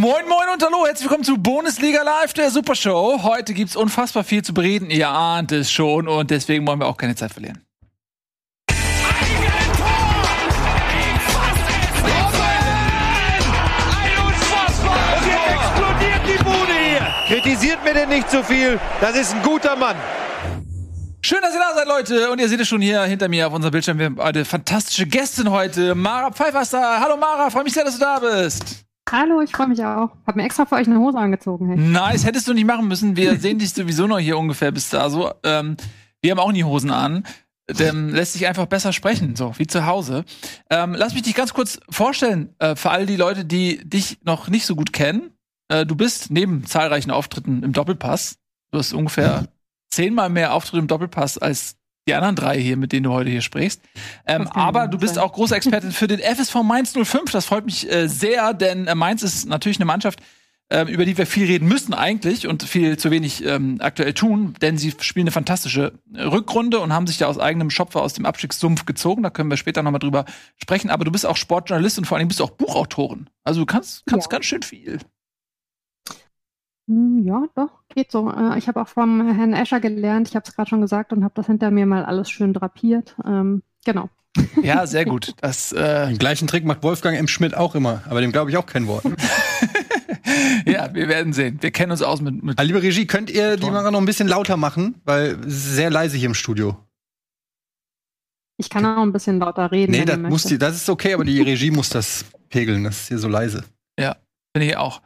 Moin, moin und hallo, herzlich willkommen zu Bundesliga Live, der Supershow. Heute gibt's unfassbar viel zu bereden, ihr ahnt es schon und deswegen wollen wir auch keine Zeit verlieren. Kritisiert mir denn nicht so viel. Das ist ein guter Mann. Schön, dass ihr da seid, Leute. Und ihr seht es schon hier hinter mir auf unserem Bildschirm. Wir haben eine fantastische Gästin heute. Mara da. Hallo Mara, freue mich sehr, dass du da bist. Hallo, ich freue mich auch. Hab mir extra für euch eine Hose angezogen. Hey. Nice, hättest du nicht machen müssen. Wir sehen dich sowieso noch hier ungefähr bis da. So, ähm, wir haben auch nie Hosen an. Dem lässt sich einfach besser sprechen, so wie zu Hause. Ähm, lass mich dich ganz kurz vorstellen, äh, für all die Leute, die dich noch nicht so gut kennen. Äh, du bist neben zahlreichen Auftritten im Doppelpass, du hast ungefähr zehnmal mehr Auftritte im Doppelpass als die anderen drei hier, mit denen du heute hier sprichst. Ähm, aber du bist auch große Expertin für den FSV Mainz 05. Das freut mich äh, sehr, denn äh, Mainz ist natürlich eine Mannschaft, äh, über die wir viel reden müssen eigentlich und viel zu wenig ähm, aktuell tun, denn sie spielen eine fantastische äh, Rückrunde und haben sich ja aus eigenem Schopfer aus dem Abstiegssumpf gezogen. Da können wir später nochmal drüber sprechen. Aber du bist auch Sportjournalist und vor allem bist du auch Buchautorin. Also du kannst, kannst ja. ganz schön viel. Hm, ja, doch, geht so. Äh, ich habe auch vom Herrn Escher gelernt, ich habe es gerade schon gesagt und habe das hinter mir mal alles schön drapiert. Ähm, genau. Ja, sehr gut. Das, äh Den gleichen Trick macht Wolfgang M. Schmidt auch immer, aber dem glaube ich auch kein Wort. ja, wir werden sehen. Wir kennen uns aus mit. mit ah, liebe Regie, könnt ihr die Mara noch ein bisschen lauter machen? Weil es ist sehr leise hier im Studio. Ich kann auch ein bisschen lauter reden. Nee, das, muss die, das ist okay, aber die Regie muss das pegeln. Das ist hier so leise. Ja, bin ich auch.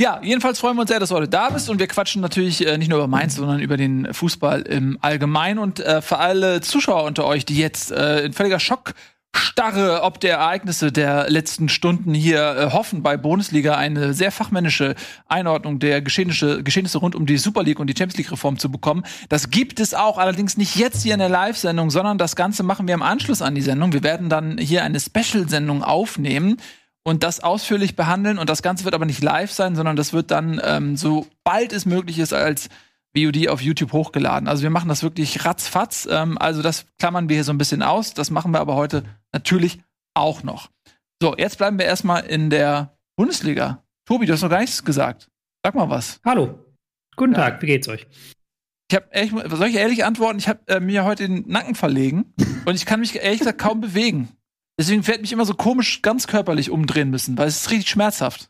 Ja, jedenfalls freuen wir uns sehr, dass du heute da bist und wir quatschen natürlich äh, nicht nur über Mainz, sondern über den Fußball im Allgemeinen und äh, für alle Zuschauer unter euch, die jetzt äh, in völliger Schockstarre ob der Ereignisse der letzten Stunden hier äh, hoffen, bei Bundesliga eine sehr fachmännische Einordnung der Geschehnisse, Geschehnisse rund um die Super League und die Champions League Reform zu bekommen. Das gibt es auch, allerdings nicht jetzt hier in der Live-Sendung, sondern das Ganze machen wir im Anschluss an die Sendung. Wir werden dann hier eine Special-Sendung aufnehmen und das ausführlich behandeln. Und das Ganze wird aber nicht live sein, sondern das wird dann, ähm, so bald es möglich ist, als VOD auf YouTube hochgeladen. Also wir machen das wirklich ratzfatz. Ähm, also das klammern wir hier so ein bisschen aus. Das machen wir aber heute natürlich auch noch. So, jetzt bleiben wir erstmal in der Bundesliga. Tobi, du hast noch gar nichts gesagt. Sag mal was. Hallo. Guten ja. Tag, wie geht's euch? Ich habe ehrlich, soll ich ehrlich antworten? Ich habe äh, mir heute den Nacken verlegen und ich kann mich ehrlich gesagt kaum bewegen. Deswegen werde ich mich immer so komisch ganz körperlich umdrehen müssen, weil es ist richtig schmerzhaft.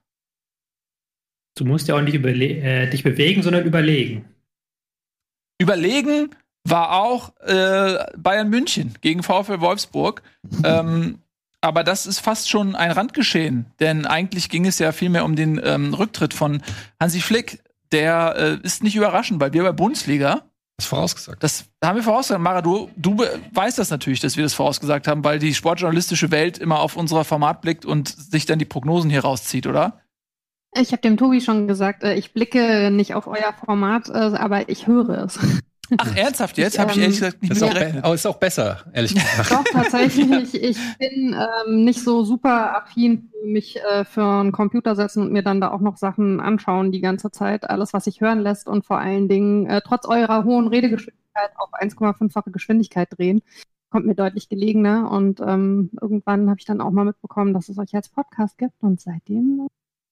Du musst ja auch nicht äh, dich bewegen, sondern überlegen. Überlegen war auch äh, Bayern München gegen VfL Wolfsburg. ähm, aber das ist fast schon ein Randgeschehen, denn eigentlich ging es ja vielmehr um den ähm, Rücktritt von Hansi Flick. Der äh, ist nicht überraschend, weil wir bei Bundesliga das vorausgesagt. Das haben wir vorausgesagt. Mara, du, du weißt das natürlich, dass wir das vorausgesagt haben, weil die sportjournalistische Welt immer auf unser Format blickt und sich dann die Prognosen hier rauszieht, oder? Ich habe dem Tobi schon gesagt, äh, ich blicke nicht auf euer Format, äh, aber ich höre es. Ach, ernsthaft jetzt? Habe ich ehrlich gesagt nicht ist auch, Aber ist auch besser, ehrlich gesagt. Doch, tatsächlich. Ich bin ähm, nicht so super affin, mich äh, für einen Computer setzen und mir dann da auch noch Sachen anschauen die ganze Zeit. Alles, was sich hören lässt und vor allen Dingen äh, trotz eurer hohen Redegeschwindigkeit auf 1,5-fache Geschwindigkeit drehen. Kommt mir deutlich gelegener. Und ähm, irgendwann habe ich dann auch mal mitbekommen, dass es euch als Podcast gibt. Und seitdem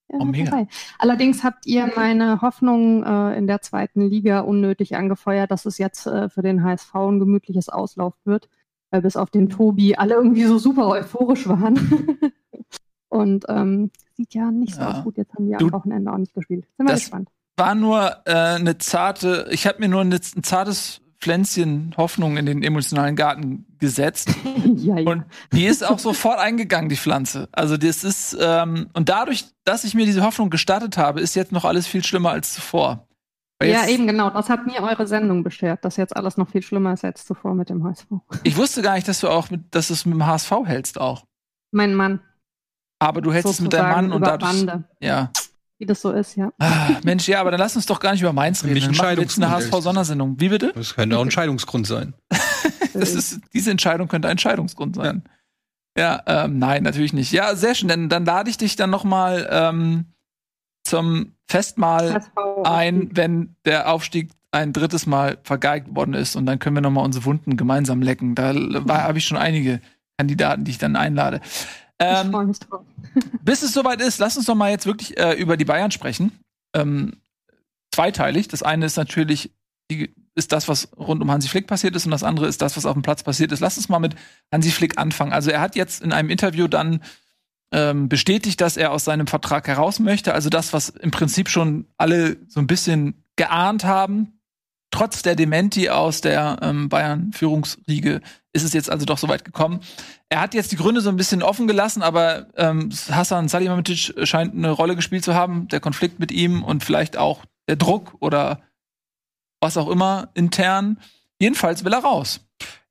ja, oh. Allerdings habt ihr meine Hoffnung äh, in der zweiten Liga unnötig angefeuert, dass es jetzt äh, für den HSV ein gemütliches Auslauf wird, weil bis auf den Tobi alle irgendwie so super euphorisch waren. Und ähm, sieht ja nicht so ja. aus gut. Jetzt haben die am Wochenende auch nicht gespielt. Sind wir gespannt. War nur äh, eine zarte, ich habe mir nur eine, ein zartes Pflänzchen Hoffnung in den emotionalen Garten gesetzt. ja, ja. Und die ist auch sofort eingegangen, die Pflanze. Also das ist, ähm, und dadurch, dass ich mir diese Hoffnung gestattet habe, ist jetzt noch alles viel schlimmer als zuvor. Ja, eben genau. Das hat mir eure Sendung beschert, dass jetzt alles noch viel schlimmer ist als zuvor mit dem HSV. Ich wusste gar nicht, dass du auch mit, dass du es mit dem HSV hältst auch. Mein Mann. Aber du hältst es mit deinem Mann und dadurch. Bande. Ja wie das so ist, ja. Ah, Mensch, ja, aber dann lass uns doch gar nicht über Mainz reden. Nicht ein jetzt eine HSV-Sondersendung. Wie bitte? Das könnte auch ein Scheidungsgrund sein. das ist, diese Entscheidung könnte ein Scheidungsgrund sein. Ja, ja ähm, nein, natürlich nicht. Ja, sehr schön. Dann, dann lade ich dich dann noch mal ähm, zum Festmahl ein, wenn der Aufstieg ein drittes Mal vergeigt worden ist. Und dann können wir noch mal unsere Wunden gemeinsam lecken. Da habe ich schon einige Kandidaten, die ich dann einlade. Ähm, ich freue mich drauf. bis es soweit ist, lass uns doch mal jetzt wirklich äh, über die Bayern sprechen. Ähm, zweiteilig. Das eine ist natürlich, die, ist das, was rund um Hansi Flick passiert ist, und das andere ist das, was auf dem Platz passiert ist. Lass uns mal mit Hansi Flick anfangen. Also er hat jetzt in einem Interview dann ähm, bestätigt, dass er aus seinem Vertrag heraus möchte. Also das, was im Prinzip schon alle so ein bisschen geahnt haben. Trotz der Dementi aus der ähm, Bayern-Führungsriege ist es jetzt also doch so weit gekommen. Er hat jetzt die Gründe so ein bisschen offen gelassen, aber ähm, Hassan Salihamidzic scheint eine Rolle gespielt zu haben, der Konflikt mit ihm und vielleicht auch der Druck oder was auch immer intern. Jedenfalls will er raus.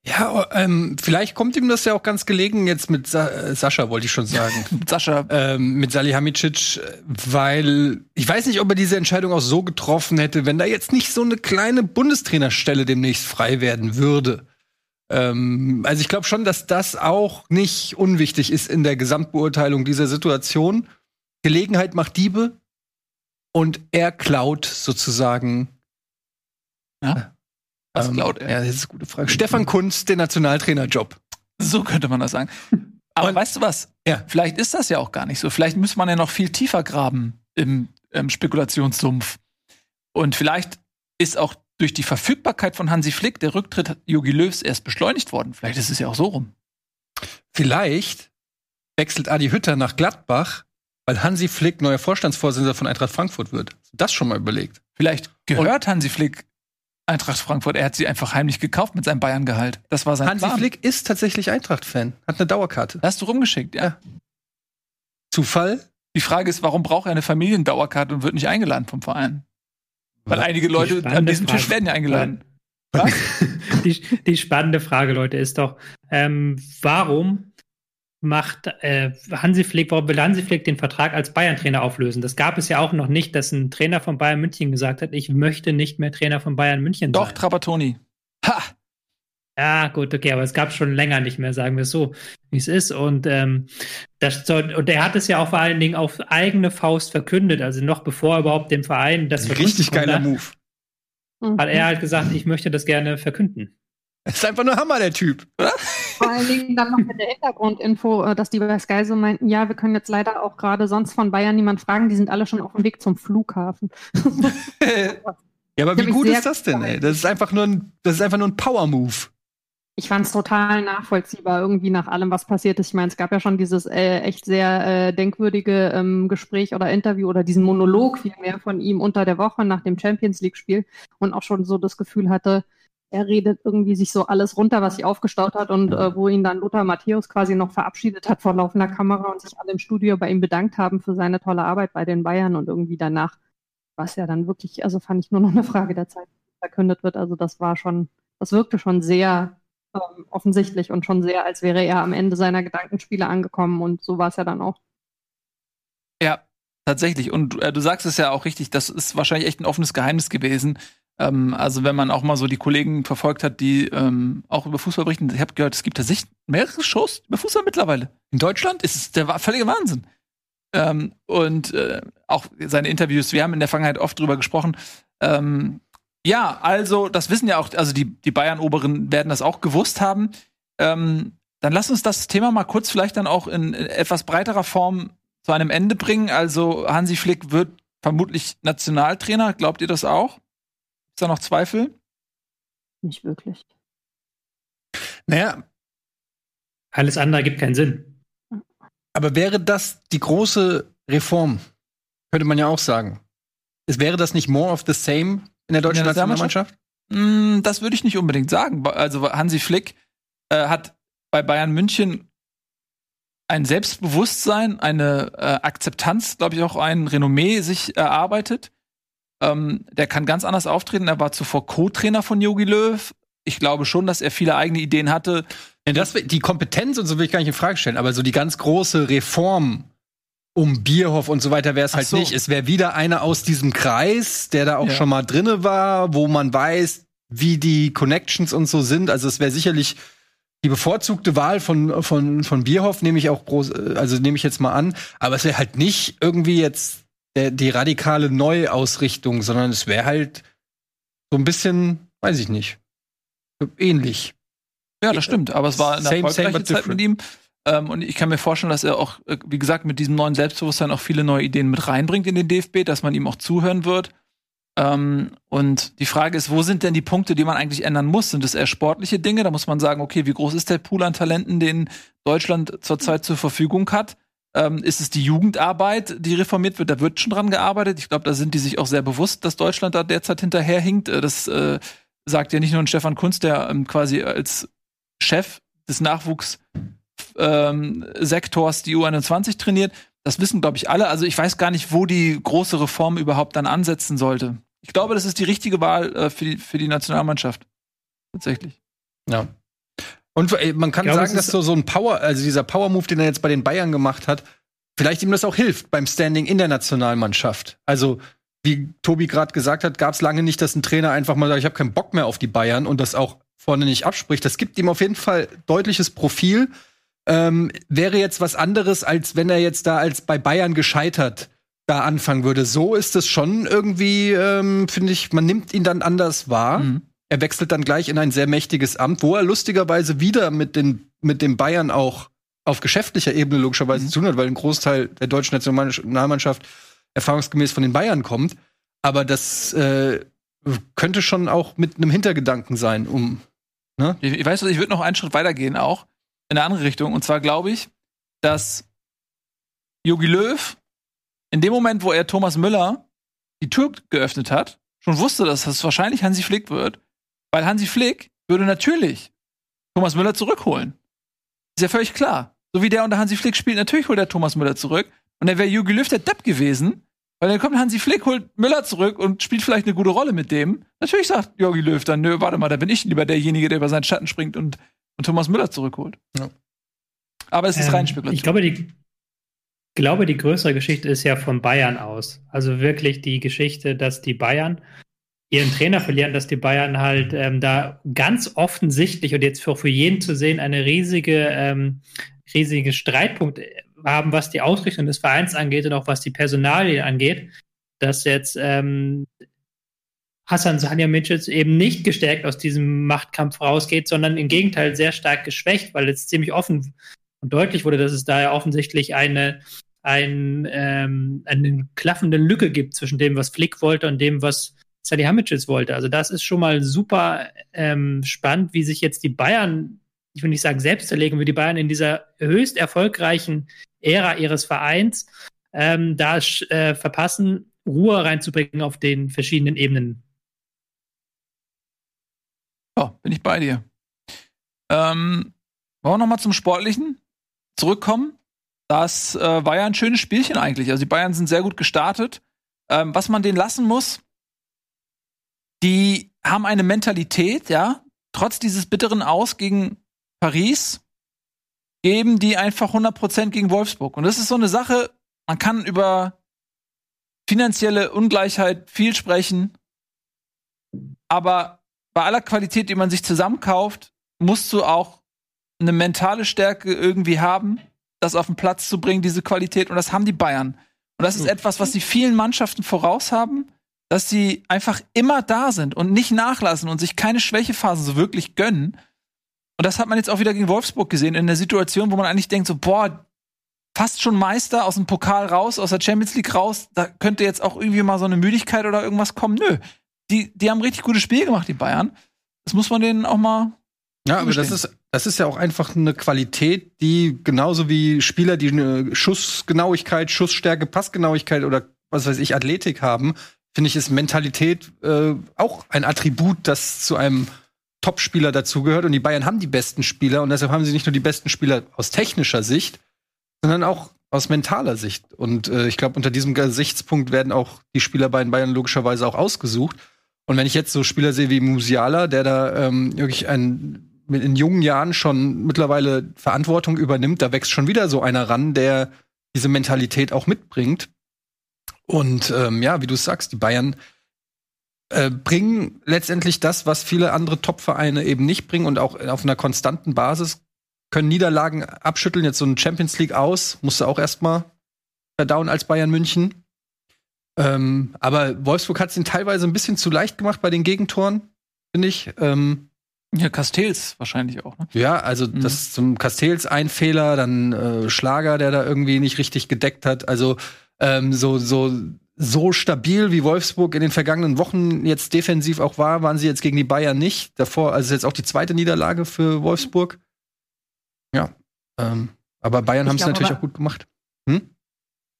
Ja, ähm, vielleicht kommt ihm das ja auch ganz gelegen jetzt mit Sa äh, Sascha, wollte ich schon sagen. Mit Sascha. ähm, mit Salihamidzic, weil ich weiß nicht, ob er diese Entscheidung auch so getroffen hätte, wenn da jetzt nicht so eine kleine Bundestrainerstelle demnächst frei werden würde. Ähm, also ich glaube schon, dass das auch nicht unwichtig ist in der Gesamtbeurteilung dieser Situation. Gelegenheit macht Diebe und er klaut sozusagen. Ja? Was ähm, klaut er? Ja, das ist eine gute Frage. Stefan Kunz, den Nationaltrainerjob. So könnte man das sagen. Aber Und- weißt du was? Ja. Vielleicht ist das ja auch gar nicht so. Vielleicht muss man ja noch viel tiefer graben im, im Spekulationssumpf. Und vielleicht ist auch durch die Verfügbarkeit von Hansi Flick der Rücktritt Jogi Löws erst beschleunigt worden. Vielleicht ist es ja auch so rum. Vielleicht wechselt Adi Hütter nach Gladbach, weil Hansi Flick neuer Vorstandsvorsitzender von Eintracht Frankfurt wird. Das schon mal überlegt. Vielleicht gehört Hansi Flick Eintracht Frankfurt. Er hat sie einfach heimlich gekauft mit seinem Bayern-Gehalt. Das war sein Hansi Plan. Flick ist tatsächlich Eintracht-Fan, hat eine Dauerkarte. Hast du rumgeschickt, ja. Zufall? Die Frage ist, warum braucht er eine Familiendauerkarte und wird nicht eingeladen vom Verein? Weil einige Leute spannende an diesem Tisch Frage. werden ja eingeladen. Die, die spannende Frage, Leute, ist doch, ähm, warum macht äh, Hansi Flick, warum will Hansi Flick den Vertrag als Bayern-Trainer auflösen? Das gab es ja auch noch nicht, dass ein Trainer von Bayern München gesagt hat, ich möchte nicht mehr Trainer von Bayern München Doch, sein. Trapattoni. Ha! Ja, gut, okay, aber es gab schon länger nicht mehr, sagen wir es so, wie es ist. Und ähm, das soll, und er hat es ja auch vor allen Dingen auf eigene Faust verkündet, also noch bevor er überhaupt dem Verein das Richtig verkünden geiler konnte, Move. Mhm. Hat er halt gesagt, ich möchte das gerne verkünden. Das ist einfach nur Hammer, der Typ. Vor allen Dingen dann noch mit der Hintergrundinfo, äh, dass die bei Sky so meinten, ja, wir können jetzt leider auch gerade sonst von Bayern niemand fragen, die sind alle schon auf dem Weg zum Flughafen. Ja, aber Ich wie gut ist das denn, ey? Das ist einfach nur ein, das ist einfach nur ein Power-Move. Ich fand es total nachvollziehbar, irgendwie nach allem, was passiert ist. Ich meine, es gab ja schon dieses äh, echt sehr äh, denkwürdige ähm, Gespräch oder Interview oder diesen Monolog vielmehr von ihm unter der Woche nach dem Champions League-Spiel und auch schon so das Gefühl hatte, er redet irgendwie sich so alles runter, was sich aufgestaut hat und äh, wo ihn dann Lothar Matthäus quasi noch verabschiedet hat vor laufender Kamera und sich alle im Studio bei ihm bedankt haben für seine tolle Arbeit bei den Bayern und irgendwie danach war es ja dann wirklich, also fand ich nur noch eine Frage der Zeit, verkündet wird. Also das war schon, das wirkte schon sehr ähm, offensichtlich und schon sehr, als wäre er am Ende seiner Gedankenspiele angekommen und so war es ja dann auch. Ja, tatsächlich. Und äh, du sagst es ja auch richtig, das ist wahrscheinlich echt ein offenes Geheimnis gewesen. Ähm, also wenn man auch mal so die Kollegen verfolgt hat, die ähm, auch über Fußball berichten, ich habe gehört, es gibt tatsächlich mehrere Shows über Fußball mittlerweile. In Deutschland? Es ist der wa- völlige Wahnsinn. Ähm, und äh, auch seine Interviews, wir haben in der Vergangenheit oft drüber gesprochen. Ähm, ja, also, das wissen ja auch, also die, die Bayern-Oberen werden das auch gewusst haben. Ähm, dann lass uns das Thema mal kurz vielleicht dann auch in, in etwas breiterer Form zu einem Ende bringen. Also, Hansi Flick wird vermutlich Nationaltrainer. Glaubt ihr das auch? Ist da noch Zweifel? Nicht wirklich. Naja, Alles andere gibt keinen Sinn. aber wäre das die große Reform? Könnte man ja auch sagen. Es wäre das nicht more of the same in der deutschen In der Nationalmannschaft? Mm, Das würde ich nicht unbedingt sagen. Also Hansi Flick äh, hat bei Bayern München ein Selbstbewusstsein, eine äh, Akzeptanz, glaube ich, auch ein Renommee sich erarbeitet. Ähm, der kann ganz anders auftreten. Er war zuvor Co-Trainer von Jogi Löw. Ich glaube schon, dass er viele eigene Ideen hatte. Ja, das, die Kompetenz und so will ich gar nicht in Frage stellen, aber so die ganz große Reform um Bierhoff und so weiter wäre es halt so. nicht. Es wäre wieder einer aus diesem Kreis, der da auch Ja. schon mal drinne war, wo man weiß, wie die Connections und so sind. Also es wäre sicherlich die bevorzugte Wahl von, von, von Bierhoff, nehme ich auch groß, äh, also nehme ich jetzt mal an. Aber es wäre halt nicht irgendwie jetzt der, die radikale Neuausrichtung, sondern es wäre halt so ein bisschen, weiß ich nicht, ähnlich. Ja, das stimmt. Aber es war eine Same, same, erfolgreiche but Zeit different. mit ihm. Ähm, und ich kann mir vorstellen, dass er auch, äh, wie gesagt, mit diesem neuen Selbstbewusstsein auch viele neue Ideen mit reinbringt in den DFB, dass man ihm auch zuhören wird. Ähm, und die Frage ist, wo sind denn die Punkte, die man eigentlich ändern muss? Sind es eher sportliche Dinge? Da muss man sagen, okay, wie groß ist der Pool an Talenten, den Deutschland zurzeit zur Verfügung hat? Ähm, ist es die Jugendarbeit, die reformiert wird? Da wird schon dran gearbeitet. Ich glaube, da sind die sich auch sehr bewusst, dass Deutschland da derzeit hinterherhinkt. Äh, das äh, sagt ja nicht nur ein Stefan Kunz, der ähm, quasi als Chef des Nachwuchssektors ähm, die U21 trainiert. Das wissen, glaube ich, alle. Also ich weiß gar nicht, wo die große Reform überhaupt dann ansetzen sollte. Ich glaube, das ist die richtige Wahl äh, für, die, für die Nationalmannschaft. Tatsächlich. Ja. Und ey, man kann glaube, sagen, dass so, so ein Power, also dieser Power-Move, den er jetzt bei den Bayern gemacht hat, vielleicht ihm das auch hilft beim Standing in der Nationalmannschaft. Also, wie Tobi gerade gesagt hat, gab es lange nicht, dass ein Trainer einfach mal sagt, ich habe keinen Bock mehr auf die Bayern und das auch vorne nicht abspricht. Das gibt ihm auf jeden Fall deutliches Profil ähm, wäre jetzt was anderes, als wenn er jetzt da als bei Bayern gescheitert da anfangen würde. So ist es schon irgendwie, ähm, finde ich, man nimmt ihn dann anders wahr. Mhm. Er wechselt dann gleich in ein sehr mächtiges Amt, wo er lustigerweise wieder mit den mit dem Bayern auch auf geschäftlicher Ebene logischerweise mhm. zu tun hat, weil ein Großteil der deutschen Nationalmannschaft erfahrungsgemäß von den Bayern kommt. Aber das äh, könnte schon auch mit einem Hintergedanken sein, um. Ne? Ich, ich weiß, ich würde noch einen Schritt weitergehen auch in eine andere Richtung. Und zwar glaube ich, dass Jogi Löw in dem Moment, wo er Thomas Müller die Tür geöffnet hat, schon wusste, dass das wahrscheinlich Hansi Flick wird, weil Hansi Flick würde natürlich Thomas Müller zurückholen. Ist ja völlig klar. So wie der unter Hansi Flick spielt, natürlich holt er Thomas Müller zurück. Und dann wäre Jogi Löw der Depp gewesen, weil dann kommt Hansi Flick, holt Müller zurück und spielt vielleicht eine gute Rolle mit dem. Natürlich sagt Jogi Löw dann, nö, warte mal, da bin ich lieber derjenige, der über seinen Schatten springt und und Thomas Müller zurückholt. Ja. Aber es ist ähm, rein Spekulation. Ich glaube, die, glaube, die größere Geschichte ist ja von Bayern aus. Also wirklich die Geschichte, dass die Bayern ihren Trainer verlieren, dass die Bayern halt ähm, da ganz offensichtlich und jetzt für, für jeden zu sehen eine riesige, ähm, riesige Streitpunkt haben, was die Ausrichtung des Vereins angeht und auch was die Personalien angeht. Dass jetzt ähm, Hassan Salihamidzic eben nicht gestärkt aus diesem Machtkampf rausgeht, sondern im Gegenteil sehr stark geschwächt, weil jetzt ziemlich offen und deutlich wurde, dass es da ja offensichtlich eine, ein, ähm, eine klaffende Lücke gibt zwischen dem, was Flick wollte und dem, was Salihamidzic wollte. Also das ist schon mal super ähm, spannend, wie sich jetzt die Bayern, ich will nicht sagen selbst zerlegen, wie die Bayern in dieser höchst erfolgreichen Ära ihres Vereins ähm, da äh, verpassen, Ruhe reinzubringen auf den verschiedenen Ebenen ja, bin ich bei dir. Ähm, wollen wir nochmal zum Sportlichen zurückkommen? Das äh, war ja ein schönes Spielchen eigentlich. Also die Bayern sind sehr gut gestartet. Ähm, was man denen lassen muss, die haben eine Mentalität, ja, trotz dieses bitteren Aus gegen Paris, geben die einfach 100% gegen Wolfsburg. Und das ist so eine Sache, man kann über finanzielle Ungleichheit viel sprechen, aber bei aller Qualität, die man sich zusammenkauft, musst du auch eine mentale Stärke irgendwie haben, das auf den Platz zu bringen, diese Qualität. Und das haben die Bayern. Und das ist etwas, was die vielen Mannschaften voraus haben, dass sie einfach immer da sind und nicht nachlassen und sich keine Schwächephasen so wirklich gönnen. Und das hat man jetzt auch wieder gegen Wolfsburg gesehen, in der Situation, wo man eigentlich denkt, so, boah, fast schon Meister aus dem Pokal raus, aus der Champions League raus, da könnte jetzt auch irgendwie mal so eine Müdigkeit oder irgendwas kommen. Nö, die, die haben richtig gutes Spiel gemacht, die Bayern. Das muss man denen auch mal. Ja, aber das ist, das ist ja auch einfach eine Qualität, die genauso wie Spieler, die eine Schussgenauigkeit, Schussstärke, Passgenauigkeit oder was weiß ich, Athletik haben, finde ich, ist Mentalität äh, auch ein Attribut, das zu einem Top-Spieler dazugehört. Und die Bayern haben die besten Spieler und deshalb haben sie nicht nur die besten Spieler aus technischer Sicht, sondern auch aus mentaler Sicht. Und äh, ich glaube, unter diesem Gesichtspunkt werden auch die Spieler bei den Bayern logischerweise auch ausgesucht. Und wenn ich jetzt so Spieler sehe wie Musiala, der da ähm, wirklich ein, in jungen Jahren schon mittlerweile Verantwortung übernimmt, da wächst schon wieder so einer ran, der diese Mentalität auch mitbringt. Und ähm, ja, wie du sagst, die Bayern äh, bringen letztendlich das, was viele andere Top-Vereine eben nicht bringen und auch auf einer konstanten Basis können Niederlagen abschütteln. Jetzt so ein Champions League aus, musste auch erstmal verdauen als Bayern München. Ähm, aber Wolfsburg hat es ihnen teilweise ein bisschen zu leicht gemacht bei den Gegentoren, finde ich. Ähm, Ja, Castells wahrscheinlich auch, ne? Ja, also Mhm. das zum Castells ein Fehler, dann äh, Schlager, der da irgendwie nicht richtig gedeckt hat. Also ähm, so so so stabil wie Wolfsburg in den vergangenen Wochen jetzt defensiv auch war, waren sie jetzt gegen die Bayern nicht. Davor, also jetzt auch die zweite Niederlage für Wolfsburg. Ja, ähm, aber Bayern haben es natürlich aber- auch gut gemacht. Hm?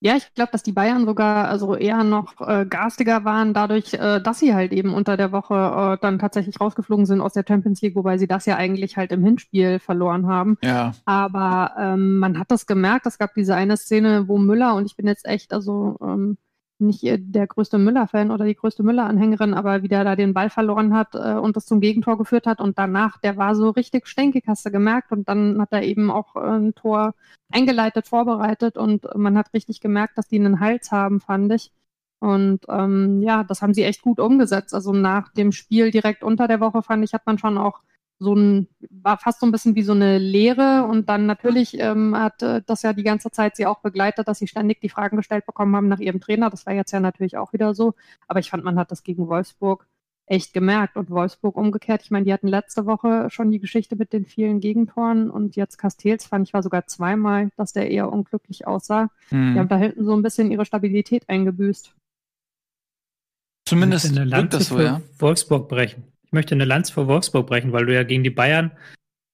Ja, ich glaube, dass die Bayern sogar also eher noch äh, garstiger waren, dadurch, äh, dass sie halt eben unter der Woche äh, dann tatsächlich rausgeflogen sind aus der Champions League, wobei sie das ja eigentlich halt im Hinspiel verloren haben. Ja. Aber ähm, man hat das gemerkt. Es gab diese eine Szene, wo Müller, und ich bin jetzt echt, also ähm, nicht der größte Müller-Fan oder die größte Müller-Anhängerin, aber wie der da den Ball verloren hat äh, und das zum Gegentor geführt hat. Und danach, der war so richtig stinkig, hast du gemerkt. Und dann hat er eben auch äh, ein Tor eingeleitet, vorbereitet. Und man hat richtig gemerkt, dass die einen Hals haben, fand ich. Und ähm, ja, das haben sie echt gut umgesetzt. Also nach dem Spiel direkt unter der Woche, fand ich, hat man schon auch so ein, war fast so ein bisschen wie so eine Lehre und dann natürlich ähm, hat äh, das ja die ganze Zeit sie auch begleitet, dass sie ständig die Fragen gestellt bekommen haben nach ihrem Trainer. Das war jetzt ja natürlich auch wieder so. Aber ich fand, man hat das gegen Wolfsburg echt gemerkt und Wolfsburg umgekehrt. Ich meine, die hatten letzte Woche schon die Geschichte mit den vielen Gegentoren und jetzt Castells fand ich war sogar zweimal, dass der eher unglücklich aussah. Die haben Hm. da hinten so ein bisschen ihre Stabilität eingebüßt. Zumindest eine wirkt Lanze das so, ja. Wolfsburg brechen. Möchte eine Lanze für Wolfsburg brechen, weil du ja gegen die Bayern,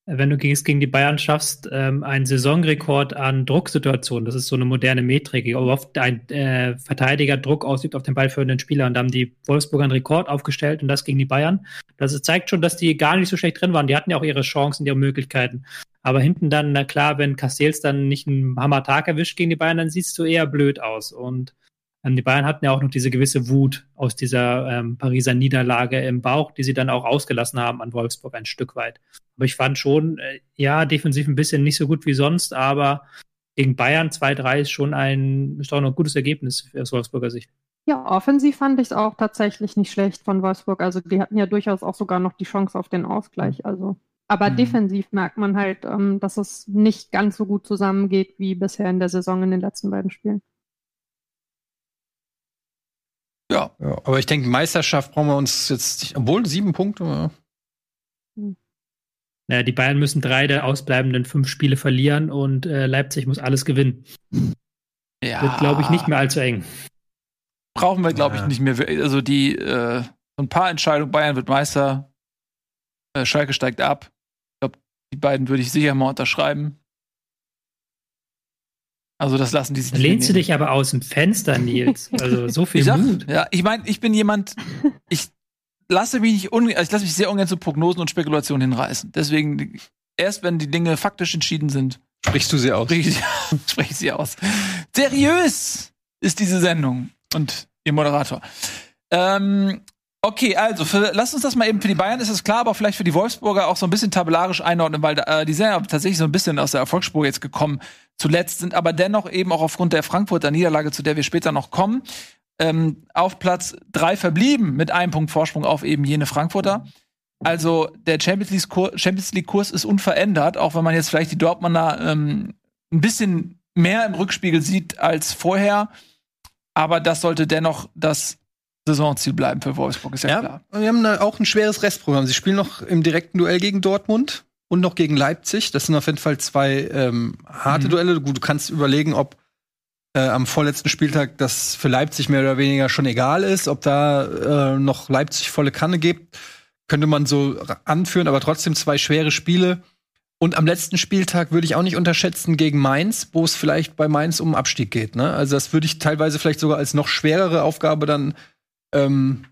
äh, wenn du es gegen die Bayern schaffst, ähm, einen Saisonrekord an Drucksituationen. Das ist so eine moderne Metrik, wie oft ein äh, Verteidiger Druck ausübt auf den ballführenden Spieler. Und da haben die Wolfsburger einen Rekord aufgestellt und das gegen die Bayern. Das zeigt schon, dass die gar nicht so schlecht drin waren. Die hatten ja auch ihre Chancen, ihre Möglichkeiten. Aber hinten dann, na klar, wenn Castells dann nicht einen Hammer-Tag erwischt gegen die Bayern, dann siehst du eher blöd aus. Und die Bayern hatten ja auch noch diese gewisse Wut aus dieser ähm, Pariser Niederlage im Bauch, die sie dann auch ausgelassen haben an Wolfsburg ein Stück weit. Aber ich fand schon, äh, ja, defensiv ein bisschen nicht so gut wie sonst, aber gegen Bayern 2-3 ist schon ein, ist auch noch ein gutes Ergebnis aus Wolfsburger Sicht. Ja, offensiv fand ich es auch tatsächlich nicht schlecht von Wolfsburg. Also die hatten ja durchaus auch sogar noch die Chance auf den Ausgleich. Also, aber Mhm. defensiv merkt man halt, ähm, dass es nicht ganz so gut zusammengeht wie bisher in der Saison in den letzten beiden Spielen. Ja. Ja, aber ich denke, Meisterschaft brauchen wir uns jetzt, nicht- obwohl sieben Punkte. ja. Naja, die Bayern müssen drei der ausbleibenden fünf Spiele verlieren und äh, Leipzig muss alles gewinnen. ja. Wird, glaube ich, nicht mehr allzu eng. Brauchen wir, glaube ich, nicht mehr. Also die, äh, so ein paar Entscheidungen, Bayern wird Meister, äh, Schalke steigt ab. Ich glaube, die beiden würde ich sicher mal unterschreiben. Also das lassen die sich Da nicht lehnst du dich aber aus dem Fenster, Nils. Also so viel Ich sag, Mut. ja, ich meine, ich bin jemand, ich lasse mich nicht un, also ich lasse mich sehr ungern zu Prognosen und Spekulationen hinreißen. Deswegen, erst wenn die Dinge faktisch entschieden sind, Sprichst du sie aus? spreche ich, spreche ich sie aus. Seriös ist diese Sendung und ihr Moderator. Ähm, okay, also für, lasst uns das mal eben für die Bayern ist es klar, aber vielleicht für die Wolfsburger auch so ein bisschen tabellarisch einordnen, weil äh, die sind ja tatsächlich so ein bisschen aus der Erfolgsspur jetzt gekommen zuletzt, sind aber dennoch eben auch aufgrund der Frankfurter Niederlage, zu der wir später noch kommen, ähm, auf Platz drei verblieben mit einem Punkt Vorsprung auf eben jene Frankfurter. Also der Champions League Kurs, Champions League Kurs ist unverändert, auch wenn man jetzt vielleicht die Dortmunder ähm, ein bisschen mehr im Rückspiegel sieht als vorher. Aber das sollte dennoch das Saisonziel bleiben für Wolfsburg, ist ja, Ja, klar. wir haben auch ein schweres Restprogramm. Sie spielen noch im direkten Duell gegen Dortmund und noch gegen Leipzig. Das sind auf jeden Fall zwei ähm, harte Mhm. Duelle. Gut, du kannst überlegen, ob äh, am vorletzten Spieltag das für Leipzig mehr oder weniger schon egal ist, ob da äh, noch Leipzig volle Kanne gibt. Könnte man so anführen, aber trotzdem zwei schwere Spiele. Und am letzten Spieltag würde ich auch nicht unterschätzen gegen Mainz, wo es vielleicht bei Mainz um Abstieg geht. Ne? Also das würde ich teilweise vielleicht sogar als noch schwerere Aufgabe dann ähm,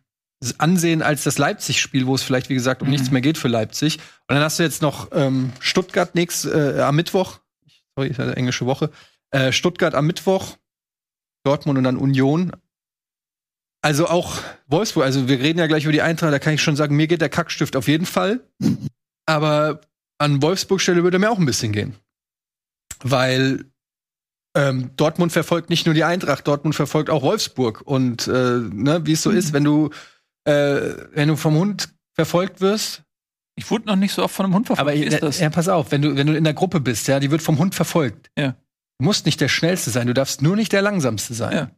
ansehen als das Leipzig-Spiel, wo es vielleicht, wie gesagt, um Mhm. nichts mehr geht für Leipzig. Und dann hast du jetzt noch ähm, Stuttgart nächst, äh, am Mittwoch. Sorry, ist ja eine englische Woche. Äh, Stuttgart am Mittwoch, Dortmund und dann Union. Also auch Wolfsburg, also wir reden ja gleich über die Eintracht, da kann ich schon sagen, mir geht der Kackstift auf jeden Fall. Aber an Wolfsburg Stelle würde mir auch ein bisschen gehen. Weil ähm, Dortmund verfolgt nicht nur die Eintracht, Dortmund verfolgt auch Wolfsburg. Und äh, ne, wie es so ist, wenn du, äh, wenn du vom Hund verfolgt wirst, Ich wurde noch nicht so oft von einem Hund verfolgt. aber Wie ist das? ja, pass auf, wenn du, wenn du in der Gruppe bist, ja, die wird vom Hund verfolgt. Ja. Du musst nicht der schnellste sein, du darfst nur nicht der langsamste sein. Ja.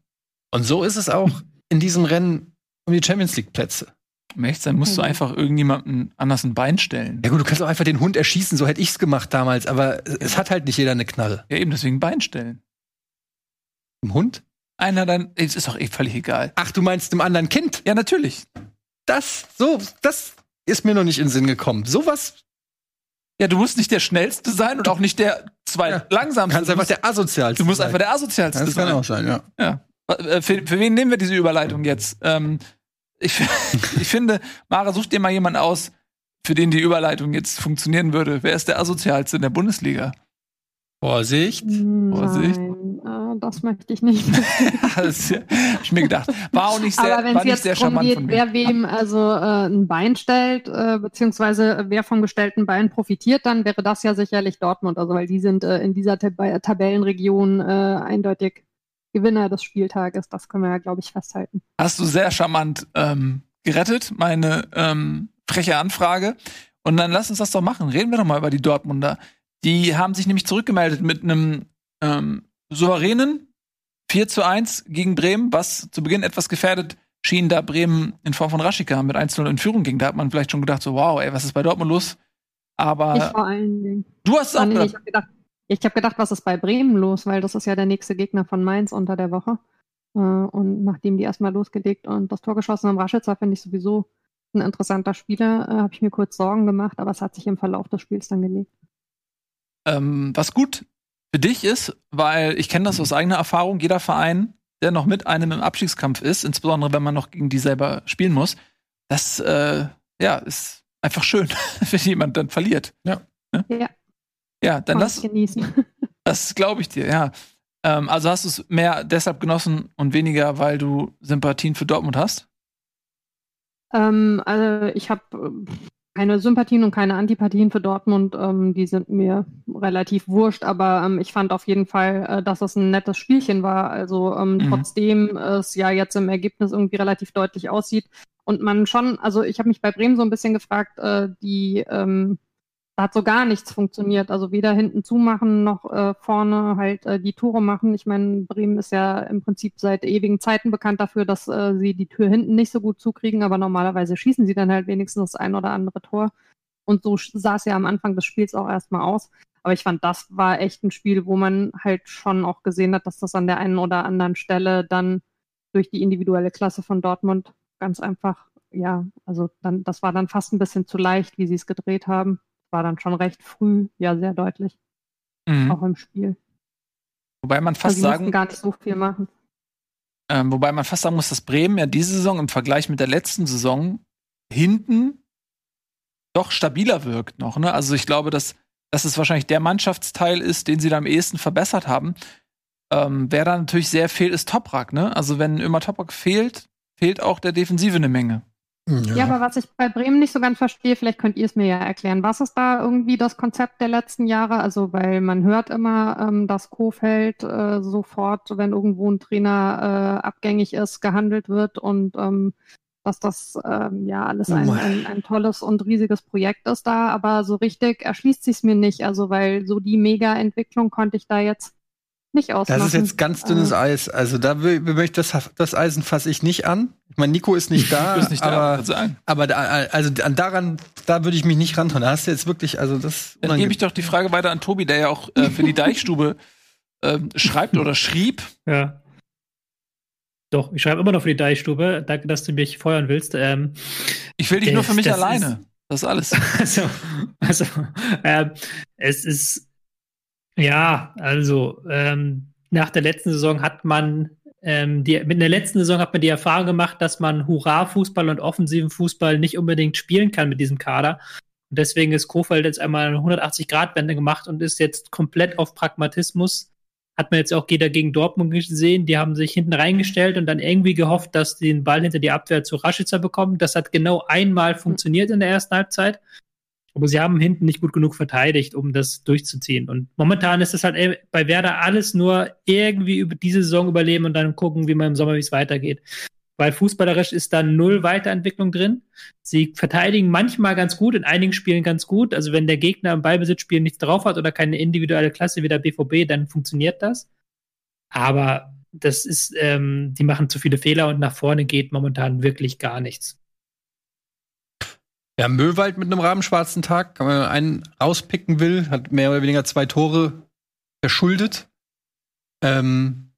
Und so ist es auch in diesem Rennen um die Champions League Plätze. Um echt sein, musst du einfach irgendjemanden anders ein Bein stellen. Ja gut, du kannst auch einfach den Hund erschießen, so hätte ich's gemacht damals, aber es hat halt nicht jeder eine Knarre. Ja, eben deswegen Bein stellen. Ein Hund? Einer dann, es ist doch eh völlig egal. Ach, du meinst dem anderen Kind? Ja, natürlich. Das, so, das ist mir noch nicht in den Sinn gekommen. Sowas Ja, du musst nicht der schnellste sein und auch nicht der zwei Ja. langsamste. kannst Du einfach der asozialste du musst sein. einfach der asozialste Das kann sein. auch sein, ja. Ja. Äh, Für, für wen nehmen wir diese Überleitung jetzt? Ähm, ich, ich finde, Mara, such dir mal jemanden aus, für den die Überleitung jetzt funktionieren würde. Wer ist der asozialste in der Bundesliga? Vorsicht. Vorsicht. Äh, das möchte ich nicht. das hab ich mir gedacht. War auch nicht sehr, Aber wenn war es nicht jetzt sehr darum charmant geht, von mir. wer wem also äh, ein Bein stellt, äh, beziehungsweise wer vom gestellten Bein profitiert, dann wäre das ja sicherlich Dortmund. Also weil die sind äh, in dieser Tab Tabellenregion äh, eindeutig Gewinner des Spieltages. Das können wir ja, glaube ich, festhalten. Hast du sehr charmant ähm, gerettet, meine ähm, freche Anfrage. Und dann lass uns das doch machen. Reden wir doch mal über die Dortmunder. Die haben sich nämlich zurückgemeldet mit einem ähm, souveränen 4 zu 1 gegen Bremen, was zu Beginn etwas gefährdet schien, da Bremen in Form von Raschika mit 1-0 in Führung ging. Da hat man vielleicht schon gedacht, so wow, ey, was ist bei Dortmund los? ich Aber vor allen Dingen. du hast es auch gedacht. ich habe gedacht, ich hab gedacht, was ist bei Bremen los, weil das ist ja der nächste Gegner von Mainz unter der Woche. Äh, und nachdem die erstmal losgelegt und das Tor geschossen haben, Raschitzer finde ich sowieso ein interessanter Spieler, äh, habe ich mir kurz Sorgen gemacht, aber es hat sich im Verlauf des Spiels dann gelegt. Ähm, was gut für dich ist, weil ich kenne das aus eigener Erfahrung, jeder Verein, der noch mit einem im Abstiegskampf ist, insbesondere wenn man noch gegen die selber spielen muss, das äh, ja, ist einfach schön, wenn jemand dann verliert. Ja. Ne? Ja. Ja, dann Kann lass, ich genießen. das glaube ich dir, ja. Ähm, also hast du es mehr deshalb genossen und weniger, weil du Sympathien für Dortmund hast? ähm, also ich habe keine Sympathien und keine Antipathien für Dortmund. Ähm, die sind mir relativ wurscht, aber ähm, ich fand auf jeden Fall, äh, dass es ein nettes Spielchen war. Also ähm, Mhm. trotzdem es ja jetzt im Ergebnis irgendwie relativ deutlich aussieht und man schon, also ich habe mich bei Bremen so ein bisschen gefragt, äh, die ähm, hat so gar nichts funktioniert. Also weder hinten zumachen noch äh, vorne halt äh, die Tore machen. Ich meine, Bremen ist ja im Prinzip seit ewigen Zeiten bekannt dafür, dass äh, sie die Tür hinten nicht so gut zukriegen, aber normalerweise schießen sie dann halt wenigstens das ein oder andere Tor. Und so sah es ja am Anfang des Spiels auch erstmal aus. Aber ich fand, das war echt ein Spiel, wo man halt schon auch gesehen hat, dass das an der einen oder anderen Stelle dann durch die individuelle Klasse von Dortmund ganz einfach, ja, also dann, das war dann fast ein bisschen zu leicht, wie sie es gedreht haben. War dann schon recht früh, ja, sehr deutlich, Mhm. auch im Spiel. Wobei man Also fast mussten sagen, gar nicht so viel machen. Ähm, wobei man fast sagen muss, dass Bremen ja diese Saison im Vergleich mit der letzten Saison hinten doch stabiler wirkt noch. Ne? Also ich glaube, dass, dass es wahrscheinlich der Mannschaftsteil ist, den sie da am ehesten verbessert haben. Ähm, wer da natürlich sehr fehlt, ist Toprak. Ne? Also wenn immer Toprak fehlt, fehlt auch der Defensive eine Menge. Ja. aber was ich bei Bremen nicht so ganz verstehe, vielleicht könnt ihr es mir ja erklären. Was ist da irgendwie das Konzept der letzten Jahre? Also, weil man hört immer, ähm, dass Kofeld äh, sofort, wenn irgendwo ein Trainer äh, abgängig ist, gehandelt wird und ähm, dass das ähm, ja alles ein, Oh. ein, ein tolles und riesiges Projekt ist da, aber so richtig erschließt sich mir nicht. Also, weil so die Mega-Entwicklung konnte ich da jetzt nicht ausmachen. Das ist jetzt ganz dünnes Äh, Eis. Also da will- möchte das, das Eisen fasse ich nicht an. Ich meine, Nico ist nicht da, Du bist nicht da, aber, würde sagen. aber da, also an daran, da würde ich mich nicht rantrauen. Da hast du jetzt wirklich, also das Dann gebe ich doch die Frage weiter an Tobi, der ja auch äh, für die Deichstube ähm, schreibt oder schrieb. Ja. Doch, ich schreibe immer noch für die Deichstube. Danke, dass du mich feuern willst. Ähm, Ich will dich nur für Das- mich das alleine. Das ist alles. also, also ähm, es ist, ja, also, ähm, nach der letzten Saison hat man, ähm, die, mit der letzten Saison hat man die Erfahrung gemacht, dass man Hurra-Fußball und offensiven Fußball nicht unbedingt spielen kann mit diesem Kader. Und deswegen ist Kofeld jetzt einmal eine 180-Grad-Wende gemacht und ist jetzt komplett auf Pragmatismus. Hat man jetzt auch wieder gegen Dortmund gesehen. Die haben sich hinten reingestellt und dann irgendwie gehofft, dass die den Ball hinter die Abwehr zu Raschitzer bekommen. Das hat genau einmal funktioniert in der ersten Halbzeit. Aber sie haben hinten nicht gut genug verteidigt, um das durchzuziehen. Und momentan ist es halt bei Werder alles nur irgendwie über diese Saison überleben und dann gucken, wie man im Sommer, wie es weitergeht. Weil fußballerisch ist da null Weiterentwicklung drin. Sie verteidigen manchmal ganz gut, in einigen Spielen ganz gut. Also wenn der Gegner im Ballbesitzspiel nichts drauf hat oder keine individuelle Klasse wie der BVB, dann funktioniert das. Aber das ist, ähm, die machen zu viele Fehler und nach vorne geht momentan wirklich gar nichts. Ja, Möwald mit einem rabenschwarzen Tag, wenn man einen rauspicken will, hat mehr oder weniger zwei Tore verschuldet. Ähm,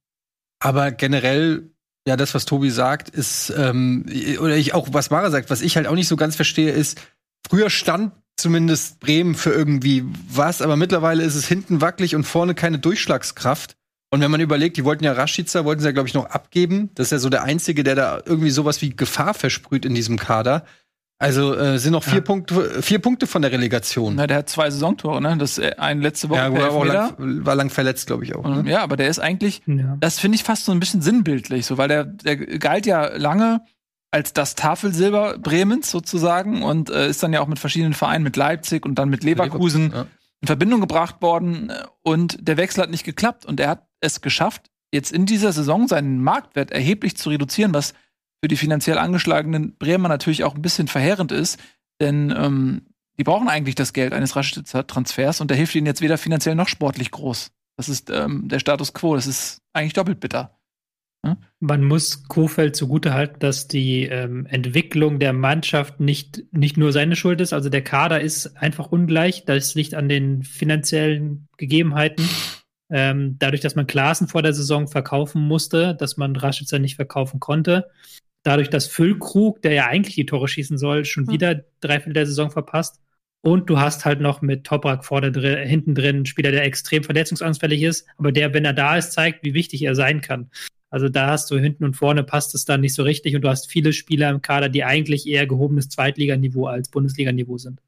aber generell, ja, das, was Tobi sagt, ist, ähm, oder ich auch, was Mara sagt, was ich halt auch nicht so ganz verstehe, ist, früher stand zumindest Bremen für irgendwie was, aber mittlerweile ist es hinten wackelig und vorne keine Durchschlagskraft. Und wenn man überlegt, die wollten ja Rashica, wollten sie ja, glaube ich, noch abgeben. Das ist ja so der Einzige, der da irgendwie sowas wie Gefahr versprüht in diesem Kader. Also äh, sind noch vier, ja. Punkte, vier Punkte von der Relegation. Na, der hat zwei Saisontore, ne? Das äh, ein letzte Woche. Ja, war, auch lang, war lang verletzt, glaube ich auch. Ne? Ja, aber der ist eigentlich, ja. das finde ich fast so ein bisschen sinnbildlich, so, weil der, der galt ja lange als das Tafelsilber Bremens sozusagen und äh, ist dann ja auch mit verschiedenen Vereinen, mit Leipzig und dann mit Leverkusen, Leverkusen ja. in Verbindung gebracht worden und der Wechsel hat nicht geklappt und er hat es geschafft, jetzt in dieser Saison seinen Marktwert erheblich zu reduzieren, was für die finanziell angeschlagenen Bremer natürlich auch ein bisschen verheerend ist, denn ähm, die brauchen eigentlich das Geld eines Raschitzer Transfers und der hilft ihnen jetzt weder finanziell noch sportlich groß. Das ist ähm, der Status quo. Das ist eigentlich doppelt bitter. Hm? Man muss Kofeld zugutehalten, dass die ähm, Entwicklung der Mannschaft nicht, nicht nur seine Schuld ist. Also der Kader ist einfach ungleich. Das liegt an den finanziellen Gegebenheiten. Ähm, dadurch, dass man Klassen vor der Saison verkaufen musste, dass man Raschitzer nicht verkaufen konnte. Dadurch, dass Füllkrug, der ja eigentlich die Tore schießen soll, schon hm. wieder drei Viertel der Saison verpasst. Und du hast halt noch mit Toprak vor der hinten drin einen Spieler, der extrem verletzungsanfällig ist, aber der, wenn er da ist, zeigt, wie wichtig er sein kann. Also da hast du hinten und vorne passt es dann nicht so richtig und du hast viele Spieler im Kader, die eigentlich eher gehobenes Zweitliganiveau als Bundesliganiveau sind.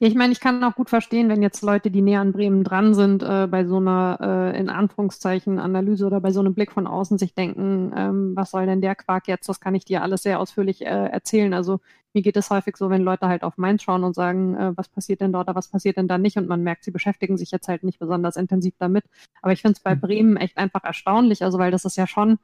Ja, ich meine, ich kann auch gut verstehen, wenn jetzt Leute, die näher an Bremen dran sind, äh, bei so einer äh, in Anführungszeichen Analyse oder bei so einem Blick von außen sich denken, ähm, was soll denn der Quark jetzt? Das kann ich dir alles sehr ausführlich äh, erzählen. Also mir geht es häufig so, wenn Leute halt auf Mainz schauen und sagen, äh, was passiert denn dort oder was passiert denn da nicht und man merkt, sie beschäftigen sich jetzt halt nicht besonders intensiv damit. Aber ich finde es bei mhm. Bremen echt einfach erstaunlich, also weil das ist ja schon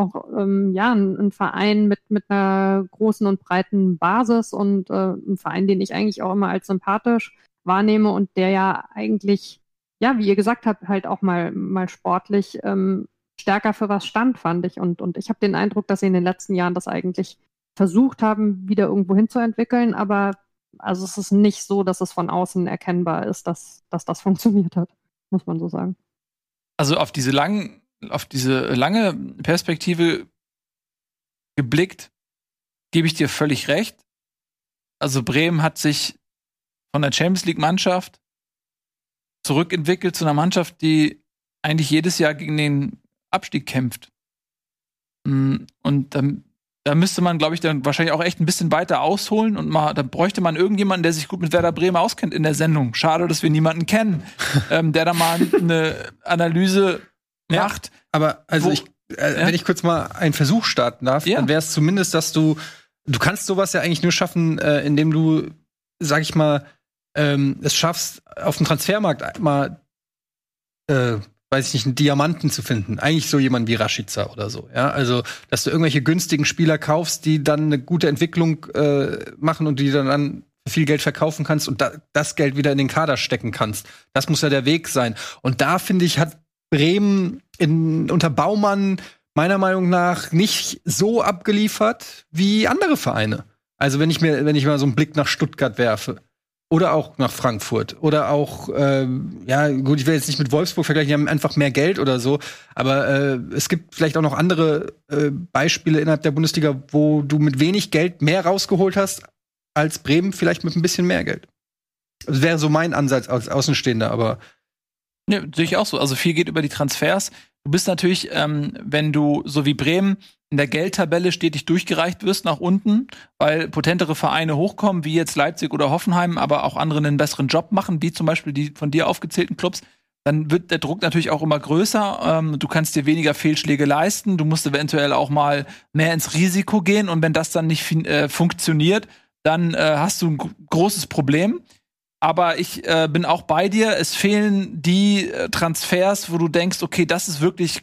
auch ähm, ja ein, ein, Verein mit mit einer großen und breiten Basis und äh, ein Verein, den ich eigentlich auch immer als sympathisch wahrnehme und der ja eigentlich ja, wie ihr gesagt habt, halt auch mal mal sportlich ähm, stärker für was stand, fand ich und und ich habe den Eindruck, dass sie in den letzten Jahren das eigentlich versucht haben, wieder irgendwo hinzuentwickeln, aber also es ist nicht so, dass es von außen erkennbar ist, dass, dass das funktioniert hat, muss man so sagen. Also auf diese langen auf diese lange Perspektive geblickt, gebe ich dir völlig recht. Also Bremen hat sich von der Champions League Mannschaft zurückentwickelt zu einer Mannschaft, die eigentlich jedes Jahr gegen den Abstieg kämpft. Mm, und dann, da müsste man, glaube ich, dann wahrscheinlich auch echt ein bisschen weiter ausholen und mal, da bräuchte man irgendjemanden, der sich gut mit Werder Bremen auskennt in der Sendung. Schade, dass wir niemanden kennen, ähm, der da mal eine Analyse ja, macht. Aber also wo, ich, äh, ja? wenn ich kurz mal einen Versuch starten darf, ja. dann wäre es zumindest, dass du, du kannst sowas ja eigentlich nur schaffen, äh, indem du, sag ich mal, ähm, es schaffst, auf dem Transfermarkt mal, äh, weiß ich nicht, einen Diamanten zu finden. Eigentlich so jemand wie Rashica oder so. Ja, also, dass du irgendwelche günstigen Spieler kaufst, die dann eine gute Entwicklung äh, machen und die dann, dann viel Geld verkaufen kannst und da, das Geld wieder in den Kader stecken kannst. Das muss ja der Weg sein. Und da finde ich, hat Bremen in, unter Baumann meiner Meinung nach nicht so abgeliefert wie andere Vereine. Also wenn ich mir, wenn ich mal so einen Blick nach Stuttgart werfe oder auch nach Frankfurt oder auch, äh, ja gut, ich will jetzt nicht mit Wolfsburg vergleichen, die haben einfach mehr Geld oder so, aber äh, es gibt vielleicht auch noch andere äh, Beispiele innerhalb der Bundesliga, wo du mit wenig Geld mehr rausgeholt hast als Bremen vielleicht mit ein bisschen mehr Geld. Das wäre so mein Ansatz als Außenstehender, aber Ne, sehe ich auch so. Also viel geht über die Transfers. Du bist natürlich, ähm, wenn du so wie Bremen in der Geldtabelle stetig durchgereicht wirst nach unten, weil potentere Vereine hochkommen, wie jetzt Leipzig oder Hoffenheim, aber auch andere einen besseren Job machen, wie zum Beispiel die von dir aufgezählten Clubs, dann wird der Druck natürlich auch immer größer. Ähm, du kannst dir weniger Fehlschläge leisten. Du musst eventuell auch mal mehr ins Risiko gehen. Und wenn das dann nicht äh, funktioniert, dann äh, hast du ein großes Problem. Aber ich äh, bin auch bei dir. Es fehlen die äh, Transfers, wo du denkst, okay, das ist wirklich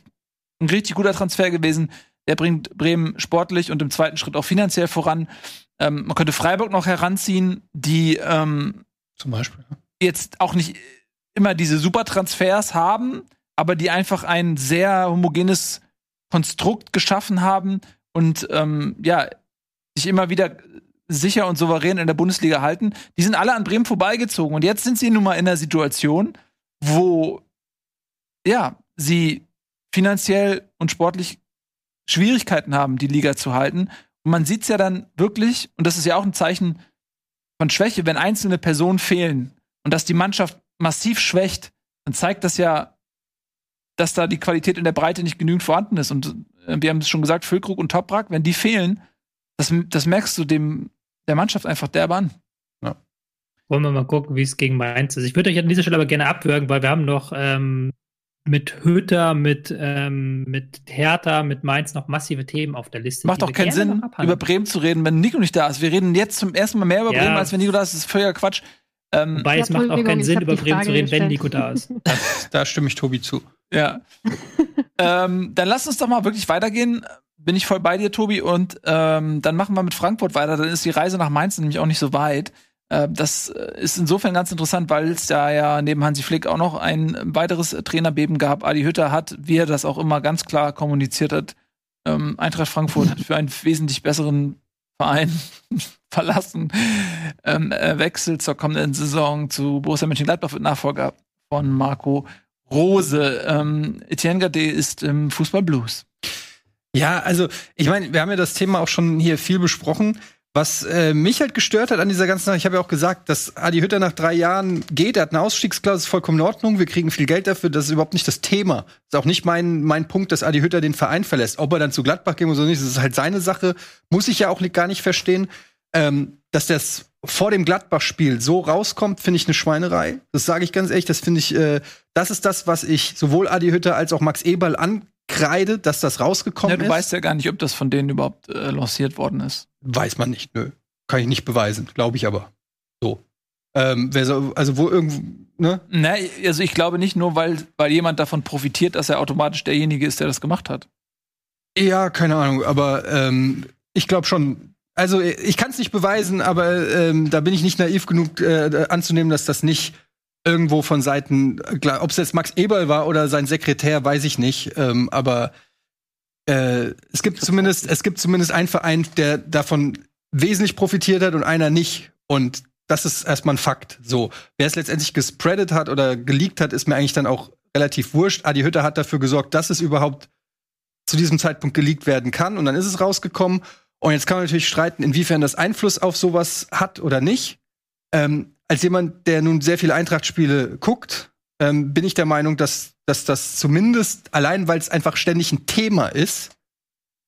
ein richtig guter Transfer gewesen. Der bringt Bremen sportlich und im zweiten Schritt auch finanziell voran. Ähm, man könnte Freiburg noch heranziehen, die ähm, zum Beispiel jetzt auch nicht immer diese Supertransfers haben, aber die einfach ein sehr homogenes Konstrukt geschaffen haben und ähm, ja sich immer wieder sicher und souverän in der Bundesliga halten. Die sind alle an Bremen vorbeigezogen. Und jetzt sind sie nun mal in der Situation, wo, ja, sie finanziell und sportlich Schwierigkeiten haben, die Liga zu halten. Und man sieht es ja dann wirklich, und das ist ja auch ein Zeichen von Schwäche, wenn einzelne Personen fehlen und dass die Mannschaft massiv schwächt, dann zeigt das ja, dass da die Qualität in der Breite nicht genügend vorhanden ist. Und äh, wir haben es schon gesagt, Füllkrug und Toprak, wenn die fehlen, das, das merkst du dem der Mannschaft einfach derbe an. Ja. Wollen wir mal gucken, wie es gegen Mainz ist. Ich würde euch an dieser Stelle aber gerne abwürgen, weil wir haben noch ähm, mit Höter, mit, ähm, mit Hertha, mit Mainz noch massive Themen auf der Liste. Macht doch keinen Sinn, über Bremen zu reden, wenn Nico nicht da ist. Wir reden jetzt zum ersten Mal mehr über ja. Bremen, als wenn Nico da ist. Das ist völliger Quatsch. Ähm, Wobei es macht auch keinen Sinn, über Bremen zu reden, gestellt. wenn Nico da ist. Das, da stimme ich Tobi zu. Ja. ähm, dann lass uns doch mal wirklich weitergehen. Bin ich voll bei dir, Tobi. Und ähm, dann machen wir mit Frankfurt weiter. Dann ist die Reise nach Mainz nämlich auch nicht so weit. Äh, das ist insofern ganz interessant, weil es da ja neben Hansi Flick auch noch ein weiteres Trainerbeben gab. Adi Hütter hat, wie er das auch immer ganz klar kommuniziert hat, ähm, Eintracht Frankfurt für einen wesentlich besseren Verein verlassen. Ähm, er wechselt zur kommenden Saison zu Borussia Mönchengladbach wird Nachfolger von Marco Rose. Ähm, Etienne Gade ist im Fußball Blues. Ja, also ich meine, wir haben ja das Thema auch schon hier viel besprochen. Was äh, mich halt gestört hat an dieser ganzen Sache, ich habe ja auch gesagt, dass Adi Hütter nach drei Jahren geht, er hat eine Ausstiegsklausel, ist vollkommen in Ordnung, wir kriegen viel Geld dafür, das ist überhaupt nicht das Thema. Das ist auch nicht mein, mein Punkt, dass Adi Hütter den Verein verlässt. Ob er dann zu Gladbach geht oder nicht, das ist halt seine Sache, muss ich ja auch gar nicht verstehen. Ähm, dass das vor dem Gladbach-Spiel so rauskommt, finde ich eine Schweinerei. Das sage ich ganz ehrlich, das finde ich, äh, das ist das, was ich sowohl Adi Hütter als auch Max Eberl an Kreide, dass das rausgekommen ja, du ist. Du weißt ja gar nicht, ob das von denen überhaupt äh, lanciert worden ist. Weiß man nicht, nö. Kann ich nicht beweisen, glaube ich aber. So. Ähm, so, also wo irgendwo, ne? Ne, also ich glaube nicht nur, weil, weil jemand davon profitiert, dass er automatisch derjenige ist, der das gemacht hat. Ja, keine Ahnung, aber ähm, ich glaube schon. Also ich kann es nicht beweisen, aber ähm, da bin ich nicht naiv genug äh, anzunehmen, dass das nicht irgendwo von Seiten, ob es jetzt Max Eberl war oder sein Sekretär, weiß ich nicht. Ähm, aber äh, es gibt zumindest, es gibt zumindest einen Verein, der davon wesentlich profitiert hat und einer nicht. Und das ist erstmal ein Fakt. So, wer es letztendlich gespreadet hat oder geleakt hat, ist mir eigentlich dann auch relativ wurscht. Adi Hütter hat dafür gesorgt, dass es überhaupt zu diesem Zeitpunkt geleakt werden kann. Und dann ist es rausgekommen. Und jetzt kann man natürlich streiten, inwiefern das Einfluss auf sowas hat oder nicht. Ähm, als jemand, der nun sehr viele Eintracht-Spiele guckt, ähm, bin ich der Meinung, dass, dass das zumindest allein, weil es einfach ständig ein Thema ist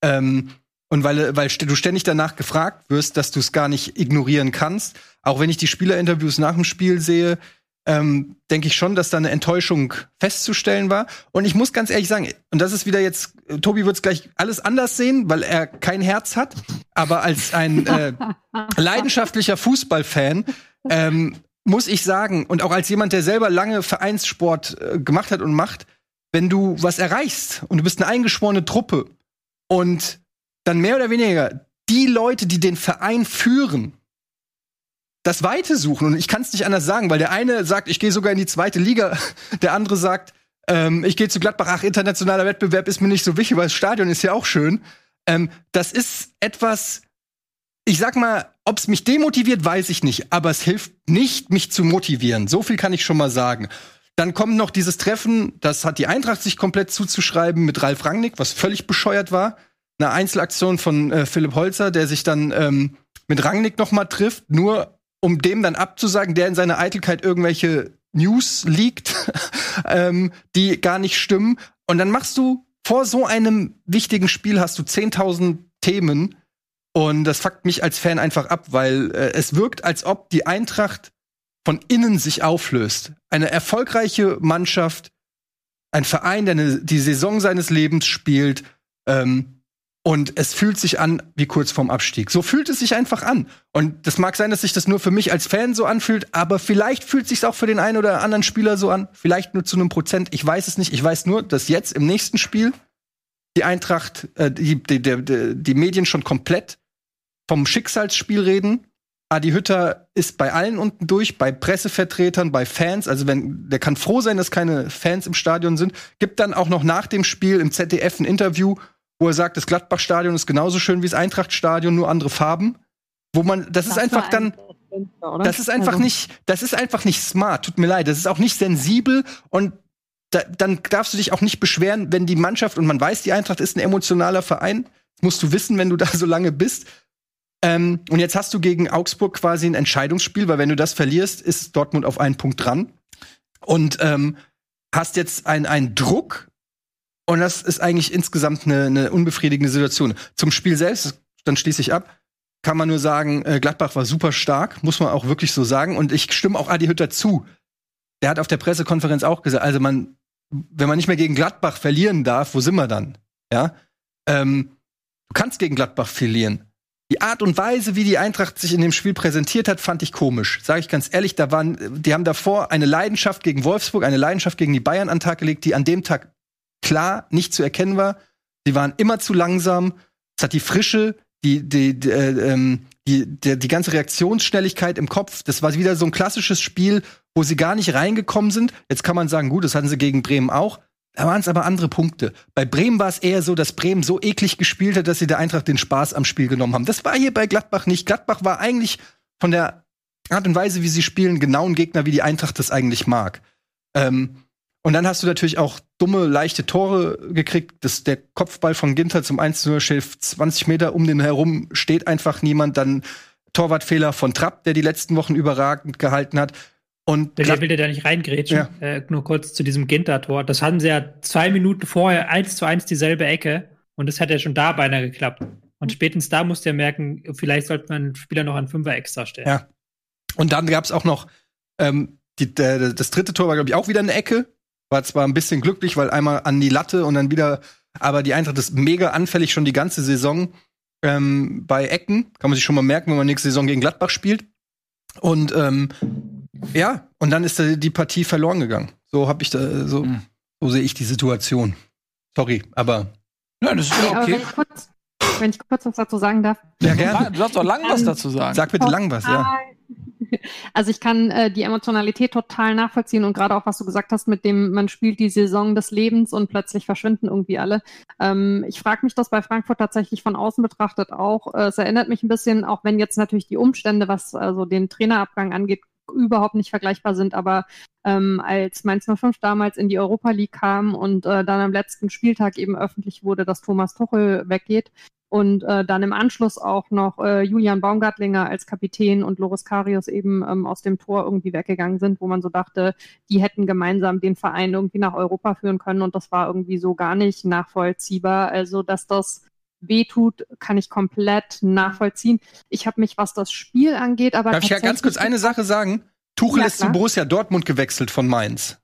ähm, und weil, weil du ständig danach gefragt wirst, dass du es gar nicht ignorieren kannst. Auch wenn ich die Spielerinterviews nach dem Spiel sehe, ähm, denke ich schon, dass da eine Enttäuschung festzustellen war. Und ich muss ganz ehrlich sagen, und das ist wieder jetzt, Tobi wird es gleich alles anders sehen, weil er kein Herz hat, aber als ein äh, leidenschaftlicher Fußballfan ähm, muss ich sagen, und auch als jemand, der selber lange Vereinssport äh, gemacht hat und macht, wenn du was erreichst und du bist eine eingeschworene Truppe und dann mehr oder weniger die Leute, die den Verein führen, das Weite suchen. Und ich kann es nicht anders sagen, weil der eine sagt, ich gehe sogar in die zweite Liga, der andere sagt, ähm, ich gehe zu Gladbach, ach, internationaler Wettbewerb ist mir nicht so wichtig, weil das Stadion ist ja auch schön. Ähm, das ist etwas, ich sag mal, ob es mich demotiviert, weiß ich nicht, aber es hilft nicht, mich zu motivieren. So viel kann ich schon mal sagen. Dann kommt noch dieses Treffen, das hat die Eintracht sich komplett zuzuschreiben mit Ralf Rangnick, was völlig bescheuert war. Eine Einzelaktion von äh, Philipp Holzer, der sich dann ähm, mit Rangnick noch mal trifft, nur um dem dann abzusagen, der in seiner Eitelkeit irgendwelche News liegt, ähm, die gar nicht stimmen. Und dann machst du vor so einem wichtigen Spiel hast du 10.000 Themen, und das fuckt mich als Fan einfach ab, weil äh, es wirkt, als ob die Eintracht von innen sich auflöst. Eine erfolgreiche Mannschaft, ein Verein, der eine, die Saison seines Lebens spielt, ähm, und es fühlt sich an wie kurz vorm Abstieg. So fühlt es sich einfach an. Und das mag sein, dass sich das nur für mich als Fan so anfühlt, aber vielleicht fühlt es sich auch für den einen oder anderen Spieler so an. Vielleicht nur zu einem Prozent. Ich weiß es nicht. Ich weiß nur, dass jetzt im nächsten Spiel die Eintracht, äh, die, die, die, die Medien schon komplett vom Schicksalsspiel reden. Adi Hütter ist bei allen unten durch, bei Pressevertretern, bei Fans. Also wenn der kann froh sein, dass keine Fans im Stadion sind. Gibt dann auch noch nach dem Spiel im ZDF ein Interview, wo er sagt, das Gladbach-Stadion ist genauso schön wie das Eintracht-Stadion, nur andere Farben. wo man, das ist einfach dann, das ist einfach Also- nicht, das ist einfach nicht smart. Tut mir leid, das ist auch nicht sensibel und da, dann darfst du dich auch nicht beschweren, wenn die Mannschaft und man weiß, die Eintracht ist ein emotionaler Verein. Das musst du wissen, wenn du da so lange bist. Ähm, und jetzt hast du gegen Augsburg quasi ein Entscheidungsspiel, weil wenn du das verlierst, ist Dortmund auf einen Punkt dran und ähm, hast jetzt ein- einen Druck und das ist eigentlich insgesamt eine, eine unbefriedigende Situation. Zum Spiel selbst, dann schließe ich ab, kann man nur sagen, äh, Gladbach war super stark, muss man auch wirklich so sagen. Und ich stimme auch Adi Hütter zu. Der hat auf der Pressekonferenz auch gesagt, also man, wenn man nicht mehr gegen Gladbach verlieren darf, wo sind wir dann? Ja, ähm, du kannst gegen Gladbach verlieren. Die Art und Weise, wie die Eintracht sich in dem Spiel präsentiert hat, fand ich komisch. Sage ich ganz ehrlich, da waren, die haben davor eine Leidenschaft gegen Wolfsburg, eine Leidenschaft gegen die Bayern an den Tag gelegt, die an dem Tag klar nicht zu erkennen war. Sie waren immer zu langsam. Es hat die Frische, die, die, die, äh, ähm, die, die, die ganze Reaktionsschnelligkeit im Kopf. Das war wieder so ein klassisches Spiel, wo sie gar nicht reingekommen sind. Jetzt kann man sagen, gut, das hatten sie gegen Bremen auch. Da waren es aber andere Punkte. Bei Bremen war es eher so, dass Bremen so eklig gespielt hat, dass sie der Eintracht den Spaß am Spiel genommen haben. Das war hier bei Gladbach nicht. Gladbach war eigentlich von der Art und Weise, wie sie spielen, genau ein Gegner, wie die Eintracht das eigentlich mag. Ähm, und dann hast du natürlich auch dumme, leichte Tore gekriegt. Das, der Kopfball von Ginter zum 1 0 steht 20 Meter um den herum, steht einfach niemand. Dann Torwartfehler von Trapp, der die letzten Wochen überragend gehalten hat. Und Der will da nicht reingrätschen. Ja. Äh, nur kurz zu diesem Ginter-Tor. Das hatten sie ja zwei Minuten vorher eins zu eins dieselbe Ecke. Und das hat ja schon da beinahe geklappt. Und spätestens da musste er merken, vielleicht sollte man einen Spieler noch an Fünfer extra stellen. Ja. Und dann gab es auch noch ähm, die, der, das dritte Tor war, glaube ich, auch wieder eine Ecke. War zwar ein bisschen glücklich, weil einmal an die Latte und dann wieder, aber die Eintracht ist mega anfällig schon die ganze Saison ähm, bei Ecken. Kann man sich schon mal merken, wenn man nächste Saison gegen Gladbach spielt. Und ähm, ja, und dann ist die Partie verloren gegangen. So habe ich da, so, Mhm. so sehe ich die Situation. Sorry, aber Ja, das ist ja aber okay. wenn ich, kurz, wenn ich kurz was dazu sagen darf. ja gerne. Du darfst doch lang was Ähm, dazu sagen. Sag bitte lang was, ja. Also ich kann äh, die Emotionalität total nachvollziehen und gerade auch, was du gesagt hast, mit dem, man spielt die Saison des Lebens und plötzlich verschwinden irgendwie alle. Ähm, ich frage mich das bei Frankfurt tatsächlich von außen betrachtet auch. Äh, es erinnert mich ein bisschen, auch wenn jetzt natürlich die Umstände, was also den Trainerabgang angeht, überhaupt nicht vergleichbar sind, aber ähm, als Mainz 05 damals in die Europa League kam und äh, dann am letzten Spieltag eben öffentlich wurde, dass Thomas Tuchel weggeht, und äh, dann im Anschluss auch noch äh, Julian Baumgartlinger als Kapitän und Loris Karius eben ähm, aus dem Tor irgendwie weggegangen sind, wo man so dachte, die hätten gemeinsam den Verein irgendwie nach Europa führen können und das war irgendwie so gar nicht nachvollziehbar. Also, dass das wehtut, kann ich komplett nachvollziehen. Ich habe mich, was das Spiel angeht, aber Darf ich ja ganz kurz eine Sache sagen? Tuchel Ja, ist zu klar. Borussia Dortmund gewechselt von Mainz.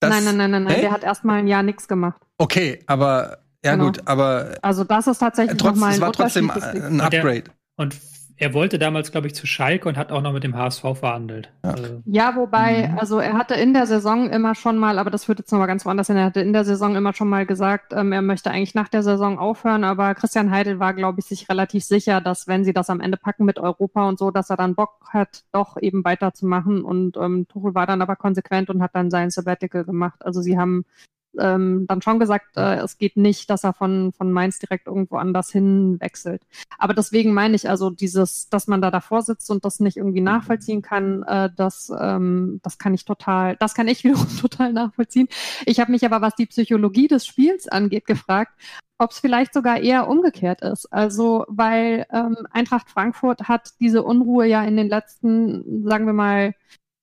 Das- nein, nein, nein, nein, nein, Hä? der hat erstmal ein Jahr nichts gemacht. Okay, aber ja Genau. gut, aber Also das ist tatsächlich trotzdem, nochmal ein es war trotzdem ein Und der- Upgrade. Und er wollte damals, glaube ich, zu Schalke und hat auch noch mit dem HSV verhandelt. Ja. Also, Ja, wobei, Mhm. also er hatte in der Saison immer schon mal, aber das führt jetzt nochmal ganz woanders hin, er hatte in der Saison immer schon mal gesagt, ähm, er möchte eigentlich nach der Saison aufhören, aber Christian Heidel war, glaube ich, sich relativ sicher, dass wenn sie das am Ende packen mit Europa und so, dass er dann Bock hat, doch eben weiterzumachen und ähm, Tuchel war dann aber konsequent und hat dann sein Sabbatical gemacht. Also sie haben ähm, dann schon gesagt, äh, es geht nicht, dass er von, von Mainz direkt irgendwo anders hin wechselt. Aber deswegen meine ich also dieses, dass man da davor sitzt und das nicht irgendwie nachvollziehen kann, äh, das, ähm, das kann ich total, das kann ich wiederum total nachvollziehen. Ich habe mich aber, was die Psychologie des Spiels angeht, gefragt, ob es vielleicht sogar eher umgekehrt ist. Also, weil ähm, Eintracht Frankfurt hat diese Unruhe ja in den letzten, sagen wir mal,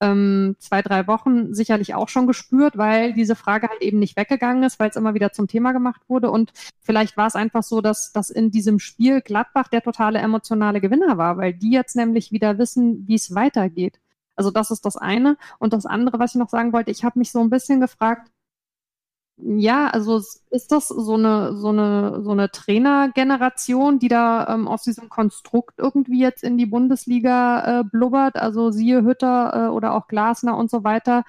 ähm, zwei, drei Wochen sicherlich auch schon gespürt, weil diese Frage halt eben nicht weggegangen ist, weil es immer wieder zum Thema gemacht wurde. Und vielleicht war es einfach so, dass, dass in diesem Spiel Gladbach der totale emotionale Gewinner war, weil die jetzt nämlich wieder wissen, wie es weitergeht. Also das ist das eine. Und das andere, was ich noch sagen wollte, ich habe mich so ein bisschen gefragt, ja, also ist das so eine so eine so eine Trainergeneration, die da ähm, aus diesem Konstrukt irgendwie jetzt in die Bundesliga äh, blubbert, also siehe Hütter äh, oder auch Glasner und so weiter,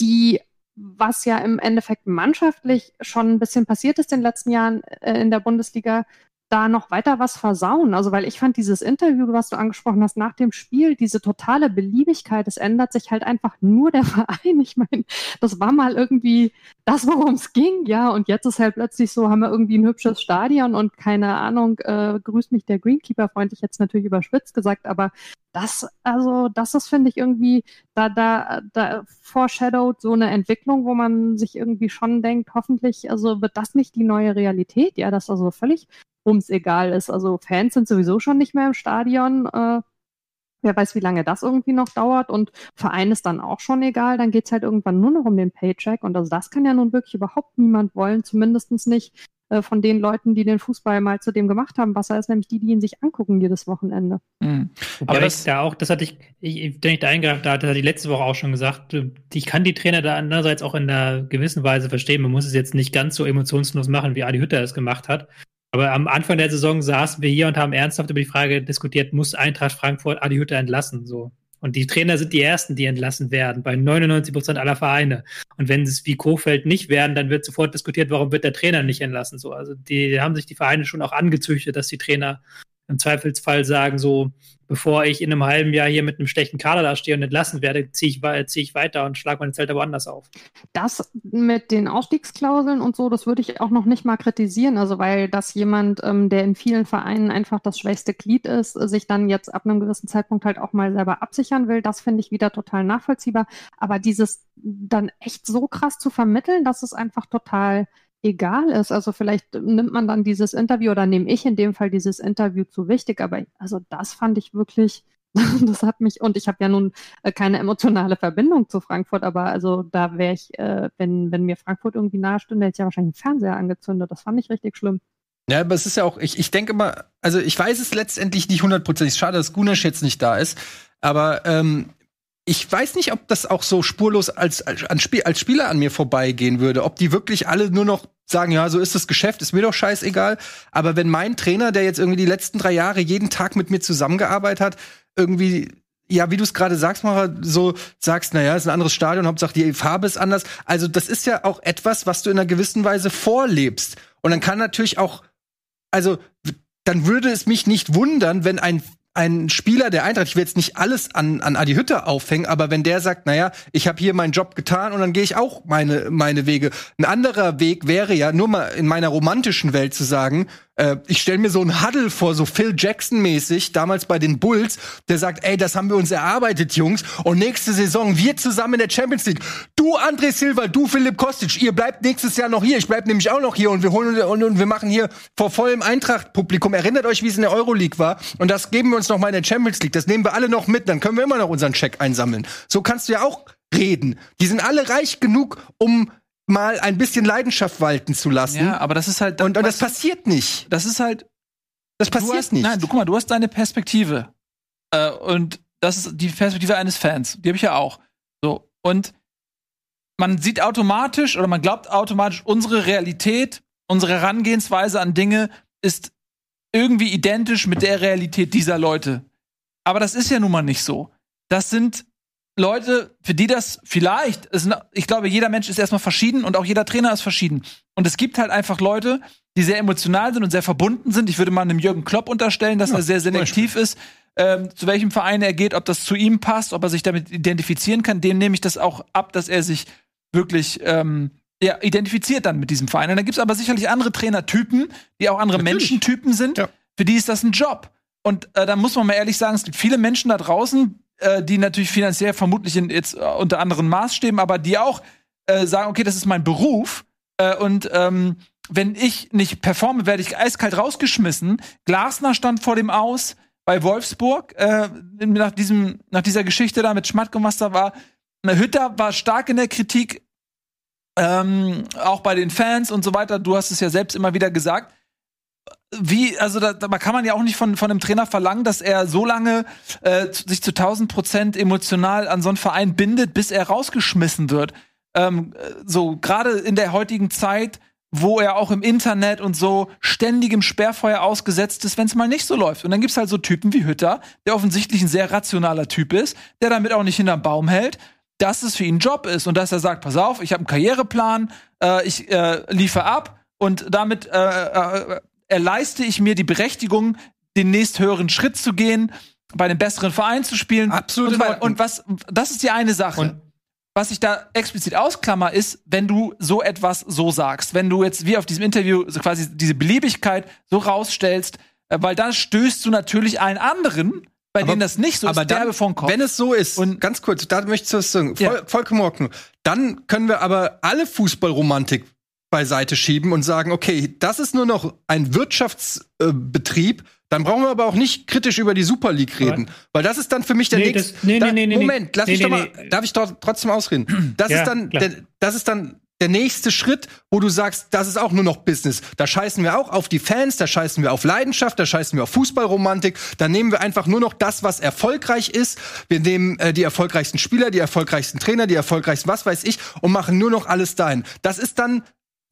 die was ja im Endeffekt mannschaftlich schon ein bisschen passiert ist in den letzten Jahren äh, in der Bundesliga, da noch weiter was versauen. Also, weil ich fand dieses Interview, was du angesprochen hast, nach dem Spiel, diese totale Beliebigkeit, es ändert sich halt einfach nur der Verein. Ich meine, das war mal irgendwie das, worum es ging, ja. Und jetzt ist halt plötzlich so, haben wir irgendwie ein hübsches Stadion und keine Ahnung, äh, grüßt mich der Greenkeeper freundlich jetzt natürlich überspitzt gesagt, aber das, also, das ist, finde ich, irgendwie, da, da, da foreshadowed so eine Entwicklung, wo man sich irgendwie schon denkt, hoffentlich, also wird das nicht die neue Realität, ja, dass also völlig ums egal ist. Also Fans sind sowieso schon nicht mehr im Stadion. Äh, wer weiß, wie lange das irgendwie noch dauert und Verein ist dann auch schon egal, dann geht's halt irgendwann nur noch um den Paycheck und also das kann ja nun wirklich überhaupt niemand wollen, zumindestens nicht äh, von den Leuten, die den Fußball mal zu dem gemacht haben, was er ist, nämlich die, die ihn sich angucken jedes Wochenende. Mhm. Aber das da auch, das hatte ich, ich wenn ich da eingreifen da, hatte ich letzte Woche auch schon gesagt, ich kann die Trainer da andererseits auch in einer gewissen Weise verstehen. Man muss es jetzt nicht ganz so emotionslos machen, wie Adi Hütter es gemacht hat. Aber am Anfang der Saison saßen wir hier und haben ernsthaft über die Frage diskutiert, muss Eintracht Frankfurt Adi Hütter entlassen? So. Und die Trainer sind die Ersten, die entlassen werden, bei 99 Prozent aller Vereine. Und wenn es wie Kofeld nicht werden, dann wird sofort diskutiert, warum wird der Trainer nicht entlassen? So, also die haben sich die Vereine schon auch angezüchtet, dass die Trainer im Zweifelsfall sagen, so, bevor ich in einem halben Jahr hier mit einem schlechten Kader da stehe und entlassen werde, ziehe ich, zieh ich weiter und schlage meine Zelte woanders auf. Das mit den Ausstiegsklauseln und so, das würde ich auch noch nicht mal kritisieren. Also, weil das jemand, ähm, der in vielen Vereinen einfach das schwächste Glied ist, sich dann jetzt ab einem gewissen Zeitpunkt halt auch mal selber absichern will, das finde ich wieder total nachvollziehbar. Aber dieses dann echt so krass zu vermitteln, das ist einfach total egal ist. Also vielleicht nimmt man dann dieses Interview oder nehme ich in dem Fall dieses Interview zu wichtig, aber also das fand ich wirklich, das hat mich, und ich habe ja nun äh, keine emotionale Verbindung zu Frankfurt, aber also da wäre ich, äh, wenn, wenn mir Frankfurt irgendwie nahe stünde, hätte ich ja wahrscheinlich einen Fernseher angezündet. Das fand ich richtig schlimm. Ja, aber es ist ja auch, ich, ich denke mal, also ich weiß es letztendlich nicht hundertprozentig. Schade, dass Gunesch jetzt nicht da ist. Aber ähm, ich weiß nicht, ob das auch so spurlos als, als, als Spieler an mir vorbeigehen würde. Ob die wirklich alle nur noch sagen, ja, so ist das Geschäft, ist mir doch scheißegal. Aber wenn mein Trainer, der jetzt irgendwie die letzten drei Jahre jeden Tag mit mir zusammengearbeitet hat, irgendwie ja, wie du es gerade sagst, Macher, so sagst, naja, ist ein anderes Stadion, Hauptsache die Farbe ist anders. Also das ist ja auch etwas, was du in einer gewissen Weise vorlebst. Und dann kann natürlich auch, also dann würde es mich nicht wundern, wenn ein ein Spieler der Eintracht, ich will jetzt nicht alles an, an Adi Hütter aufhängen, aber wenn der sagt, naja, ich habe hier meinen Job getan und dann gehe ich auch meine, meine Wege. Ein anderer Weg wäre ja, nur mal in meiner romantischen Welt zu sagen, äh, ich stelle mir so einen Huddle vor, so Phil Jackson-mäßig, damals bei den Bulls, der sagt, ey, das haben wir uns erarbeitet, Jungs, und nächste Saison wir zusammen in der Champions League. Du, André Silva, du, Philipp Kostic, ihr bleibt nächstes Jahr noch hier, ich bleib nämlich auch noch hier und wir holen und, und wir machen hier vor vollem Eintracht-Publikum. Erinnert euch, wie es in der Euroleague war und das geben wir uns noch mal in der Champions League. Das nehmen wir alle noch mit, dann können wir immer noch unseren Check einsammeln. So kannst du ja auch reden. Die sind alle reich genug, um mal ein bisschen Leidenschaft walten zu lassen. Ja, aber das ist halt. Und, und das passiert nicht. Das ist halt. Das passiert hast, nicht. Nein, du guck mal, du hast deine Perspektive. Äh, und das ist die Perspektive eines Fans. Die habe ich ja auch. So. Und man sieht automatisch oder man glaubt automatisch, unsere Realität, unsere Herangehensweise an Dinge ist irgendwie identisch mit der Realität dieser Leute. Aber das ist ja nun mal nicht so. Das sind Leute, für die das vielleicht, sind, ich glaube, jeder Mensch ist erstmal verschieden und auch jeder Trainer ist verschieden. Und es gibt halt einfach Leute, die sehr emotional sind und sehr verbunden sind. Ich würde mal einem Jürgen Klopp unterstellen, dass ja, er sehr selektiv ist, ähm, zu welchem Verein er geht, ob das zu ihm passt, ob er sich damit identifizieren kann. Dem nehme ich das auch ab, dass er sich wirklich ähm, ja, identifiziert dann mit diesem Verein. Und dann gibt es aber sicherlich andere Trainertypen, die auch andere Natürlich. Menschentypen sind. Ja. Für die ist das ein Job. Und äh, da muss man mal ehrlich sagen, es gibt viele Menschen da draußen, äh, die natürlich finanziell vermutlich in, jetzt äh, unter anderen Maßstäben, aber die auch äh, sagen, okay, das ist mein Beruf äh, und ähm, wenn ich nicht performe, werde ich eiskalt rausgeschmissen. Glasner stand vor dem Aus bei Wolfsburg äh, nach diesem nach dieser Geschichte da mit Schmatke, was da war. Hütter war stark in der Kritik, ähm, auch bei den Fans und so weiter. Du hast es ja selbst immer wieder gesagt wie, also da, da kann man ja auch nicht von, von einem Trainer verlangen, dass er so lange äh, sich zu 1000 Prozent emotional an so einen Verein bindet, bis er rausgeschmissen wird. Ähm, so, gerade in der heutigen Zeit, wo er auch im Internet und so ständig im Sperrfeuer ausgesetzt ist, wenn es mal nicht so läuft. Und dann gibt's halt so Typen wie Hütter, der offensichtlich ein sehr rationaler Typ ist, der damit auch nicht hinterm Baum hält, dass es für ihn ein Job ist und dass er sagt, pass auf, ich habe einen Karriereplan, äh, ich äh, liefere ab und damit äh, äh, erleiste ich mir die Berechtigung, den nächsthöheren Schritt zu gehen, bei einem besseren Verein zu spielen. Absolut. Und, weiter. und was, das ist die eine Sache. Und- was ich da explizit ausklammer, ist, wenn du so etwas so sagst. Wenn du jetzt wie auf diesem Interview so quasi diese Beliebigkeit so rausstellst, äh, weil dann stößt du natürlich allen anderen, bei Aber- denen das nicht so aber ist, dann, derbe vom Kopf. wenn es so ist, Und- ganz kurz, da möchte ich was sagen, voll, Ja. vollkommen in Ordnung. Dann können wir aber alle Fußballromantik beiseite schieben und sagen, okay, das ist nur noch ein Wirtschaftsbetrieb, dann brauchen wir aber auch nicht kritisch über die Super League reden, weil das ist dann für mich der Nee, nächste. nee, da, nee, nee, Moment, lass mich doch mal, darf ich doch trotzdem ausreden? Das Ja, ist dann, der, das ist dann der nächste Schritt, wo du sagst, das ist auch nur noch Business. Da scheißen wir auch auf die Fans, da scheißen wir auf Leidenschaft, da scheißen wir auf Fußballromantik. Da nehmen wir einfach nur noch das, was erfolgreich ist. Wir nehmen äh, die erfolgreichsten Spieler, die erfolgreichsten Trainer, die erfolgreichsten was weiß ich und machen nur noch alles dahin. Das ist dann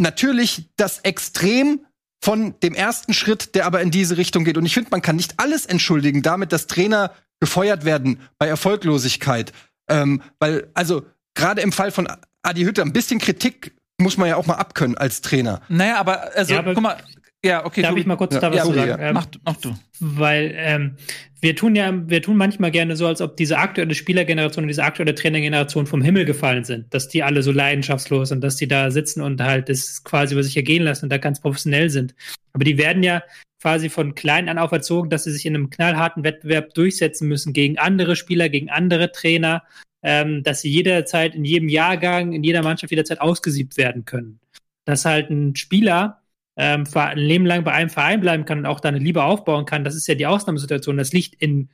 natürlich das Extrem von dem ersten Schritt, der aber in diese Richtung geht. Und ich finde, man kann nicht alles entschuldigen damit, dass Trainer gefeuert werden bei Erfolglosigkeit. Ähm, weil, also, gerade im Fall von Adi Hütter, ein bisschen Kritik muss man ja auch mal abkönnen als Trainer. naja, aber also, Ja, aber- guck mal, ja, okay, Darf du, ich mal kurz Ja, da was ja, sagen? ja. Ähm, mach, mach du. weil ähm, wir tun ja, wir tun manchmal gerne so, als ob diese aktuelle Spielergeneration und diese aktuelle Trainergeneration vom Himmel gefallen sind, dass die alle so leidenschaftslos sind, dass die da sitzen und halt das quasi über sich ergehen lassen und da ganz professionell sind. Aber die werden ja quasi von klein an auferzogen, dass sie sich in einem knallharten Wettbewerb durchsetzen müssen gegen andere Spieler, gegen andere Trainer, ähm, dass sie jederzeit in jedem Jahrgang, in jeder Mannschaft jederzeit ausgesiebt werden können. Dass halt ein Spieler ähm, ein Leben lang bei einem Verein bleiben kann und auch da Liebe aufbauen kann, das ist ja die Ausnahmesituation. Das liegt in,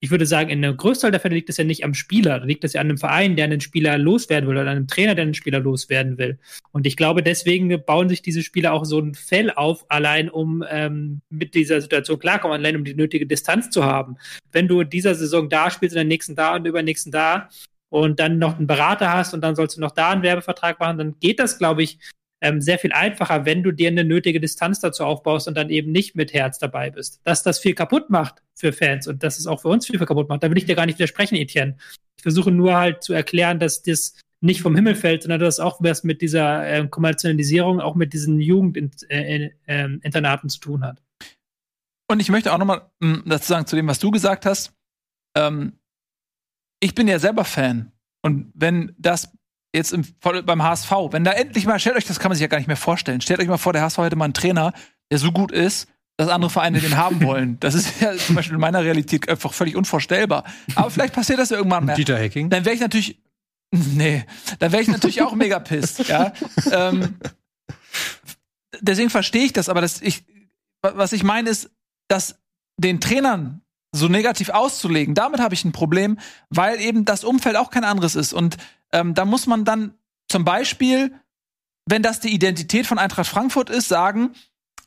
ich würde sagen, in einem Großteil der Fälle liegt es ja nicht am Spieler, da liegt es ja an einem Verein, der einen Spieler loswerden will oder an einem Trainer, der einen Spieler loswerden will. Und ich glaube, deswegen bauen sich diese Spieler auch so ein Fell auf, allein um ähm, mit dieser Situation klarkommen, allein um die nötige Distanz zu haben. Wenn du in dieser Saison da spielst, in der nächsten da und übernächsten da und dann noch einen Berater hast und dann sollst du noch da einen Werbevertrag machen, dann geht das, glaube ich, ähm, sehr viel einfacher, wenn du dir eine nötige Distanz dazu aufbaust und dann eben nicht mit Herz dabei bist. Dass das viel kaputt macht für Fans und dass es auch für uns viel kaputt macht, da will ich dir gar nicht widersprechen, Etienne. Ich versuche nur halt zu erklären, dass das nicht vom Himmel fällt, sondern dass auch was mit dieser ähm, Kommerzialisierung, auch mit diesen Jugendinternaten zu tun hat. Und ich möchte auch noch mal mh, dazu sagen, zu dem, was du gesagt hast. Ähm, ich bin ja selber Fan. Und wenn das jetzt im, beim HSV, wenn da endlich mal, stellt euch, das kann man sich ja gar nicht mehr vorstellen. Stellt euch mal vor, der HSV hätte mal einen Trainer, der so gut ist, dass andere Vereine den haben wollen. Das ist ja zum Beispiel in meiner Realität einfach völlig unvorstellbar. Aber vielleicht passiert das ja irgendwann mal. Dieter Hecking. Dann wäre ich natürlich, nee, dann wäre ich natürlich auch mega pissed, ja. Ähm, deswegen verstehe ich das, aber das, ich, wa- was ich meine ist, dass den Trainern so negativ auszulegen, damit habe ich ein Problem, weil eben das Umfeld auch kein anderes ist. Und ähm, da muss man dann zum Beispiel, wenn das die Identität von Eintracht Frankfurt ist, sagen,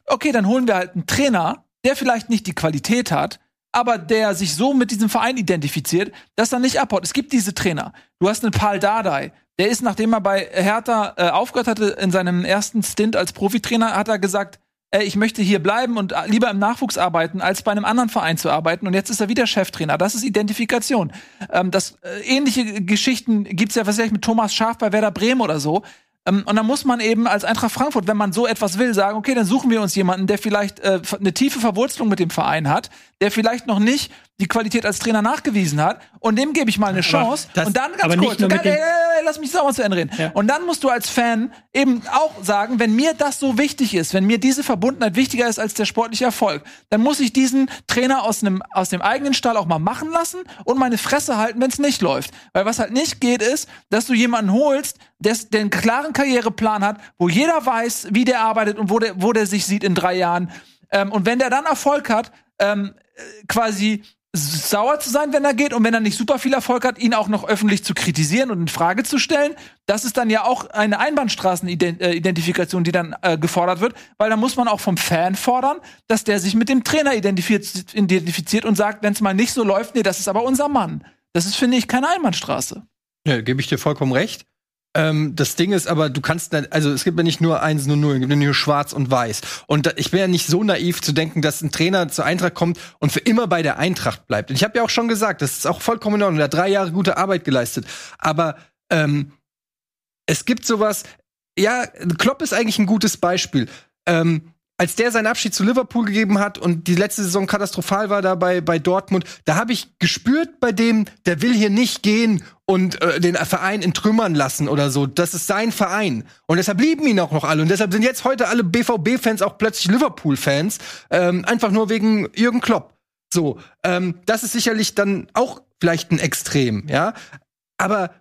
okay, dann holen wir halt einen Trainer, der vielleicht nicht die Qualität hat, aber der sich so mit diesem Verein identifiziert, dass er nicht abhaut. Es gibt diese Trainer. Du hast einen Paul Dardai. Der ist, nachdem er bei Hertha äh, aufgehört hatte, in seinem ersten Stint als Profitrainer, hat er gesagt, äh, ich möchte hier bleiben und äh, lieber im Nachwuchs arbeiten, als bei einem anderen Verein zu arbeiten. Und jetzt ist er wieder Cheftrainer. Das ist Identifikation. Ähm, das äh, ähnliche Geschichten gibt's ja ich, mit Thomas Schaf bei Werder Bremen oder so. Ähm, und dann muss man eben als Eintracht Frankfurt, wenn man so etwas will, sagen, okay, dann suchen wir uns jemanden, der vielleicht äh, eine tiefe Verwurzelung mit dem Verein hat, der vielleicht noch nicht die Qualität als Trainer nachgewiesen hat und dem gebe ich mal eine Chance. das- und dann ganz kurz, äh, dem- äh, äh, lass mich sauber zu Ende reden. Ja. Und dann musst du als Fan eben auch sagen, wenn mir das so wichtig ist, wenn mir diese Verbundenheit wichtiger ist als der sportliche Erfolg, dann muss ich diesen Trainer aus einem aus dem eigenen Stall auch mal machen lassen und meine Fresse halten, wenn es nicht läuft. Weil was halt nicht geht, ist, dass du jemanden holst, der, der einen klaren Karriereplan hat, wo jeder weiß, wie der arbeitet und wo der, wo der sich sieht in drei Jahren. Ähm, und wenn der dann Erfolg hat, ähm, äh, quasi sauer zu sein, wenn er geht und wenn er nicht super viel Erfolg hat, ihn auch noch öffentlich zu kritisieren und in Frage zu stellen. Das ist dann ja auch eine Einbahnstraßenidentifikation, die dann äh, gefordert wird, weil da muss man auch vom Fan fordern, dass der sich mit dem Trainer identifiziert, und sagt, wenn es mal nicht so läuft, nee, das ist aber unser Mann. Das ist, finde ich, keine Einbahnstraße. Ja, gebe ich dir vollkommen recht. Ähm, das Ding ist aber, du kannst, also es gibt ja nicht nur eins und null, es gibt ja nur schwarz und weiß. Und ich bin ja nicht so naiv zu denken, dass ein Trainer zur Eintracht kommt und für immer bei der Eintracht bleibt. Und ich habe ja auch schon gesagt, das ist auch vollkommen in Ordnung. Er hat drei Jahre gute Arbeit geleistet. Aber ähm, es gibt sowas, ja, Klopp ist eigentlich ein gutes Beispiel. Ähm, als der seinen Abschied zu Liverpool gegeben hat und die letzte Saison katastrophal war da bei, bei Dortmund, da habe ich gespürt bei dem, der will hier nicht gehen und äh, den Verein in Trümmern lassen oder so. Das ist sein Verein. Und deshalb lieben ihn auch noch alle. Und deshalb sind jetzt heute alle BVB-Fans auch plötzlich Liverpool-Fans. Ähm, einfach nur wegen Jürgen Klopp. So, ähm, das ist sicherlich dann auch vielleicht ein Extrem, ja. Aber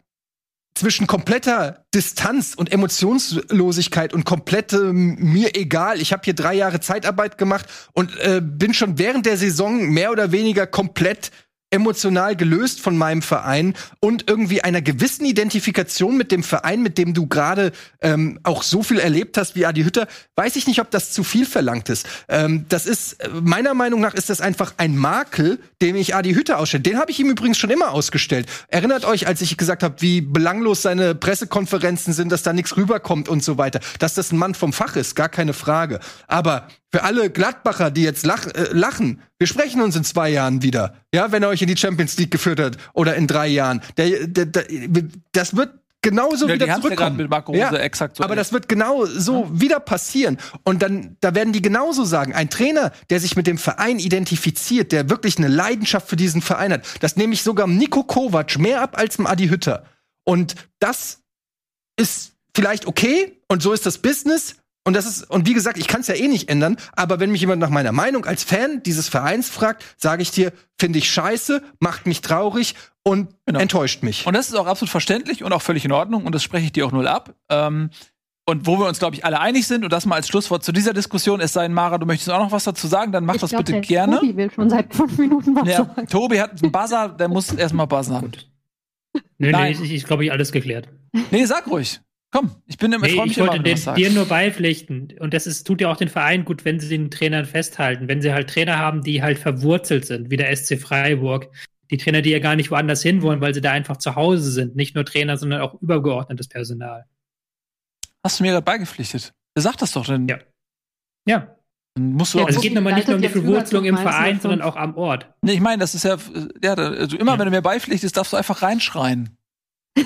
zwischen kompletter Distanz und Emotionslosigkeit und komplette mir egal. Ich habe hier drei Jahre Zeitarbeit gemacht und äh, bin schon während der Saison mehr oder weniger komplett emotional gelöst von meinem Verein und irgendwie einer gewissen Identifikation mit dem Verein, mit dem du gerade ähm, auch so viel erlebt hast wie Adi Hütter, weiß ich nicht, ob das zu viel verlangt ist. Ähm, das ist meiner Meinung nach ist das einfach ein Makel, dem ich Adi Hütter ausstelle. Den habe ich ihm übrigens schon immer ausgestellt. Erinnert euch, als ich gesagt habe, wie belanglos seine Pressekonferenzen sind, dass da nichts rüberkommt und so weiter, dass das ein Mann vom Fach ist, gar keine Frage. Aber für alle Gladbacher, die jetzt lach, äh, lachen, wir sprechen uns in zwei Jahren wieder. Ja, wenn er euch in die Champions League geführt hat oder in drei Jahren. Der, der, der, das wird genauso ja, wieder zurückkommen. mit Marco Rose ja, exakt so aber das wird genau so ja. wieder passieren. Und dann, da werden die genauso sagen. Ein Trainer, der sich mit dem Verein identifiziert, der wirklich eine Leidenschaft für diesen Verein hat, das nehme ich sogar Nico Kovac mehr ab als dem Adi Hütter. Und das ist vielleicht okay und so ist das Business, und das ist, und wie gesagt, ich kann es ja eh nicht ändern, aber wenn mich jemand nach meiner Meinung als Fan dieses Vereins fragt, sage ich dir, finde ich scheiße, macht mich traurig und genau. enttäuscht mich. Und das ist auch absolut verständlich und auch völlig in Ordnung und das spreche ich dir auch null ab. Ähm, und wo wir uns, glaube ich, alle einig sind, und das mal als Schlusswort zu dieser Diskussion, es sei denn, Mara, du möchtest auch noch was dazu sagen, dann mach ich das glaub, bitte der gerne. Tobi will schon seit fünf Minuten was ja, sagen. Tobi hat einen Buzzer, der muss erstmal buzzern. Nee, nee, ich, ich glaube, ich alles geklärt. Nee, sag ruhig. Komm, ich bin im nee, Ich wollte den, dir nur beipflichten. Und das ist, tut ja auch den Verein gut, wenn sie den Trainern festhalten. Wenn sie halt Trainer haben, die halt verwurzelt sind, wie der SC Freiburg. Die Trainer, die ja gar nicht woanders hin wollen, weil sie da einfach zu Hause sind. Nicht nur Trainer, sondern auch übergeordnetes Personal. Hast du mir gerade beigepflichtet? Sagt das doch denn? Ja. Ja. Dann musst du ja, also es geht nochmal nicht nur um die Verwurzelung im Verein, sondern auch am Ort. Nee, ich meine, das ist ja, ja, also immer ja. wenn du mir beipflichtest, darfst du einfach reinschreien.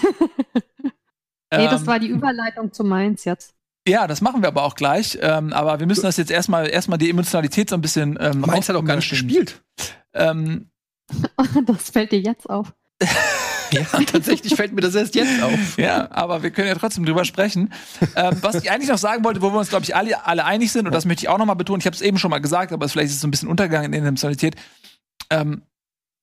Nee, das ähm, war die Überleitung zu Mainz jetzt. Ja, das machen wir aber auch gleich. Ähm, aber wir müssen das jetzt erstmal erstmal die Emotionalität so ein bisschen. Ähm, Mainz hat auch gar nicht gespielt. Ähm, das fällt dir jetzt auf. ja, tatsächlich fällt mir das erst jetzt auf. Ja, aber wir können ja trotzdem drüber sprechen. ähm, was ich eigentlich noch sagen wollte, wo wir uns, glaube ich, alle, alle einig sind, und das möchte ich auch noch mal betonen, ich habe es eben schon mal gesagt, aber vielleicht ist es so ein bisschen untergegangen in der Emotionalität. Ähm,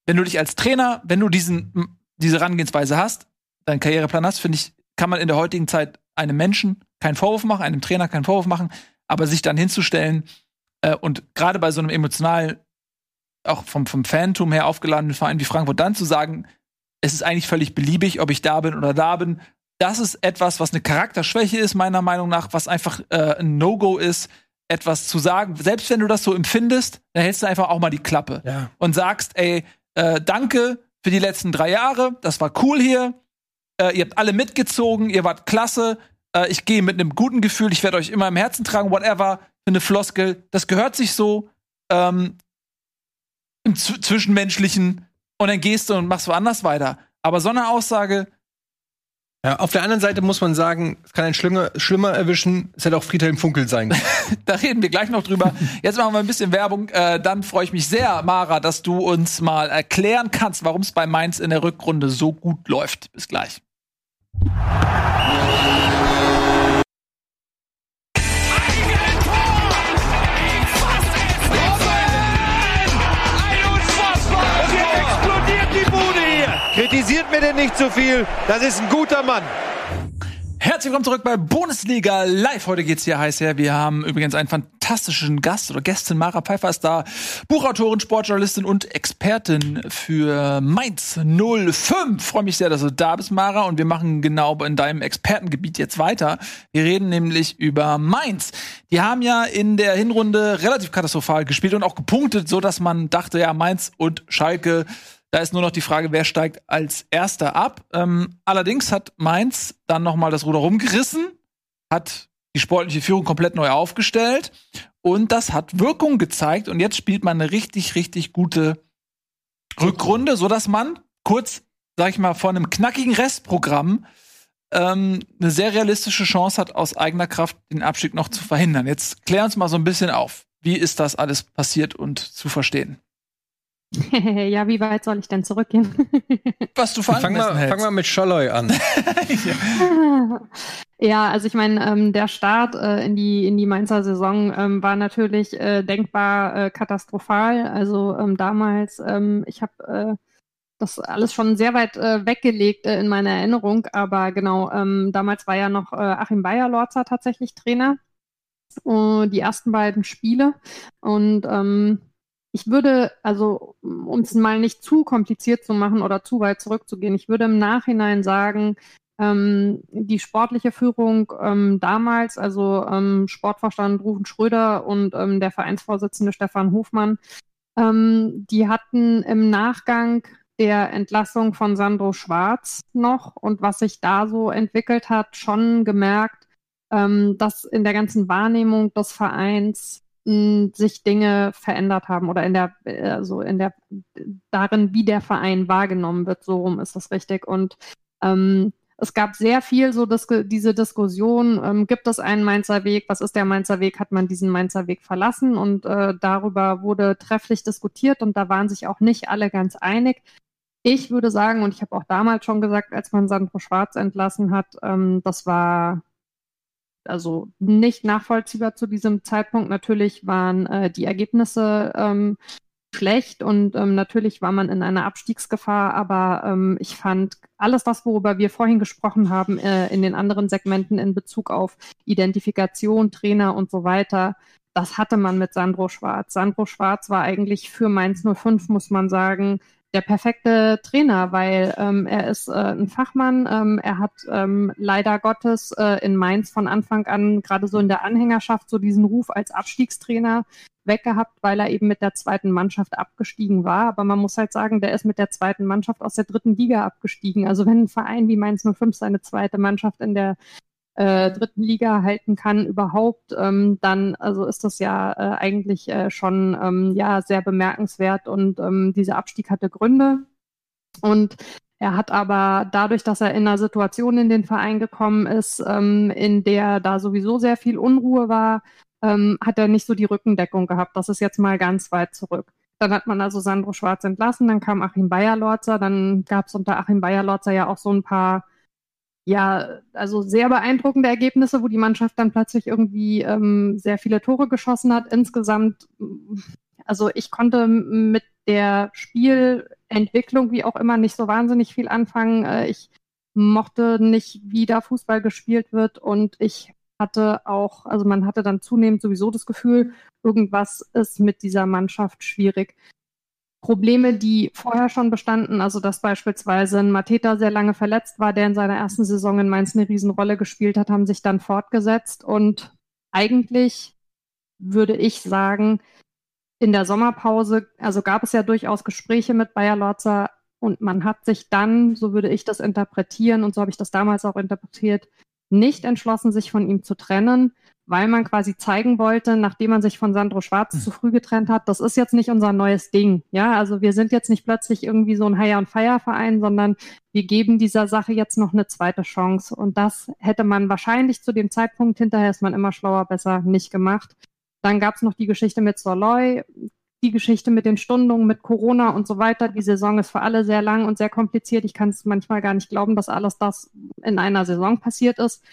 wenn du dich als Trainer, wenn du diesen, diese Herangehensweise hast, deinen Karriereplan hast, finde ich, kann man in der heutigen Zeit einem Menschen keinen Vorwurf machen, einem Trainer keinen Vorwurf machen, aber sich dann hinzustellen äh, und gerade bei so einem emotional, auch vom, vom Phantom her aufgeladenen Verein wie Frankfurt, dann zu sagen, es ist eigentlich völlig beliebig, ob ich da bin oder da bin. Das ist etwas, was eine Charakterschwäche ist, meiner Meinung nach, was einfach äh, ein No-Go ist, etwas zu sagen. Selbst wenn du das so empfindest, dann hältst du einfach auch mal die Klappe ja. und sagst, ey, äh, danke für die letzten drei Jahre, das war cool hier, äh, ihr habt alle mitgezogen, ihr wart klasse. Äh, ich gehe mit einem guten Gefühl, ich werde euch immer im Herzen tragen, whatever, für eine Floskel. Das gehört sich so ähm, im Z Zwischenmenschlichen und dann gehst du und machst woanders weiter. Aber so eine Aussage. Ja, auf der anderen Seite muss man sagen, es kann ein schlimmer, schlimmer erwischen. Es hätte auch Friedhelm Funkel sein da reden wir gleich noch drüber. Jetzt machen wir ein bisschen Werbung. Äh, dann freue ich mich sehr, Mara, dass du uns mal erklären kannst, warum es bei Mainz in der Rückrunde so gut läuft. Bis gleich. Mir denn nicht zu viel. Das ist ein guter Mann. Herzlich willkommen zurück bei Bundesliga Live. Heute geht's hier heiß her. Wir haben übrigens einen fantastischen Gast oder Gästin. Mara Pfeiffer ist da. Buchautorin, Sportjournalistin und Expertin für Mainz 05. Freue mich sehr, dass du da bist, Mara. Und wir machen genau in deinem Expertengebiet jetzt weiter. Wir reden nämlich über Mainz. Die haben ja in der Hinrunde relativ katastrophal gespielt und auch gepunktet, so dass man dachte, ja, Mainz und Schalke da ist nur noch die Frage, wer steigt als Erster ab. Ähm, allerdings hat Mainz dann noch mal das Ruder rumgerissen, hat die sportliche Führung komplett neu aufgestellt und das hat Wirkung gezeigt. Und jetzt spielt man eine richtig, richtig gute Rückrunde, so dass man kurz, sag ich mal, vor einem knackigen Restprogramm ähm, eine sehr realistische Chance hat, aus eigener Kraft den Abstieg noch zu verhindern. Jetzt klär uns mal so ein bisschen auf. Wie ist das alles passiert und zu verstehen? ja, wie weit soll ich denn zurückgehen? Was du fang mal, fang mal mit Scholloy an. ja. also ich meine, ähm, der Start äh, in die in die Mainzer Saison ähm, war natürlich äh, denkbar äh, katastrophal. Also ähm, damals, ähm, ich habe äh, das alles schon sehr weit äh, weggelegt äh, in meiner Erinnerung, aber genau, ähm, damals war ja noch Achim Bayer-Lorzer tatsächlich Trainer. die ersten beiden Spiele und ähm, ich würde, also um es mal nicht zu kompliziert zu machen oder zu weit zurückzugehen, ich würde im Nachhinein sagen, ähm, die sportliche Führung ähm, damals, also ähm, Sportvorstand Rufen Schröder und ähm, der Vereinsvorsitzende Stefan Hofmann, ähm, die hatten im Nachgang der Entlassung von Sandro Schwarz noch und was sich da so entwickelt hat, schon gemerkt, ähm, dass in der ganzen Wahrnehmung des Vereins sich Dinge verändert haben oder in der, also in der, darin, wie der Verein wahrgenommen wird, so rum ist das richtig. Und ähm, es gab sehr viel so dis diese Diskussion, ähm, gibt es einen Mainzer Weg, was ist der Mainzer Weg, hat man diesen Mainzer Weg verlassen und äh, darüber wurde trefflich diskutiert und da waren sich auch nicht alle ganz einig. Ich würde sagen, und ich habe auch damals schon gesagt, als man Sandro Schwarz entlassen hat, ähm, das war also nicht nachvollziehbar zu diesem Zeitpunkt. Natürlich waren äh, die Ergebnisse ähm, schlecht und ähm, natürlich war man in einer Abstiegsgefahr, aber ähm, ich fand alles das, worüber wir vorhin gesprochen haben, äh, in den anderen Segmenten in Bezug auf Identifikation, Trainer und so weiter, das hatte man mit Sandro Schwarz. Sandro Schwarz war eigentlich für Mainz 05, muss man sagen, der perfekte Trainer, weil ähm, er ist äh, ein Fachmann. Ähm, er hat ähm, leider Gottes äh, in Mainz von Anfang an gerade so in der Anhängerschaft so diesen Ruf als Abstiegstrainer weggehabt, weil er eben mit der zweiten Mannschaft abgestiegen war. Aber man muss halt sagen, der ist mit der zweiten Mannschaft aus der dritten Liga abgestiegen. Also wenn ein Verein wie Mainz 05 seine zweite Mannschaft in der äh, dritten Liga halten kann überhaupt, ähm, dann also ist das ja äh, eigentlich äh, schon ähm, ja sehr bemerkenswert und ähm, dieser Abstieg hatte Gründe und er hat aber dadurch, dass er in einer Situation in den Verein gekommen ist, ähm, in der da sowieso sehr viel Unruhe war, ähm, hat er nicht so die Rückendeckung gehabt. Das ist jetzt mal ganz weit zurück. Dann hat man also Sandro Schwarz entlassen, dann kam Achim Bayer-Lorzer, dann gab es unter Achim Bayer-Lorzer ja auch so ein paar ja, also sehr beeindruckende Ergebnisse, wo die Mannschaft dann plötzlich irgendwie ähm, sehr viele Tore geschossen hat. Insgesamt, also ich konnte mit der Spielentwicklung, wie auch immer, nicht so wahnsinnig viel anfangen. Äh, ich mochte nicht, wie da Fußball gespielt wird und ich hatte auch, also man hatte dann zunehmend sowieso das Gefühl, irgendwas ist mit dieser Mannschaft schwierig. Probleme, die vorher schon bestanden, also dass beispielsweise ein Mateta sehr lange verletzt war, der in seiner ersten Saison in Mainz eine Riesenrolle gespielt hat, haben sich dann fortgesetzt. Und eigentlich würde ich sagen, in der Sommerpause, also gab es ja durchaus Gespräche mit Bayer Lorzer und man hat sich dann, so würde ich das interpretieren und so habe ich das damals auch interpretiert, nicht entschlossen, sich von ihm zu trennen, weil man quasi zeigen wollte, nachdem man sich von Sandro Schwarz zu früh getrennt hat, das ist jetzt nicht unser neues Ding. Ja, also wir sind jetzt nicht plötzlich irgendwie so ein Hire und Fire Verein, sondern wir geben dieser Sache jetzt noch eine zweite Chance. Und das hätte man wahrscheinlich zu dem Zeitpunkt, hinterher ist man immer schlauer, besser nicht gemacht. Dann gab es noch die Geschichte mit Soloy, die Geschichte mit den Stundungen, mit Corona und so weiter. Die Saison ist für alle sehr lang und sehr kompliziert. Ich kann es manchmal gar nicht glauben, dass alles das in einer Saison passiert ist.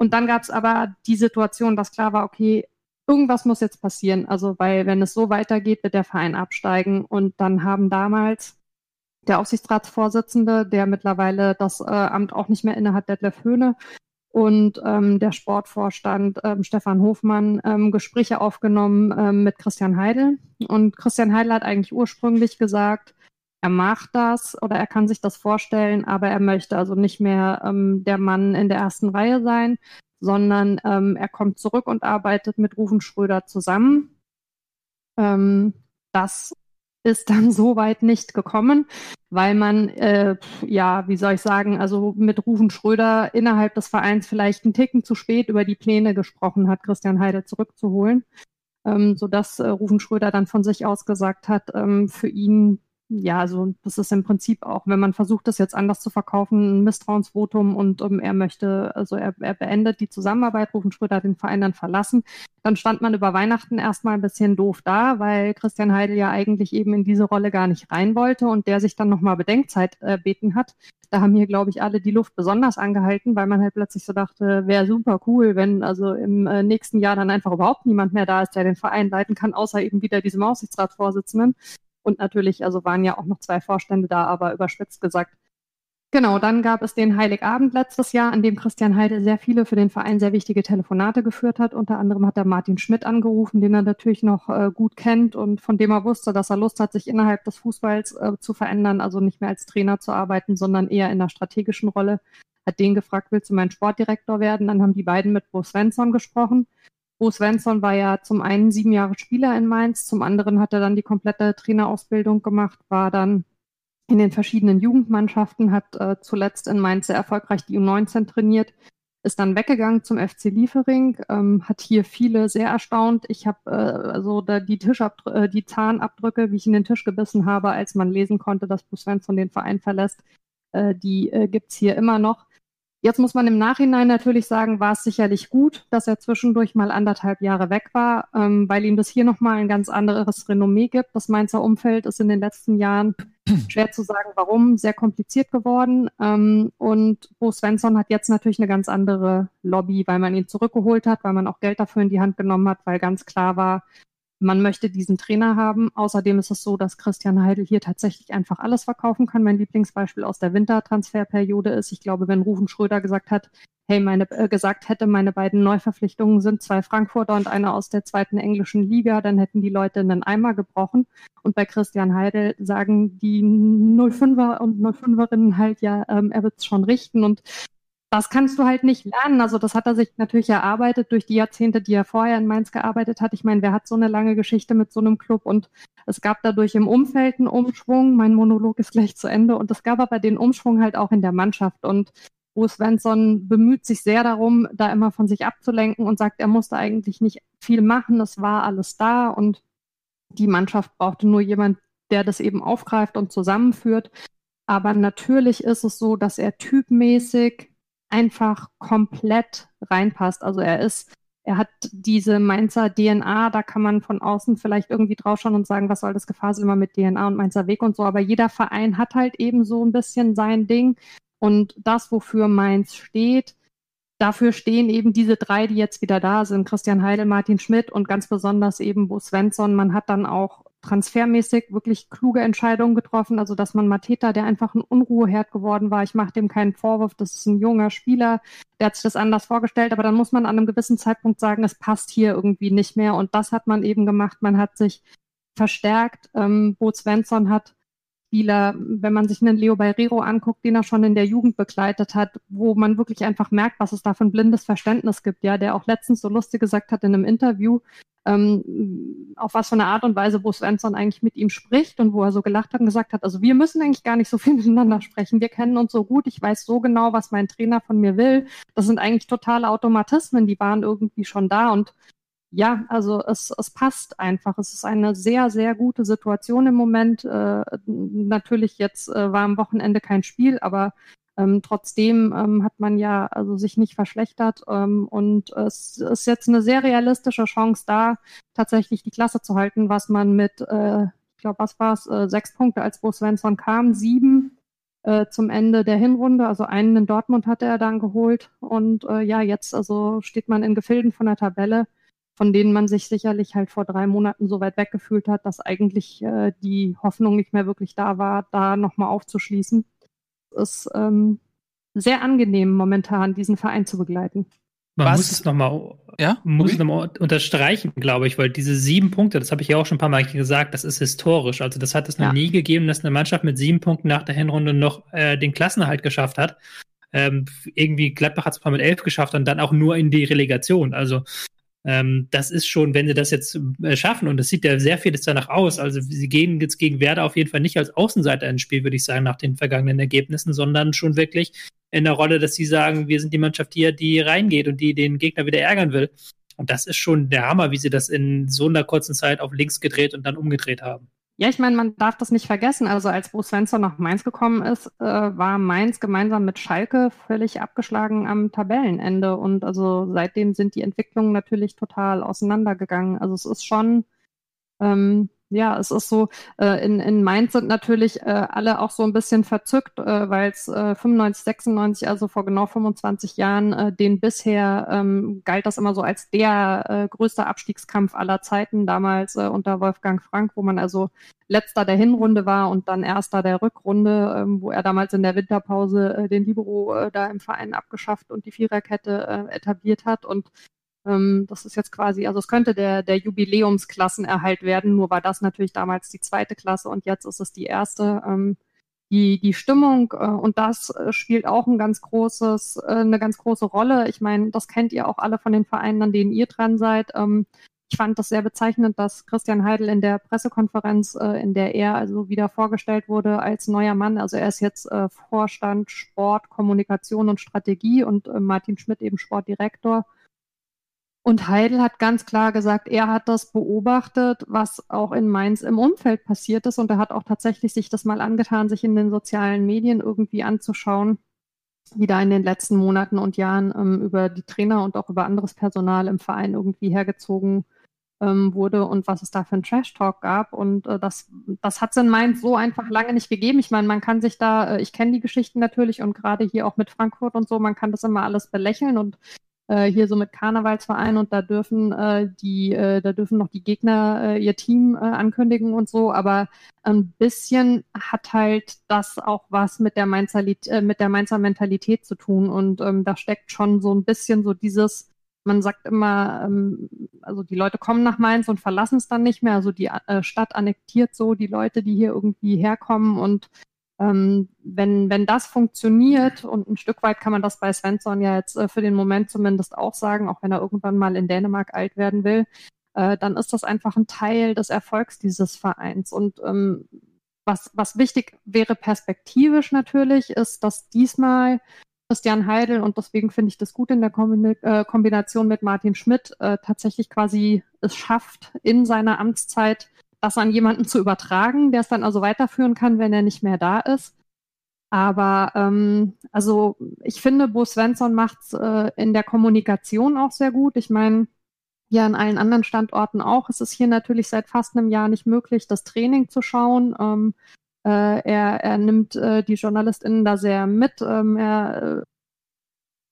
Und dann gab es aber die Situation, dass klar war, okay, irgendwas muss jetzt passieren. Also, weil wenn es so weitergeht, wird der Verein absteigen. Und dann haben damals der Aufsichtsratsvorsitzende, der mittlerweile das äh, Amt auch nicht mehr innehat, Detlef Höhne, und ähm, der Sportvorstand ähm, Stefan Hofmann ähm, Gespräche aufgenommen ähm, mit Christian Heidel. Und Christian Heidel hat eigentlich ursprünglich gesagt, er macht das oder er kann sich das vorstellen, aber er möchte also nicht mehr ähm, der Mann in der ersten Reihe sein, sondern ähm, er kommt zurück und arbeitet mit Rufen Schröder zusammen. Ähm, das ist dann soweit nicht gekommen, weil man, äh, ja, wie soll ich sagen, also mit Rufen Schröder innerhalb des Vereins vielleicht einen Ticken zu spät über die Pläne gesprochen hat, Christian Heide zurückzuholen, ähm, sodass äh, Rufen Schröder dann von sich aus gesagt hat, ähm, für ihn ja, also das ist im Prinzip auch, wenn man versucht, das jetzt anders zu verkaufen, ein Misstrauensvotum und um, er möchte, also er, er beendet die Zusammenarbeit, Rufen Schröder den Verein dann verlassen. Dann stand man über Weihnachten erstmal ein bisschen doof da, weil Christian Heidel ja eigentlich eben in diese Rolle gar nicht rein wollte und der sich dann nochmal Bedenkzeit äh, beten hat. Da haben hier, glaube ich, alle die Luft besonders angehalten, weil man halt plötzlich so dachte, wäre super cool, wenn also im äh, nächsten Jahr dann einfach überhaupt niemand mehr da ist, der den Verein leiten kann, außer eben wieder diesem Aufsichtsratsvorsitzenden. Und natürlich, also waren ja auch noch zwei Vorstände da, aber überspitzt gesagt. Genau, dann gab es den Heiligabend letztes Jahr, an dem Christian Heide sehr viele für den Verein sehr wichtige Telefonate geführt hat. Unter anderem hat er Martin Schmidt angerufen, den er natürlich noch äh, gut kennt und von dem er wusste, dass er Lust hat, sich innerhalb des Fußballs äh, zu verändern, also nicht mehr als Trainer zu arbeiten, sondern eher in einer strategischen Rolle. Hat den gefragt, willst du mein Sportdirektor werden? Dann haben die beiden mit Bo Svensson gesprochen. Bo Svensson war ja zum einen sieben Jahre Spieler in Mainz, zum anderen hat er dann die komplette Trainerausbildung gemacht, war dann in den verschiedenen Jugendmannschaften, hat äh, zuletzt in Mainz sehr erfolgreich die U19 trainiert, ist dann weggegangen zum FC Liefering, ähm, hat hier viele sehr erstaunt. Ich habe äh, also da die Tischabdrücke, äh, die Zahnabdrücke, wie ich in den Tisch gebissen habe, als man lesen konnte, dass Bo Svensson den Verein verlässt, äh, die äh, gibt's hier immer noch. Jetzt muss man im Nachhinein natürlich sagen, war es sicherlich gut, dass er zwischendurch mal anderthalb Jahre weg war, ähm, weil ihm das hier nochmal ein ganz anderes Renommee gibt. Das Mainzer Umfeld ist in den letzten Jahren schwer zu sagen, warum, sehr kompliziert geworden. Ähm, und Bo Svensson hat jetzt natürlich eine ganz andere Lobby, weil man ihn zurückgeholt hat, weil man auch Geld dafür in die Hand genommen hat, weil ganz klar war, man möchte diesen Trainer haben. Außerdem ist es so, dass Christian Heidel hier tatsächlich einfach alles verkaufen kann. Mein Lieblingsbeispiel aus der Wintertransferperiode ist, ich glaube, wenn Rufen Schröder gesagt hat, hey, meine, äh, gesagt hätte, meine beiden Neuverpflichtungen sind zwei Frankfurter und eine aus der zweiten englischen Liga, dann hätten die Leute einen Eimer gebrochen. Und bei Christian Heidel sagen die 05er und 05erinnen halt, ja, ähm, er wird es schon richten. Und das kannst du halt nicht lernen. Also das hat er sich natürlich erarbeitet durch die Jahrzehnte, die er vorher in Mainz gearbeitet hat. Ich meine, wer hat so eine lange Geschichte mit so einem Club? Und es gab dadurch im Umfeld einen Umschwung. Mein Monolog ist gleich zu Ende. Und es gab aber den Umschwung halt auch in der Mannschaft. Und Bo Svensson bemüht sich sehr darum, da immer von sich abzulenken und sagt, er musste eigentlich nicht viel machen. Es war alles da. Und die Mannschaft brauchte nur jemand, der das eben aufgreift und zusammenführt. Aber natürlich ist es so, dass er typmäßig einfach komplett reinpasst. Also er ist, er hat diese Mainzer DNA, da kann man von außen vielleicht irgendwie draufschauen und sagen, was soll das Gefasel immer mit DNA und Mainzer Weg und so. Aber jeder Verein hat halt eben so ein bisschen sein Ding. Und das, wofür Mainz steht, dafür stehen eben diese drei, die jetzt wieder da sind. Christian Heidel, Martin Schmidt und ganz besonders eben Bo Svensson. Man hat dann auch transfermäßig wirklich kluge Entscheidungen getroffen. Also, dass man Mateta, der einfach ein Unruheherd geworden war, ich mache dem keinen Vorwurf, das ist ein junger Spieler, der hat sich das anders vorgestellt, aber dann muss man an einem gewissen Zeitpunkt sagen, es passt hier irgendwie nicht mehr. Und das hat man eben gemacht. Man hat sich verstärkt. Ähm, Bo Svensson hat Spieler, wenn man sich einen Leo Barrero anguckt, den er schon in der Jugend begleitet hat, wo man wirklich einfach merkt, was es da für ein blindes Verständnis gibt, ja, der auch letztens so lustig gesagt hat in einem Interview, ähm, auf was für eine Art und Weise Bo Svensson eigentlich mit ihm spricht und wo er so gelacht hat und gesagt hat, also wir müssen eigentlich gar nicht so viel miteinander sprechen. Wir kennen uns so gut, ich weiß so genau, was mein Trainer von mir will. Das sind eigentlich totale Automatismen, die waren irgendwie schon da und ja, also es, es passt einfach. Es ist eine sehr, sehr gute Situation im Moment. Äh, natürlich jetzt äh, war am Wochenende kein Spiel, aber ähm, trotzdem ähm, hat man ja also sich nicht verschlechtert ähm, und es ist jetzt eine sehr realistische Chance da, tatsächlich die Klasse zu halten, was man mit, äh, ich glaube, was war es, äh, sechs Punkte, als Bo Svensson kam, sieben äh, zum Ende der Hinrunde, also einen in Dortmund hatte er dann geholt und äh, ja, jetzt also steht man in Gefilden von der Tabelle, von denen man sich sicherlich halt vor drei Monaten so weit weggefühlt hat, dass eigentlich äh, die Hoffnung nicht mehr wirklich da war, da nochmal aufzuschließen ist ähm, sehr angenehm, momentan diesen Verein zu begleiten. Man Was? muss es nochmal ja? muss noch mal unterstreichen, glaube ich, weil diese sieben Punkte, das habe ich ja auch schon ein paar Mal gesagt, das ist historisch. Also das hat es noch ja. nie gegeben, dass eine Mannschaft mit sieben Punkten nach der Hinrunde noch äh, den Klassenerhalt geschafft hat. Ähm, irgendwie Gladbach hat es mal mit elf geschafft und dann auch nur in die Relegation. Also ähm, das ist schon, wenn sie das jetzt äh, schaffen, und das sieht ja sehr vieles danach aus. Also sie gehen jetzt gegen Werder auf jeden Fall nicht als Außenseiter ins Spiel, würde ich sagen, nach den vergangenen Ergebnissen, sondern schon wirklich in der Rolle, dass sie sagen, wir sind die Mannschaft hier, die reingeht und die den Gegner wieder ärgern will. Und das ist schon der Hammer, wie sie das in so einer kurzen Zeit auf links gedreht und dann umgedreht haben. Ja, ich meine, man darf das nicht vergessen. Also als Bruce Svensson nach Mainz gekommen ist, äh, war Mainz gemeinsam mit Schalke völlig abgeschlagen am Tabellenende. Und also seitdem sind die Entwicklungen natürlich total auseinandergegangen. Also es ist schon ähm, ja, es ist so, äh, in, in Mainz sind natürlich äh, alle auch so ein bisschen verzückt, äh, weil es äh, 95, 96, also vor genau 25 Jahren, äh, den bisher ähm, galt das immer so als der äh, größte Abstiegskampf aller Zeiten, damals äh, unter Wolfgang Frank, wo man also letzter der Hinrunde war und dann erster der Rückrunde, ähm, wo er damals in der Winterpause äh, den Libero äh, da im Verein abgeschafft und die Viererkette äh, etabliert hat. Und das ist jetzt quasi, also es könnte der, der Jubiläumsklassenerhalt werden, nur war das natürlich damals die zweite Klasse und jetzt ist es die erste. Ähm, die, die Stimmung äh, und das äh, spielt auch ein ganz großes, äh, eine ganz große Rolle. Ich meine, das kennt ihr auch alle von den Vereinen, an denen ihr dran seid. Ähm, ich fand das sehr bezeichnend, dass Christian Heidel in der Pressekonferenz, in der er also wieder vorgestellt wurde als neuer Mann, also er ist jetzt Vorstand Sport, Kommunikation und Strategie und Martin Schmidt eben Sportdirektor. Und Heidel hat ganz klar gesagt, er hat das beobachtet, was auch in Mainz im Umfeld passiert ist. Und er hat auch tatsächlich sich das mal angetan, sich in den sozialen Medien irgendwie anzuschauen, wie da in den letzten Monaten und Jahren ähm, über die Trainer und auch über anderes Personal im Verein irgendwie hergezogen ähm, wurde und was es da für einen Trash-Talk gab. Und äh, das, das hat es in Mainz so einfach lange nicht gegeben. Ich meine, man kann sich da, äh, ich kenne die Geschichten natürlich und gerade hier auch mit Frankfurt und so, man kann das immer alles belächeln und äh, hier so mit Karnevalsverein und da dürfen äh, die, äh, da dürfen noch die Gegner äh, ihr Team äh, ankündigen und so, aber ein bisschen hat halt das auch was mit der Mainzer, äh, mit der Mainzer Mentalität zu tun und ähm, da steckt schon so ein bisschen so dieses man sagt immer, ähm, also die Leute kommen nach Mainz und verlassen es dann nicht mehr. Also die Stadt annektiert so die Leute, die hier irgendwie herkommen und wenn, wenn das funktioniert, und ein Stück weit kann man das bei Svensson ja jetzt äh, für den Moment zumindest auch sagen, auch wenn er irgendwann mal in Dänemark alt werden will, äh, dann ist das einfach ein Teil des Erfolgs dieses Vereins. Und ähm, was, was wichtig wäre perspektivisch natürlich, ist, dass diesmal Christian Heidel, und deswegen finde ich das gut in der äh, Kombination mit Martin Schmidt, äh, tatsächlich quasi es schafft, in seiner Amtszeit das an jemanden zu übertragen, der es dann also weiterführen kann, wenn er nicht mehr da ist. Aber ähm, also ich finde, Bo Svensson macht es äh, in der Kommunikation auch sehr gut. Ich meine, ja, an allen anderen Standorten auch. Es ist hier natürlich seit fast einem Jahr nicht möglich, das Training zu schauen. Ähm, äh, er, er nimmt äh, die JournalistInnen da sehr mit. Ähm, er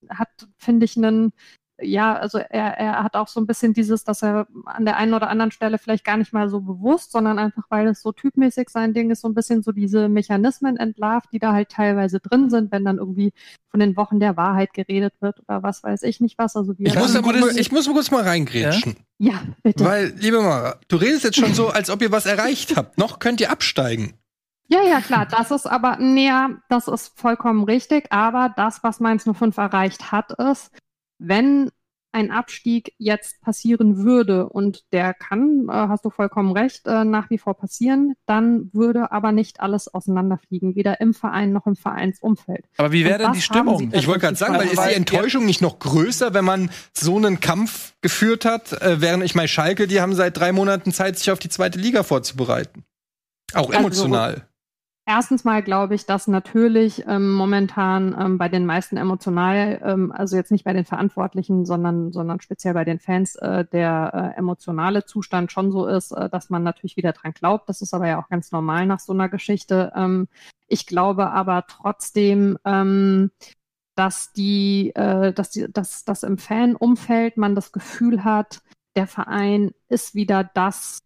äh, hat, finde ich, einen ja, also er, er hat auch so ein bisschen dieses, dass er an der einen oder anderen Stelle vielleicht gar nicht mal so bewusst, sondern einfach, weil es so typmäßig sein Ding ist, so ein bisschen so diese Mechanismen entlarvt, die da halt teilweise drin sind, wenn dann irgendwie von den Wochen der Wahrheit geredet wird oder was weiß ich nicht was. Also wie ich, muss, mal, ich muss mal kurz mal reingrätschen. Ja? ja, bitte. Weil, liebe Mara, du redest jetzt schon so, als ob ihr was erreicht habt. Noch könnt ihr absteigen. Ja, ja, klar, das ist aber näher, das ist vollkommen richtig, aber das, was Mainz 05 erreicht hat, ist, wenn ein Abstieg jetzt passieren würde, und der kann, äh, hast du vollkommen recht, äh, nach wie vor passieren, dann würde aber nicht alles auseinanderfliegen, weder im Verein noch im Vereinsumfeld. Aber wie wäre denn die Stimmung? Ich wollte gerade sagen, weil ist die Enttäuschung nicht noch größer, wenn man so einen Kampf geführt hat, äh, während ich meine, Schalke, die haben seit drei Monaten Zeit, sich auf die zweite Liga vorzubereiten. Auch also, emotional. Also, Erstens mal glaube ich, dass natürlich ähm, momentan ähm, bei den meisten emotional, ähm, also jetzt nicht bei den Verantwortlichen, sondern, sondern speziell bei den Fans, äh, der äh, emotionale Zustand schon so ist, äh, dass man natürlich wieder dran glaubt. Das ist aber ja auch ganz normal nach so einer Geschichte. Ähm, ich glaube aber trotzdem, ähm, dass die, äh, dass die, dass, dass im Fanumfeld man das Gefühl hat, der Verein ist wieder das,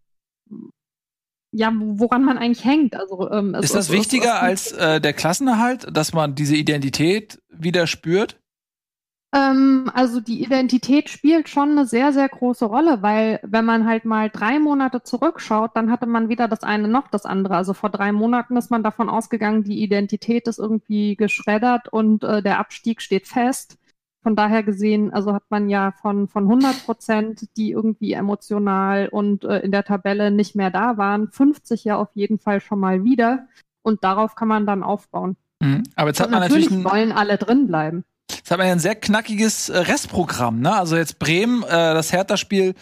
ja, woran man eigentlich hängt. Also, ähm, ist das wichtiger als äh, der Klassenerhalt, dass man diese Identität wieder spürt? Ähm, also die Identität spielt schon eine sehr, sehr große Rolle, weil wenn man halt mal drei Monate zurückschaut, dann hatte man weder das eine noch das andere. Also vor drei Monaten ist man davon ausgegangen, die Identität ist irgendwie geschreddert und äh, der Abstieg steht fest. Von daher gesehen, also hat man ja von, von 100 Prozent, die irgendwie emotional und äh, in der Tabelle nicht mehr da waren, 50 ja auf jeden Fall schon mal wieder. Und darauf kann man dann aufbauen. Mhm. Aber jetzt hat und man natürlich natürlich wollen alle drin bleiben. Jetzt hat man ja ein sehr knackiges äh, Restprogramm. Ne? Also jetzt Bremen, äh, das Hertha-Spiel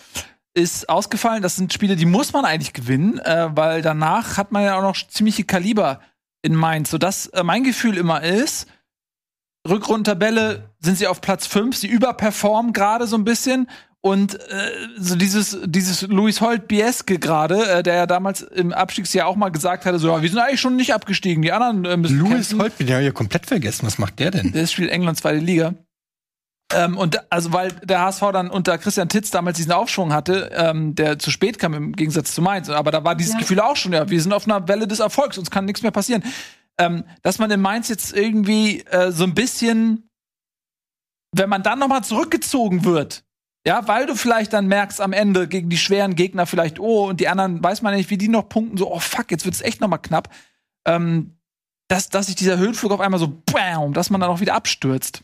ist ausgefallen. Das sind Spiele, die muss man eigentlich gewinnen, äh, weil danach hat man ja auch noch ziemliche Kaliber in Mainz. Sodass äh, mein Gefühl immer ist, Rückrundentabelle sind sie auf Platz 5, sie überperformen gerade so ein bisschen. Und äh, so dieses, dieses Louis Holt Bieske gerade, äh, der ja damals im Abstiegsjahr auch mal gesagt hatte, so, ja, wir sind eigentlich schon nicht abgestiegen, die anderen äh, müssen Louis kämpfen. Holt, den habe ich ja komplett vergessen. Was macht der denn? Der spielt England zweite Liga. Ähm, und also weil der HSV dann unter Christian Titz damals diesen Aufschwung hatte, ähm, der zu spät kam im Gegensatz zu Mainz. Aber da war dieses Ja. Gefühl auch schon, ja, wir sind auf einer Welle des Erfolgs, uns kann nichts mehr passieren. Ähm, dass man in Mainz jetzt irgendwie äh, so ein bisschen, wenn man dann noch mal zurückgezogen wird, ja, weil du vielleicht dann merkst am Ende gegen die schweren Gegner vielleicht, oh, und die anderen weiß man nicht, wie die noch punkten, so, oh fuck, jetzt wird's echt noch mal knapp. Ähm, dass, dass sich dieser Höhenflug auf einmal so, bam, dass man dann auch wieder abstürzt.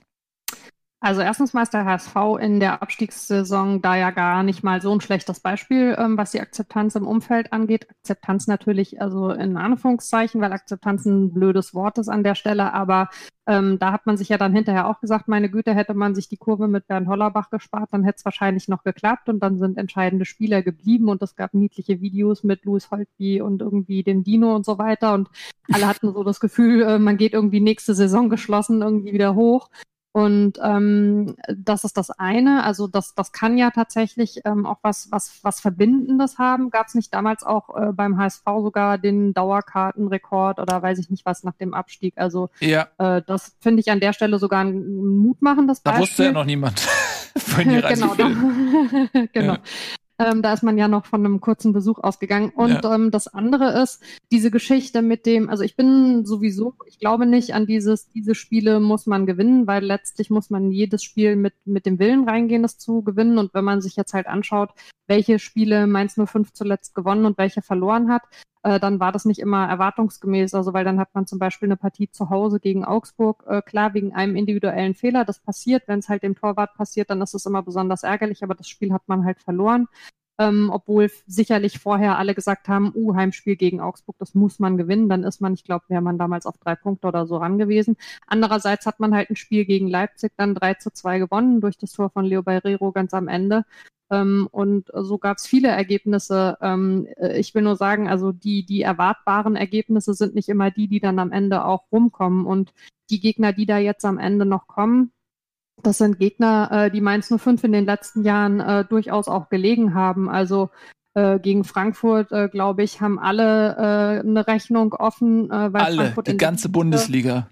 Also erstens mal ist der HSV in der Abstiegssaison da ja gar nicht mal so ein schlechtes Beispiel, ähm, was die Akzeptanz im Umfeld angeht. Akzeptanz natürlich, also in Anführungszeichen, weil Akzeptanz ein blödes Wort ist an der Stelle, aber ähm, da hat man sich ja dann hinterher auch gesagt, meine Güte, hätte man sich die Kurve mit Bernd Hollerbach gespart, dann hätte es wahrscheinlich noch geklappt und dann sind entscheidende Spieler geblieben und es gab niedliche Videos mit Louis Holtby und irgendwie dem Dino und so weiter und alle hatten so das Gefühl, äh, man geht irgendwie nächste Saison geschlossen irgendwie wieder hoch. Und ähm, das ist das eine. Also das, das kann ja tatsächlich ähm, auch was, was, was Verbindendes haben. Gab es nicht damals auch äh, beim HSV sogar den Dauerkartenrekord oder weiß ich nicht was nach dem Abstieg? Also Ja, äh, das finde ich an der Stelle sogar ein mutmachendes da Beispiel. wusste ja noch niemand. Die genau, da, genau. Ja. Ähm, da ist man ja noch von einem kurzen Besuch ausgegangen. Und Ja. ähm, das andere ist diese Geschichte mit dem, also ich bin sowieso, ich glaube nicht an dieses, diese Spiele muss man gewinnen, weil letztlich muss man jedes Spiel mit, mit dem Willen reingehen, das zu gewinnen. Und wenn man sich jetzt halt anschaut, welche Spiele Mainz 05 zuletzt gewonnen und welche verloren hat, äh, dann war das nicht immer erwartungsgemäß. Also weil dann hat man zum Beispiel eine Partie zu Hause gegen Augsburg, äh, klar wegen einem individuellen Fehler, das passiert. Wenn es halt dem Torwart passiert, dann ist es immer besonders ärgerlich, aber das Spiel hat man halt verloren. Ähm, obwohl sicherlich vorher alle gesagt haben, uh, Heimspiel gegen Augsburg, das muss man gewinnen. Dann ist man, ich glaube, wäre man damals auf drei Punkte oder so ran gewesen. Andererseits hat man halt ein Spiel gegen Leipzig dann 3 zu 2 gewonnen durch das Tor von Leo Barrero ganz am Ende. Ähm, und so gab es viele Ergebnisse. Ähm, äh, ich will nur sagen, also die, die erwartbaren Ergebnisse sind nicht immer die, die dann am Ende auch rumkommen. Und die Gegner, die da jetzt am Ende noch kommen, das sind Gegner, äh, die Mainz 05 in den letzten Jahren äh, durchaus auch gelegen haben. Also äh, gegen Frankfurt, äh, glaube ich, haben alle äh, eine Rechnung offen, äh, weil Alle, Frankfurt die ganze Bundesliga.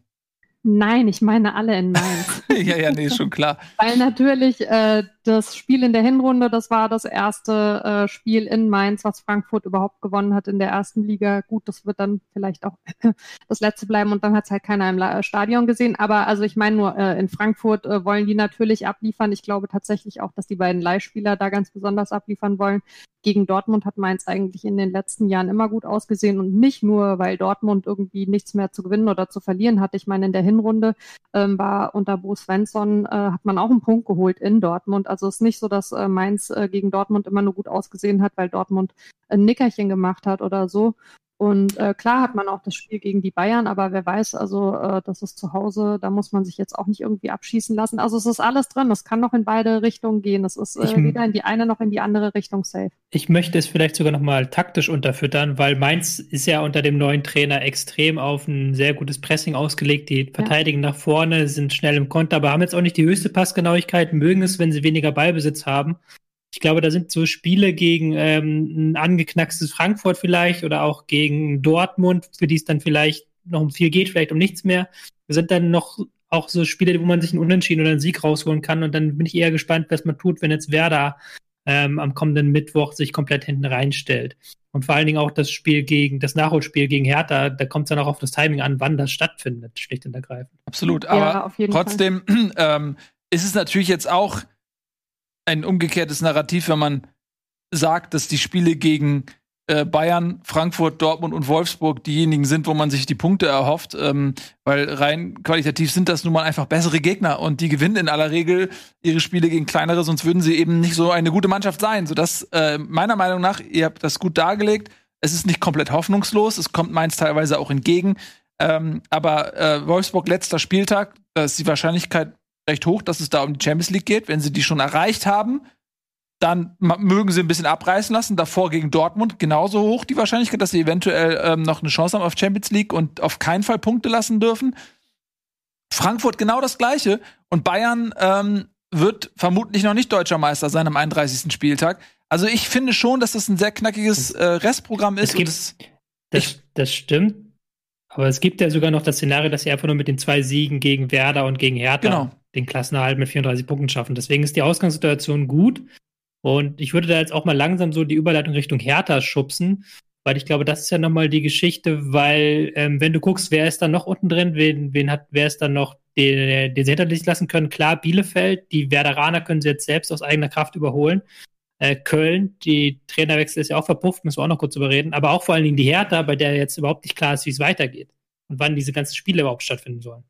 Nein, ich meine alle in Mainz. ja, ja, nee, schon klar. Weil natürlich äh, das Spiel in der Hinrunde, das war das erste äh, Spiel in Mainz, was Frankfurt überhaupt gewonnen hat in der ersten Liga. Gut, das wird dann vielleicht auch das letzte bleiben und dann hat es halt keiner im La Stadion gesehen. Aber also ich meine nur, äh, in Frankfurt äh, wollen die natürlich abliefern. Ich glaube tatsächlich auch, dass die beiden Leihspieler da ganz besonders abliefern wollen. Gegen Dortmund hat Mainz eigentlich in den letzten Jahren immer gut ausgesehen und nicht nur, weil Dortmund irgendwie nichts mehr zu gewinnen oder zu verlieren hat. Ich meine, in der Hinrunde ähm, war unter Bo Svensson, äh, hat man auch einen Punkt geholt in Dortmund. Also es ist nicht so, dass äh, Mainz äh, gegen Dortmund immer nur gut ausgesehen hat, weil Dortmund ein Nickerchen gemacht hat oder so. Und äh, klar hat man auch das Spiel gegen die Bayern, aber wer weiß, also äh, das ist zu Hause, da muss man sich jetzt auch nicht irgendwie abschießen lassen. Also es ist alles drin, es kann noch in beide Richtungen gehen. Es ist Ich- äh, weder in die eine noch in die andere Richtung safe. Ich möchte es vielleicht sogar nochmal taktisch unterfüttern, weil Mainz ist ja unter dem neuen Trainer extrem auf ein sehr gutes Pressing ausgelegt. Die verteidigen nach vorne, sind schnell im Konter, aber haben jetzt auch nicht die höchste Passgenauigkeit, mögen es, wenn sie weniger Ballbesitz haben. Ich glaube, da sind so Spiele gegen ähm, ein angeknackstes Frankfurt vielleicht oder auch gegen Dortmund, für die es dann vielleicht noch um viel geht, vielleicht um nichts mehr. sind dann noch auch so Spiele, wo man sich einen Unentschieden oder einen Sieg rausholen kann. Und dann bin ich eher gespannt, was man tut, wenn jetzt Werder ähm, am kommenden Mittwoch sich komplett hinten reinstellt. Und vor allen Dingen auch das Spiel gegen, das Nachholspiel gegen Hertha, da kommt es dann auch auf das Timing an, wann das stattfindet, schlicht und ergreifend. Absolut. Aber ja, auf jeden Fall. trotzdem ähm, ist es natürlich jetzt auch ein umgekehrtes Narrativ, wenn man sagt, dass die Spiele gegen äh, Bayern, Frankfurt, Dortmund und Wolfsburg diejenigen sind, wo man sich die Punkte erhofft, ähm, weil rein qualitativ sind das nun mal einfach bessere Gegner und die gewinnen in aller Regel ihre Spiele gegen kleinere, sonst würden sie eben nicht so eine gute Mannschaft sein. Sodass äh, meiner Meinung nach, ihr habt das gut dargelegt, es ist nicht komplett hoffnungslos, es kommt Mainz teilweise auch entgegen. Ähm, aber äh, Wolfsburg letzter Spieltag, da ist die Wahrscheinlichkeit recht hoch, dass es da um die Champions League geht. Wenn sie die schon erreicht haben, dann mögen sie ein bisschen abreißen lassen. Davor gegen Dortmund genauso hoch die Wahrscheinlichkeit, dass sie eventuell ähm, noch eine Chance haben auf Champions League und auf keinen Fall Punkte lassen dürfen. Frankfurt genau das gleiche. Und Bayern ähm, wird vermutlich noch nicht deutscher Meister sein am 31. Spieltag. Also ich finde schon, dass das ein sehr knackiges äh, Restprogramm ist. Es gibt, das, das, das stimmt. Aber es gibt ja sogar noch das Szenario, dass sie einfach nur mit den zwei Siegen gegen Werder und gegen Hertha Genau. Den Klassenerhalt mit 34 Punkten schaffen. Deswegen ist die Ausgangssituation gut. Und ich würde da jetzt auch mal langsam so die Überleitung Richtung Hertha schubsen, weil ich glaube, das ist ja nochmal die Geschichte, weil ähm, wenn du guckst, wer ist dann noch unten drin, wen, wen hat, wer ist dann noch, den, den sie hinter sich lassen können, klar, Bielefeld, die Werderaner können sie jetzt selbst aus eigener Kraft überholen. Äh, Köln, die Trainerwechsel ist ja auch verpufft, müssen wir auch noch kurz überreden, aber auch vor allen Dingen die Hertha, bei der jetzt überhaupt nicht klar ist, wie es weitergeht und wann diese ganzen Spiele überhaupt stattfinden sollen.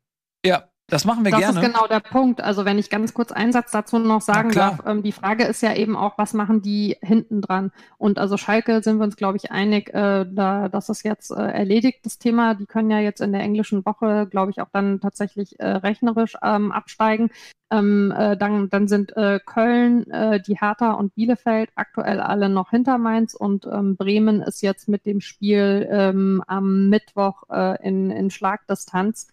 ja, das machen wir Das gerne. ist genau der Punkt. Also wenn ich ganz kurz einen Satz dazu noch sagen darf, ähm, die Frage ist ja eben auch, was machen die hinten dran? Und also Schalke sind wir uns, glaube ich, einig, äh, da, das ist jetzt äh, erledigt, das Thema. Die können ja jetzt in der englischen Woche, glaube ich, auch dann tatsächlich äh, rechnerisch ähm, absteigen. Ähm, äh, dann, dann sind äh, Köln, äh, die Hertha und Bielefeld aktuell alle noch hinter Mainz und ähm, Bremen ist jetzt mit dem Spiel ähm, am Mittwoch äh, in, in Schlagdistanz.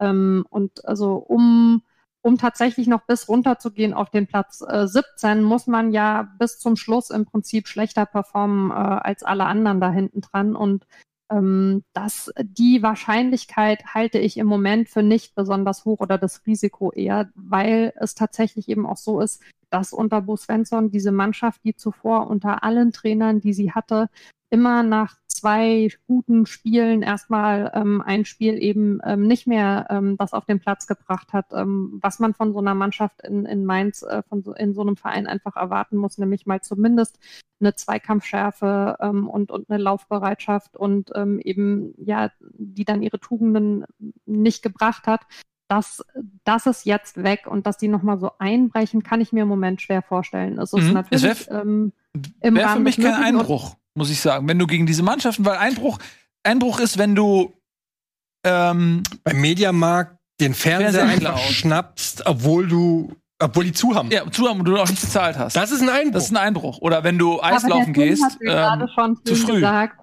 Ähm, und also um, um tatsächlich noch bis runter zu gehen auf den Platz äh, 17, muss man ja bis zum Schluss im Prinzip schlechter performen äh, als alle anderen da hinten dran. Und ähm, das, die Wahrscheinlichkeit halte ich im Moment für nicht besonders hoch oder das Risiko eher, weil es tatsächlich eben auch so ist, dass unter Bo Svensson diese Mannschaft, die zuvor unter allen Trainern, die sie hatte, immer nach zwei guten Spielen erstmal ähm, ein Spiel eben ähm, nicht mehr ähm, das auf den Platz gebracht hat, ähm, was man von so einer Mannschaft in, in Mainz, äh, von so, in so einem Verein einfach erwarten muss, nämlich mal zumindest eine Zweikampfschärfe ähm, und, und eine Laufbereitschaft und ähm, eben, ja, die dann ihre Tugenden nicht gebracht hat. Das, das ist jetzt weg und dass die nochmal so einbrechen, kann ich mir im Moment schwer vorstellen. Es ist Mhm. natürlich Es ähm, im Wäre für mich kein Einbruch, muss ich sagen. Wenn du gegen diese Mannschaften, weil Einbruch, Einbruch ist, wenn du ähm, Beim Mediamarkt den Fernseher Fernseher einfach klaut. schnappst, obwohl du, obwohl die zu haben. ja, zu haben und du auch nicht bezahlt hast. Das ist ein Einbruch. Das ist ein Einbruch. Oder wenn du Eislaufen gehst. Ähm, schon zu früh. gesagt,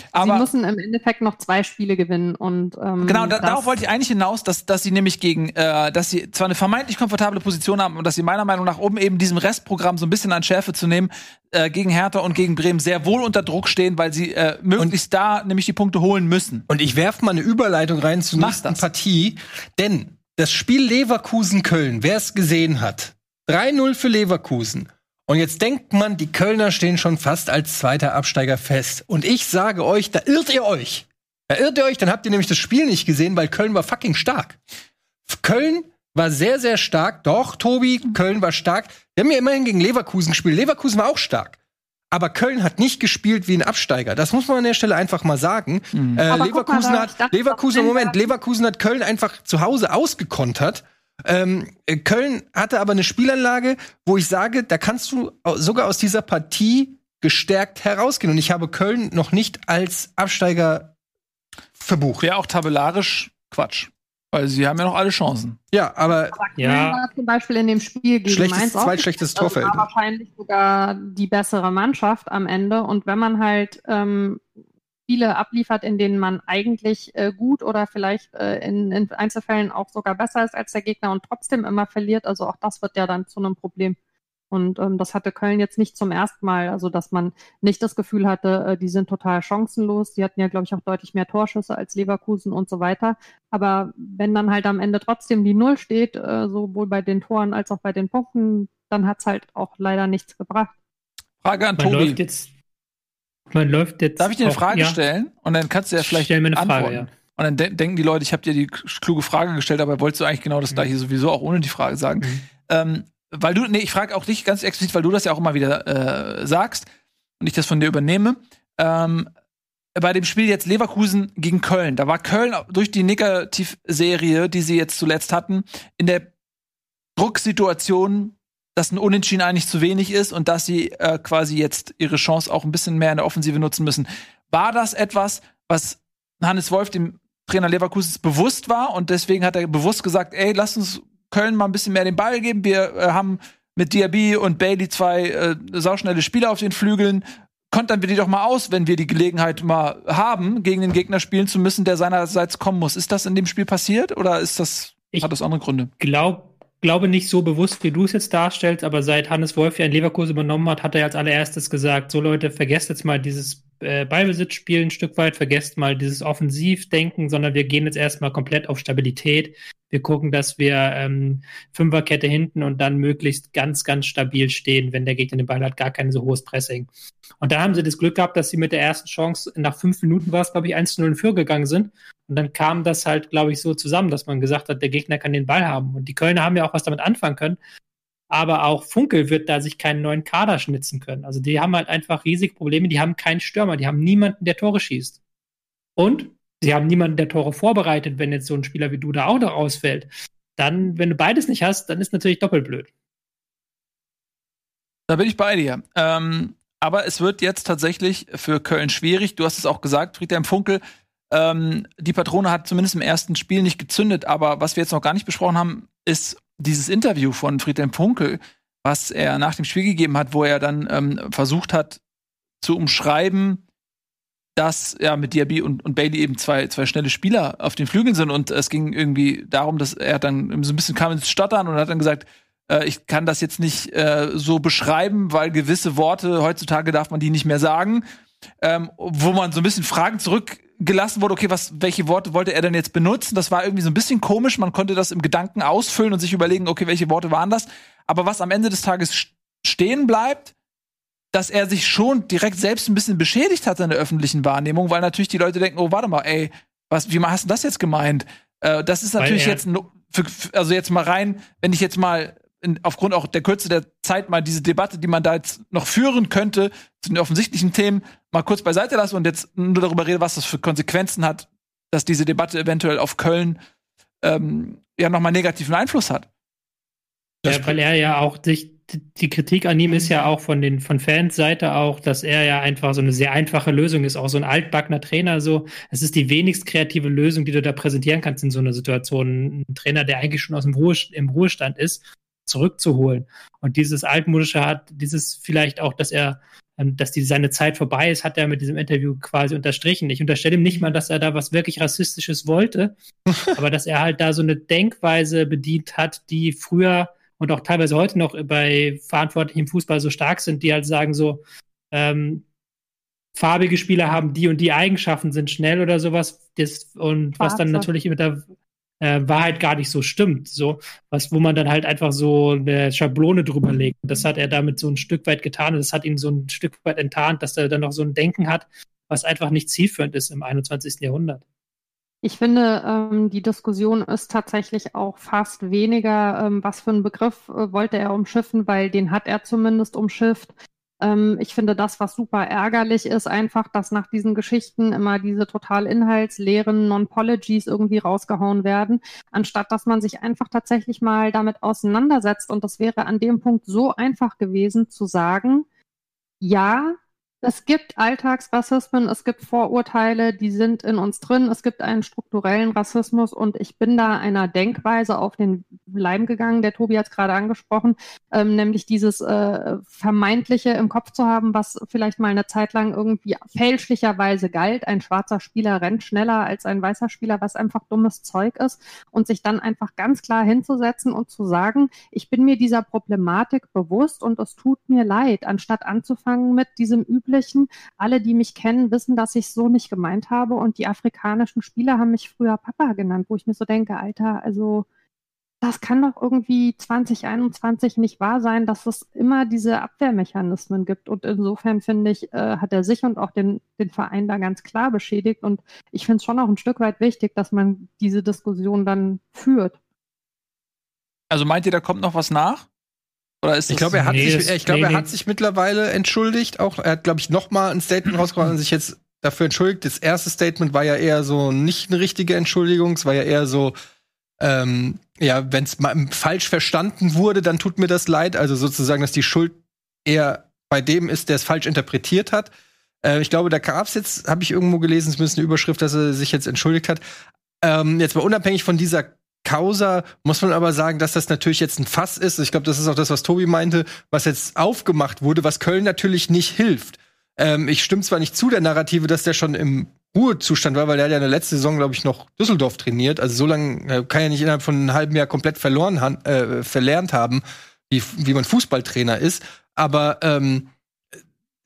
sie aber müssen im Endeffekt noch zwei Spiele gewinnen und ähm, genau, da, darauf wollte ich eigentlich hinaus, dass, dass sie nämlich gegen, äh, dass sie zwar eine vermeintlich komfortable Position haben und dass sie meiner Meinung nach oben eben diesem Restprogramm so ein bisschen an Schärfe zu nehmen, äh, gegen Hertha und gegen Bremen sehr wohl unter Druck stehen, weil sie äh, möglichst da nämlich die Punkte holen müssen. Und ich werf mal eine Überleitung rein zur nächsten das. Partie. Denn das Spiel Leverkusen-Köln, wer es gesehen hat, 3-0 für Leverkusen. Und jetzt denkt man, die Kölner stehen schon fast als zweiter Absteiger fest. Und ich sage euch, da irrt ihr euch. Da irrt ihr euch, dann habt ihr nämlich das Spiel nicht gesehen, weil Köln war fucking stark. Köln war sehr, sehr stark. Doch, Tobi, Köln war stark. Wir haben ja immerhin gegen Leverkusen gespielt. Leverkusen war auch stark. Aber Köln hat nicht gespielt wie ein Absteiger. Das muss man an der Stelle einfach mal sagen. Äh, Aber guck Leverkusen mal, hat dachte, Leverkusen Moment, Leverkusen hat Köln einfach zu Hause ausgekontert. Ähm, äh, Köln hatte aber eine Spielanlage, wo ich sage, da kannst du sogar aus dieser Partie gestärkt herausgehen. Und ich habe Köln noch nicht als Absteiger verbucht. Wäre auch tabellarisch Quatsch. Weil sie haben ja noch alle Chancen. Ja, aber Ja. Köln war zum Beispiel in dem Spiel gegen Schlechtes- Mainz auch zweitschlechtestes also Torverhältnis. war wahrscheinlich sogar die bessere Mannschaft am Ende. Und wenn man halt ähm, Spiele abliefert, in denen man eigentlich äh, gut oder vielleicht äh, in, in Einzelfällen auch sogar besser ist als der Gegner und trotzdem immer verliert, also auch das wird ja dann zu einem Problem. Und ähm, das hatte Köln jetzt nicht zum ersten Mal, also dass man nicht das Gefühl hatte, äh, die sind total chancenlos. Die hatten ja, glaube ich, auch deutlich mehr Torschüsse als Leverkusen und so weiter. Aber wenn dann halt am Ende trotzdem die Null steht, äh, sowohl bei den Toren als auch bei den Punkten, dann hat's halt auch leider nichts gebracht. Frage an Man Tobi. läuft jetzt. Man läuft jetzt. Darf ich dir eine auch- Frage ja, stellen? Und dann kannst du ja vielleicht Stell mir eine Frage, antworten. ja. Und dann de denken die Leute, ich habe dir die kluge Frage gestellt, aber wolltest du eigentlich genau das gleiche sowieso auch ohne die Frage sagen. Mhm. Ähm, weil du, nee, ich frage auch dich ganz explizit, weil du das ja auch immer wieder äh, sagst und ich das von dir übernehme. Ähm, bei dem Spiel jetzt Leverkusen gegen Köln, da war Köln durch die Negativserie, die sie jetzt zuletzt hatten, in der Drucksituation, dass ein Unentschieden eigentlich zu wenig ist und dass sie äh, quasi jetzt ihre Chance auch ein bisschen mehr in der Offensive nutzen müssen. War das etwas, was Hannes Wolf, dem Trainer Leverkusens, bewusst war und deswegen hat er bewusst gesagt, ey, lass uns Köln mal ein bisschen mehr den Ball geben. Wir äh, haben mit Diaby und Bailey zwei äh, sauschnelle Spieler auf den Flügeln. Kontern wir die doch mal aus, wenn wir die Gelegenheit mal haben, gegen den Gegner spielen zu müssen, der seinerseits kommen muss. Ist das in dem Spiel passiert oder ist das, Ich hat das andere Gründe? Glaub, glaube nicht so bewusst, wie du es jetzt darstellst, aber seit Hannes Wolf ja in Leverkusen übernommen hat, hat er als allererstes gesagt, so Leute, vergesst jetzt mal dieses äh, Ballbesitzspiel ein Stück weit, vergesst mal dieses Offensivdenken, sondern wir gehen jetzt erstmal komplett auf Stabilität. Wir gucken, dass wir ähm, Fünferkette hinten und dann möglichst ganz, ganz stabil stehen, wenn der Gegner den Ball hat, gar kein so hohes Pressing. Und da haben sie das Glück gehabt, dass sie mit der ersten Chance nach fünf Minuten war es, glaube ich, 1-0 in Führung gegangen sind. Und dann kam das halt, glaube ich, so zusammen, dass man gesagt hat, der Gegner kann den Ball haben. Und die Kölner haben ja auch was damit anfangen können. Aber auch Funkel wird da sich keinen neuen Kader schnitzen können. Also die haben halt einfach riesige Probleme. Die haben keinen Stürmer. Die haben niemanden, der Tore schießt. Und sie haben niemanden, der Tore vorbereitet, wenn jetzt so ein Spieler wie du da auch noch ausfällt. Dann, wenn du beides nicht hast, dann ist natürlich doppelt blöd. Da bin ich bei dir. Ähm, aber es wird jetzt tatsächlich für Köln schwierig. Du hast es auch gesagt, Friedhelm Funkel. Ähm, die Patrone hat zumindest im ersten Spiel nicht gezündet. Aber was wir jetzt noch gar nicht besprochen haben, ist dieses Interview von Friedhelm Funkel, was er nach dem Spiel gegeben hat, wo er dann ähm, versucht hat zu umschreiben, dass ja mit Diaby und, und Bailey eben zwei, zwei schnelle Spieler auf den Flügeln sind. Und es ging irgendwie darum, dass er dann so ein bisschen kam ins Stottern und hat dann gesagt, äh, ich kann das jetzt nicht äh, so beschreiben, weil gewisse Worte heutzutage darf man die nicht mehr sagen, ähm, wo man so ein bisschen Fragen zurückgelassen wurde, okay, was, welche Worte wollte er denn jetzt benutzen? Das war irgendwie so ein bisschen komisch, man konnte das im Gedanken ausfüllen und sich überlegen, okay, welche Worte waren das? Aber was am Ende des Tages st- stehen bleibt, dass er sich schon direkt selbst ein bisschen beschädigt hat in der öffentlichen Wahrnehmung, weil natürlich die Leute denken, oh, warte mal, ey, was, wie hast du das jetzt gemeint? Äh, das ist natürlich jetzt, für- also jetzt mal rein, wenn ich jetzt mal in, aufgrund auch der Kürze der Zeit mal diese Debatte, die man da jetzt noch führen könnte, zu den offensichtlichen Themen, mal kurz beiseite lasse und jetzt nur darüber rede, was das für Konsequenzen hat, dass diese Debatte eventuell auf Köln ähm, ja nochmal negativen Einfluss hat. Ja, weil er ja auch sich, die Kritik an ihm ist ja auch von den von Fans Seite auch, dass er ja einfach so eine sehr einfache Lösung ist, auch so ein altbackener Trainer so. Es ist die wenigst kreative Lösung, die du da präsentieren kannst in so einer Situation. Ein Trainer, der eigentlich schon aus dem Ruhest im Ruhestand ist, zurückzuholen. Und dieses altmodische hat, dieses vielleicht auch, dass er ähm, dass die, seine Zeit vorbei ist, hat er mit diesem Interview quasi unterstrichen. Ich unterstelle ihm nicht mal, dass er da was wirklich Rassistisches wollte, aber dass er halt da so eine Denkweise bedient hat, die früher und auch teilweise heute noch bei Verantwortlichen im Fußball so stark sind, die halt sagen so, ähm, farbige Spieler haben die und die Eigenschaften, sind schnell oder sowas, das, und was dann Schwarze. natürlich mit der äh, Wahrheit gar nicht so stimmt, so, was, wo man dann halt einfach so eine Schablone drüber legt. Das hat er damit so ein Stück weit getan und das hat ihn so ein Stück weit enttarnt, dass er dann noch so ein Denken hat, was einfach nicht zielführend ist im 21. Jahrhundert. Ich finde, ähm, die Diskussion ist tatsächlich auch fast weniger, ähm, was für einen Begriff äh, wollte er umschiffen, weil den hat er zumindest umschifft. Ähm, ich finde das, was super ärgerlich ist, einfach, dass nach diesen Geschichten immer diese total inhaltsleeren Non-Pologies irgendwie rausgehauen werden, anstatt dass man sich einfach tatsächlich mal damit auseinandersetzt. Und das wäre an dem Punkt so einfach gewesen zu sagen, ja, es gibt Alltagsrassismen, es gibt Vorurteile, die sind in uns drin, es gibt einen strukturellen Rassismus und ich bin da einer Denkweise auf den Leim gegangen, der Tobi hat es gerade angesprochen, ähm, nämlich dieses äh, Vermeintliche im Kopf zu haben, was vielleicht mal eine Zeit lang irgendwie fälschlicherweise galt. Ein schwarzer Spieler rennt schneller als ein weißer Spieler, was einfach dummes Zeug ist und sich dann einfach ganz klar hinzusetzen und zu sagen, ich bin mir dieser Problematik bewusst und es tut mir leid, anstatt anzufangen mit diesem üblichen, alle, die mich kennen, wissen, dass ich so nicht gemeint habe und die afrikanischen Spieler haben mich früher Papa genannt, wo ich mir so denke, Alter, also das kann doch irgendwie 2021 nicht wahr sein, dass es immer diese Abwehrmechanismen gibt. Und insofern finde ich, äh, hat er sich und auch den, den Verein da ganz klar beschädigt. Und ich finde es schon auch ein Stück weit wichtig, dass man diese Diskussion dann führt. Also meint ihr, da kommt noch was nach? Oder ist Ich glaube, er hat Nee, sich, ich glaube, nee, er nee. hat sich mittlerweile entschuldigt. Auch er hat, glaube ich, noch mal ein Statement rausgebracht und sich jetzt dafür entschuldigt. Das erste Statement war ja eher so nicht eine richtige Entschuldigung. Es war ja eher so, ähm, ja, wenn es falsch verstanden wurde, dann tut mir das leid. Also sozusagen, dass die Schuld eher bei dem ist, der es falsch interpretiert hat. Äh, ich glaube, da gab es jetzt, habe ich irgendwo gelesen, zumindest eine Überschrift, dass er sich jetzt entschuldigt hat. Ähm, jetzt mal unabhängig von dieser causa muss man aber sagen, dass das natürlich jetzt ein Fass ist. Ich glaube, das ist auch das, was Tobi meinte, was jetzt aufgemacht wurde, was Köln natürlich nicht hilft. Ähm, ich stimme zwar nicht zu der Narrative, dass der schon im Ruhezustand war, weil der hat ja in der letzten Saison, glaube ich, noch Düsseldorf trainiert. Also so lange äh, kann er nicht innerhalb von einem halben Jahr komplett verloren äh, verlernt haben, wie, wie man Fußballtrainer ist. Aber ähm,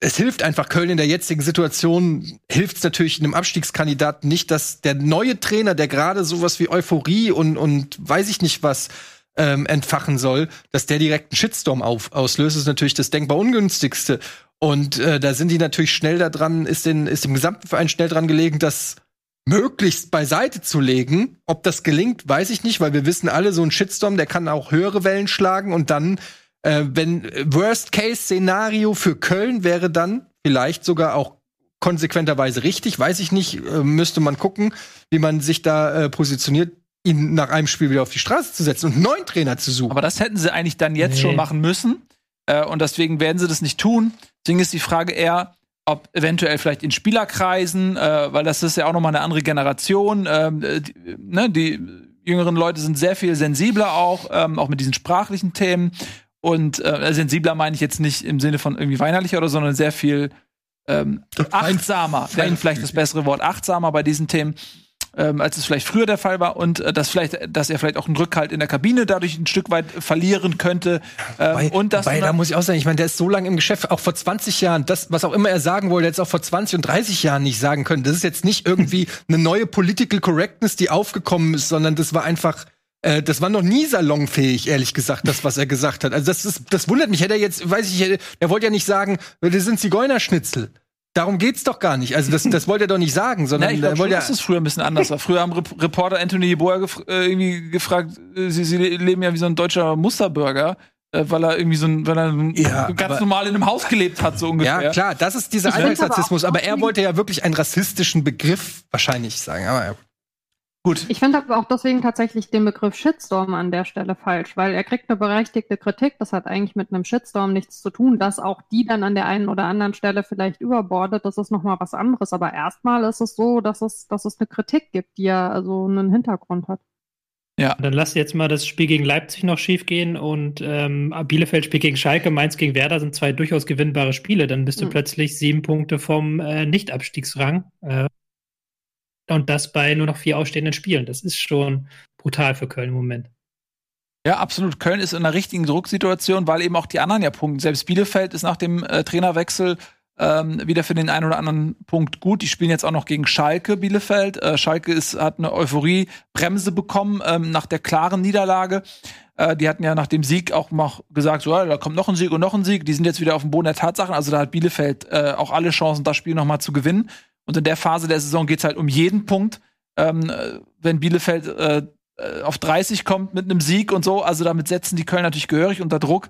es hilft einfach Köln in der jetzigen Situation, hilft es natürlich einem Abstiegskandidaten nicht, dass der neue Trainer, der gerade sowas wie Euphorie und, und weiß ich nicht was ähm, entfachen soll, dass der direkt einen Shitstorm auf, auslöst, ist natürlich das denkbar ungünstigste. Und äh, da sind die natürlich schnell da dran, ist, den, ist dem gesamten Verein schnell dran gelegen, das möglichst beiseite zu legen. Ob das gelingt, weiß ich nicht, weil wir wissen alle, so ein Shitstorm, der kann auch höhere Wellen schlagen und dann äh, wenn äh, Worst-Case-Szenario für Köln wäre dann vielleicht sogar auch konsequenterweise richtig, weiß ich nicht, äh, müsste man gucken, wie man sich da äh, positioniert, ihn nach einem Spiel wieder auf die Straße zu setzen und einen neuen Trainer zu suchen. Aber das hätten sie eigentlich dann jetzt nee. schon machen müssen. Äh, und deswegen werden sie das nicht tun. Deswegen ist die Frage eher, ob eventuell vielleicht in Spielerkreisen, äh, weil das ist ja auch noch mal eine andere Generation. Ähm, äh, die, ne, die jüngeren Leute sind sehr viel sensibler auch, ähm, auch mit diesen sprachlichen Themen. Und äh, sensibler meine ich jetzt nicht im Sinne von irgendwie weinerlicher oder, sondern sehr viel ähm, achtsamer, wäre vielleicht das bessere Wort, achtsamer bei diesen Themen. Ähm, als es vielleicht früher der Fall war und äh, dass vielleicht, dass er vielleicht auch einen Rückhalt in der Kabine dadurch ein Stück weit verlieren könnte. Ähm, bei, und das da muss ich auch sagen, ich meine, der ist so lange im Geschäft, auch vor 20 Jahren, das, was auch immer er sagen wollte, jetzt auch vor 20 und 30 Jahren nicht sagen können. Das ist jetzt nicht irgendwie eine neue Political Correctness, die aufgekommen ist, sondern das war einfach äh, das war noch nie salonfähig, ehrlich gesagt, das, was er gesagt hat. Also das ist, das wundert mich. Hätte er jetzt, weiß ich, er wollte ja nicht sagen, das sind Zigeunerschnitzel. Darum geht's doch gar nicht. Also das, das wollte er doch nicht sagen, sondern ja, ich glaub, er wollte schon, ja. dass es früher ein bisschen anders war. Früher haben Reporter Anthony Yeboah gef äh, irgendwie gefragt, äh, sie, sie leben ja wie so ein deutscher Musterbürger äh, weil er irgendwie so ein, weil er ja, ganz normal in einem Haus gelebt hat, so ungefähr. Ja, klar, das ist dieser Alltagsrassismus, aber, aber er wollte ja wirklich einen rassistischen Begriff wahrscheinlich sagen. Aber ja. Gut. Ich finde aber auch deswegen tatsächlich den Begriff Shitstorm an der Stelle falsch, weil er kriegt eine berechtigte Kritik. Das hat eigentlich mit einem Shitstorm nichts zu tun, dass auch die dann an der einen oder anderen Stelle vielleicht überbordet. Das ist nochmal was anderes. Aber erstmal ist es so, dass es, dass es eine Kritik gibt, die ja also einen Hintergrund hat. Ja. Dann lass jetzt mal das Spiel gegen Leipzig noch schief gehen und ähm, Bielefeld spielt gegen Schalke, Mainz gegen Werder sind zwei durchaus gewinnbare Spiele. Dann bist du mhm. plötzlich sieben Punkte vom äh, Nicht-Abstiegsrang. Äh, und das bei nur noch vier ausstehenden Spielen. Das ist schon brutal für Köln im Moment. Ja, absolut. Köln ist in einer richtigen Drucksituation, weil eben auch die anderen ja punkten. Selbst Bielefeld ist nach dem äh, Trainerwechsel ähm, wieder für den einen oder anderen Punkt gut. Die spielen jetzt auch noch gegen Schalke, Bielefeld. Äh, Schalke ist, hat eine Euphorie-Bremse bekommen ähm, nach der klaren Niederlage. Äh, die hatten ja nach dem Sieg auch noch gesagt, so, ja, da kommt noch ein Sieg und noch ein Sieg. Die sind jetzt wieder auf dem Boden der Tatsachen. Also da hat Bielefeld äh, auch alle Chancen, das Spiel noch mal zu gewinnen. Und in der Phase der Saison geht es halt um jeden Punkt. Ähm, wenn Bielefeld äh, äh, auf 30 kommt mit einem Sieg und so. Also damit setzen die Köln natürlich gehörig unter Druck.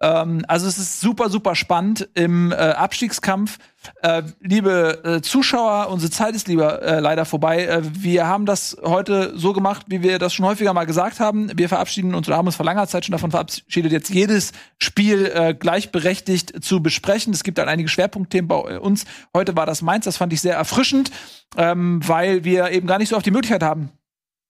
Ähm, also es ist super, super spannend im äh, Abstiegskampf. Äh, liebe äh, Zuschauer, unsere Zeit ist lieber äh, leider vorbei. Äh, wir haben das heute so gemacht, wie wir das schon häufiger mal gesagt haben. Wir verabschieden uns oder haben uns vor langer Zeit schon davon verabschiedet, jetzt jedes Spiel äh, gleichberechtigt zu besprechen. Es gibt dann einige Schwerpunktthemen bei uns. Heute war das Mainz, das fand ich sehr erfrischend, ähm, weil wir eben gar nicht so oft die Möglichkeit haben,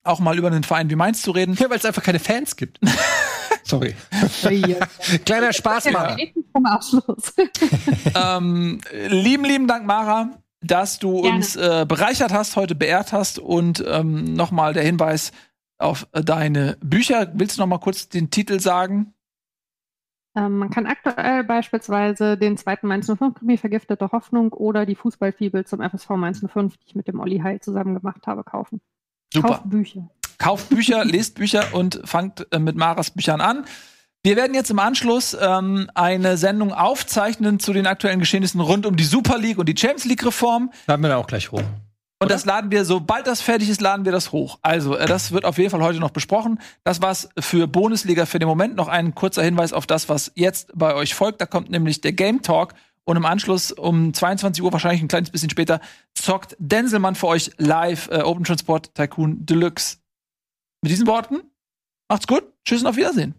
auch mal über einen Verein wie Mainz zu reden. Ja, weil es einfach keine Fans gibt. Sorry. Kleiner Spaß mal. ähm, lieben, lieben Dank, Mara, dass du Gerne. uns äh, bereichert hast, heute beehrt hast und ähm, nochmal der Hinweis auf äh, deine Bücher. Willst du noch mal kurz den Titel sagen? Ähm, man kann aktuell beispielsweise den zweiten Mainz 05 Krimi Vergiftete Hoffnung oder die Fußballfibel zum FSV Mainz 05, die ich mit dem Olli Heil zusammen gemacht habe, kaufen. Super. Kauft Bücher. Kauft Bücher, lest Bücher und fangt äh, mit Maras Büchern an. Wir werden jetzt im Anschluss ähm, eine Sendung aufzeichnen zu den aktuellen Geschehnissen rund um die Super League und die Champions League Reform. Laden wir dann auch gleich hoch. Und das laden wir, sobald das fertig ist, laden wir das hoch. Also, äh, das wird auf jeden Fall heute noch besprochen. Das war's für Bundesliga für den Moment. Noch ein kurzer Hinweis auf das, was jetzt bei euch folgt. Da kommt nämlich der Game Talk und im Anschluss um 22 Uhr, wahrscheinlich ein kleines bisschen später, zockt Denselmann für euch live äh, Open Transport Tycoon Deluxe. Mit diesen Worten, macht's gut, tschüss und auf Wiedersehen.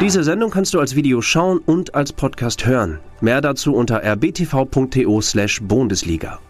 Diese Sendung kannst du als Video schauen und als Podcast hören. Mehr dazu unter rbtv.to slash Bundesliga.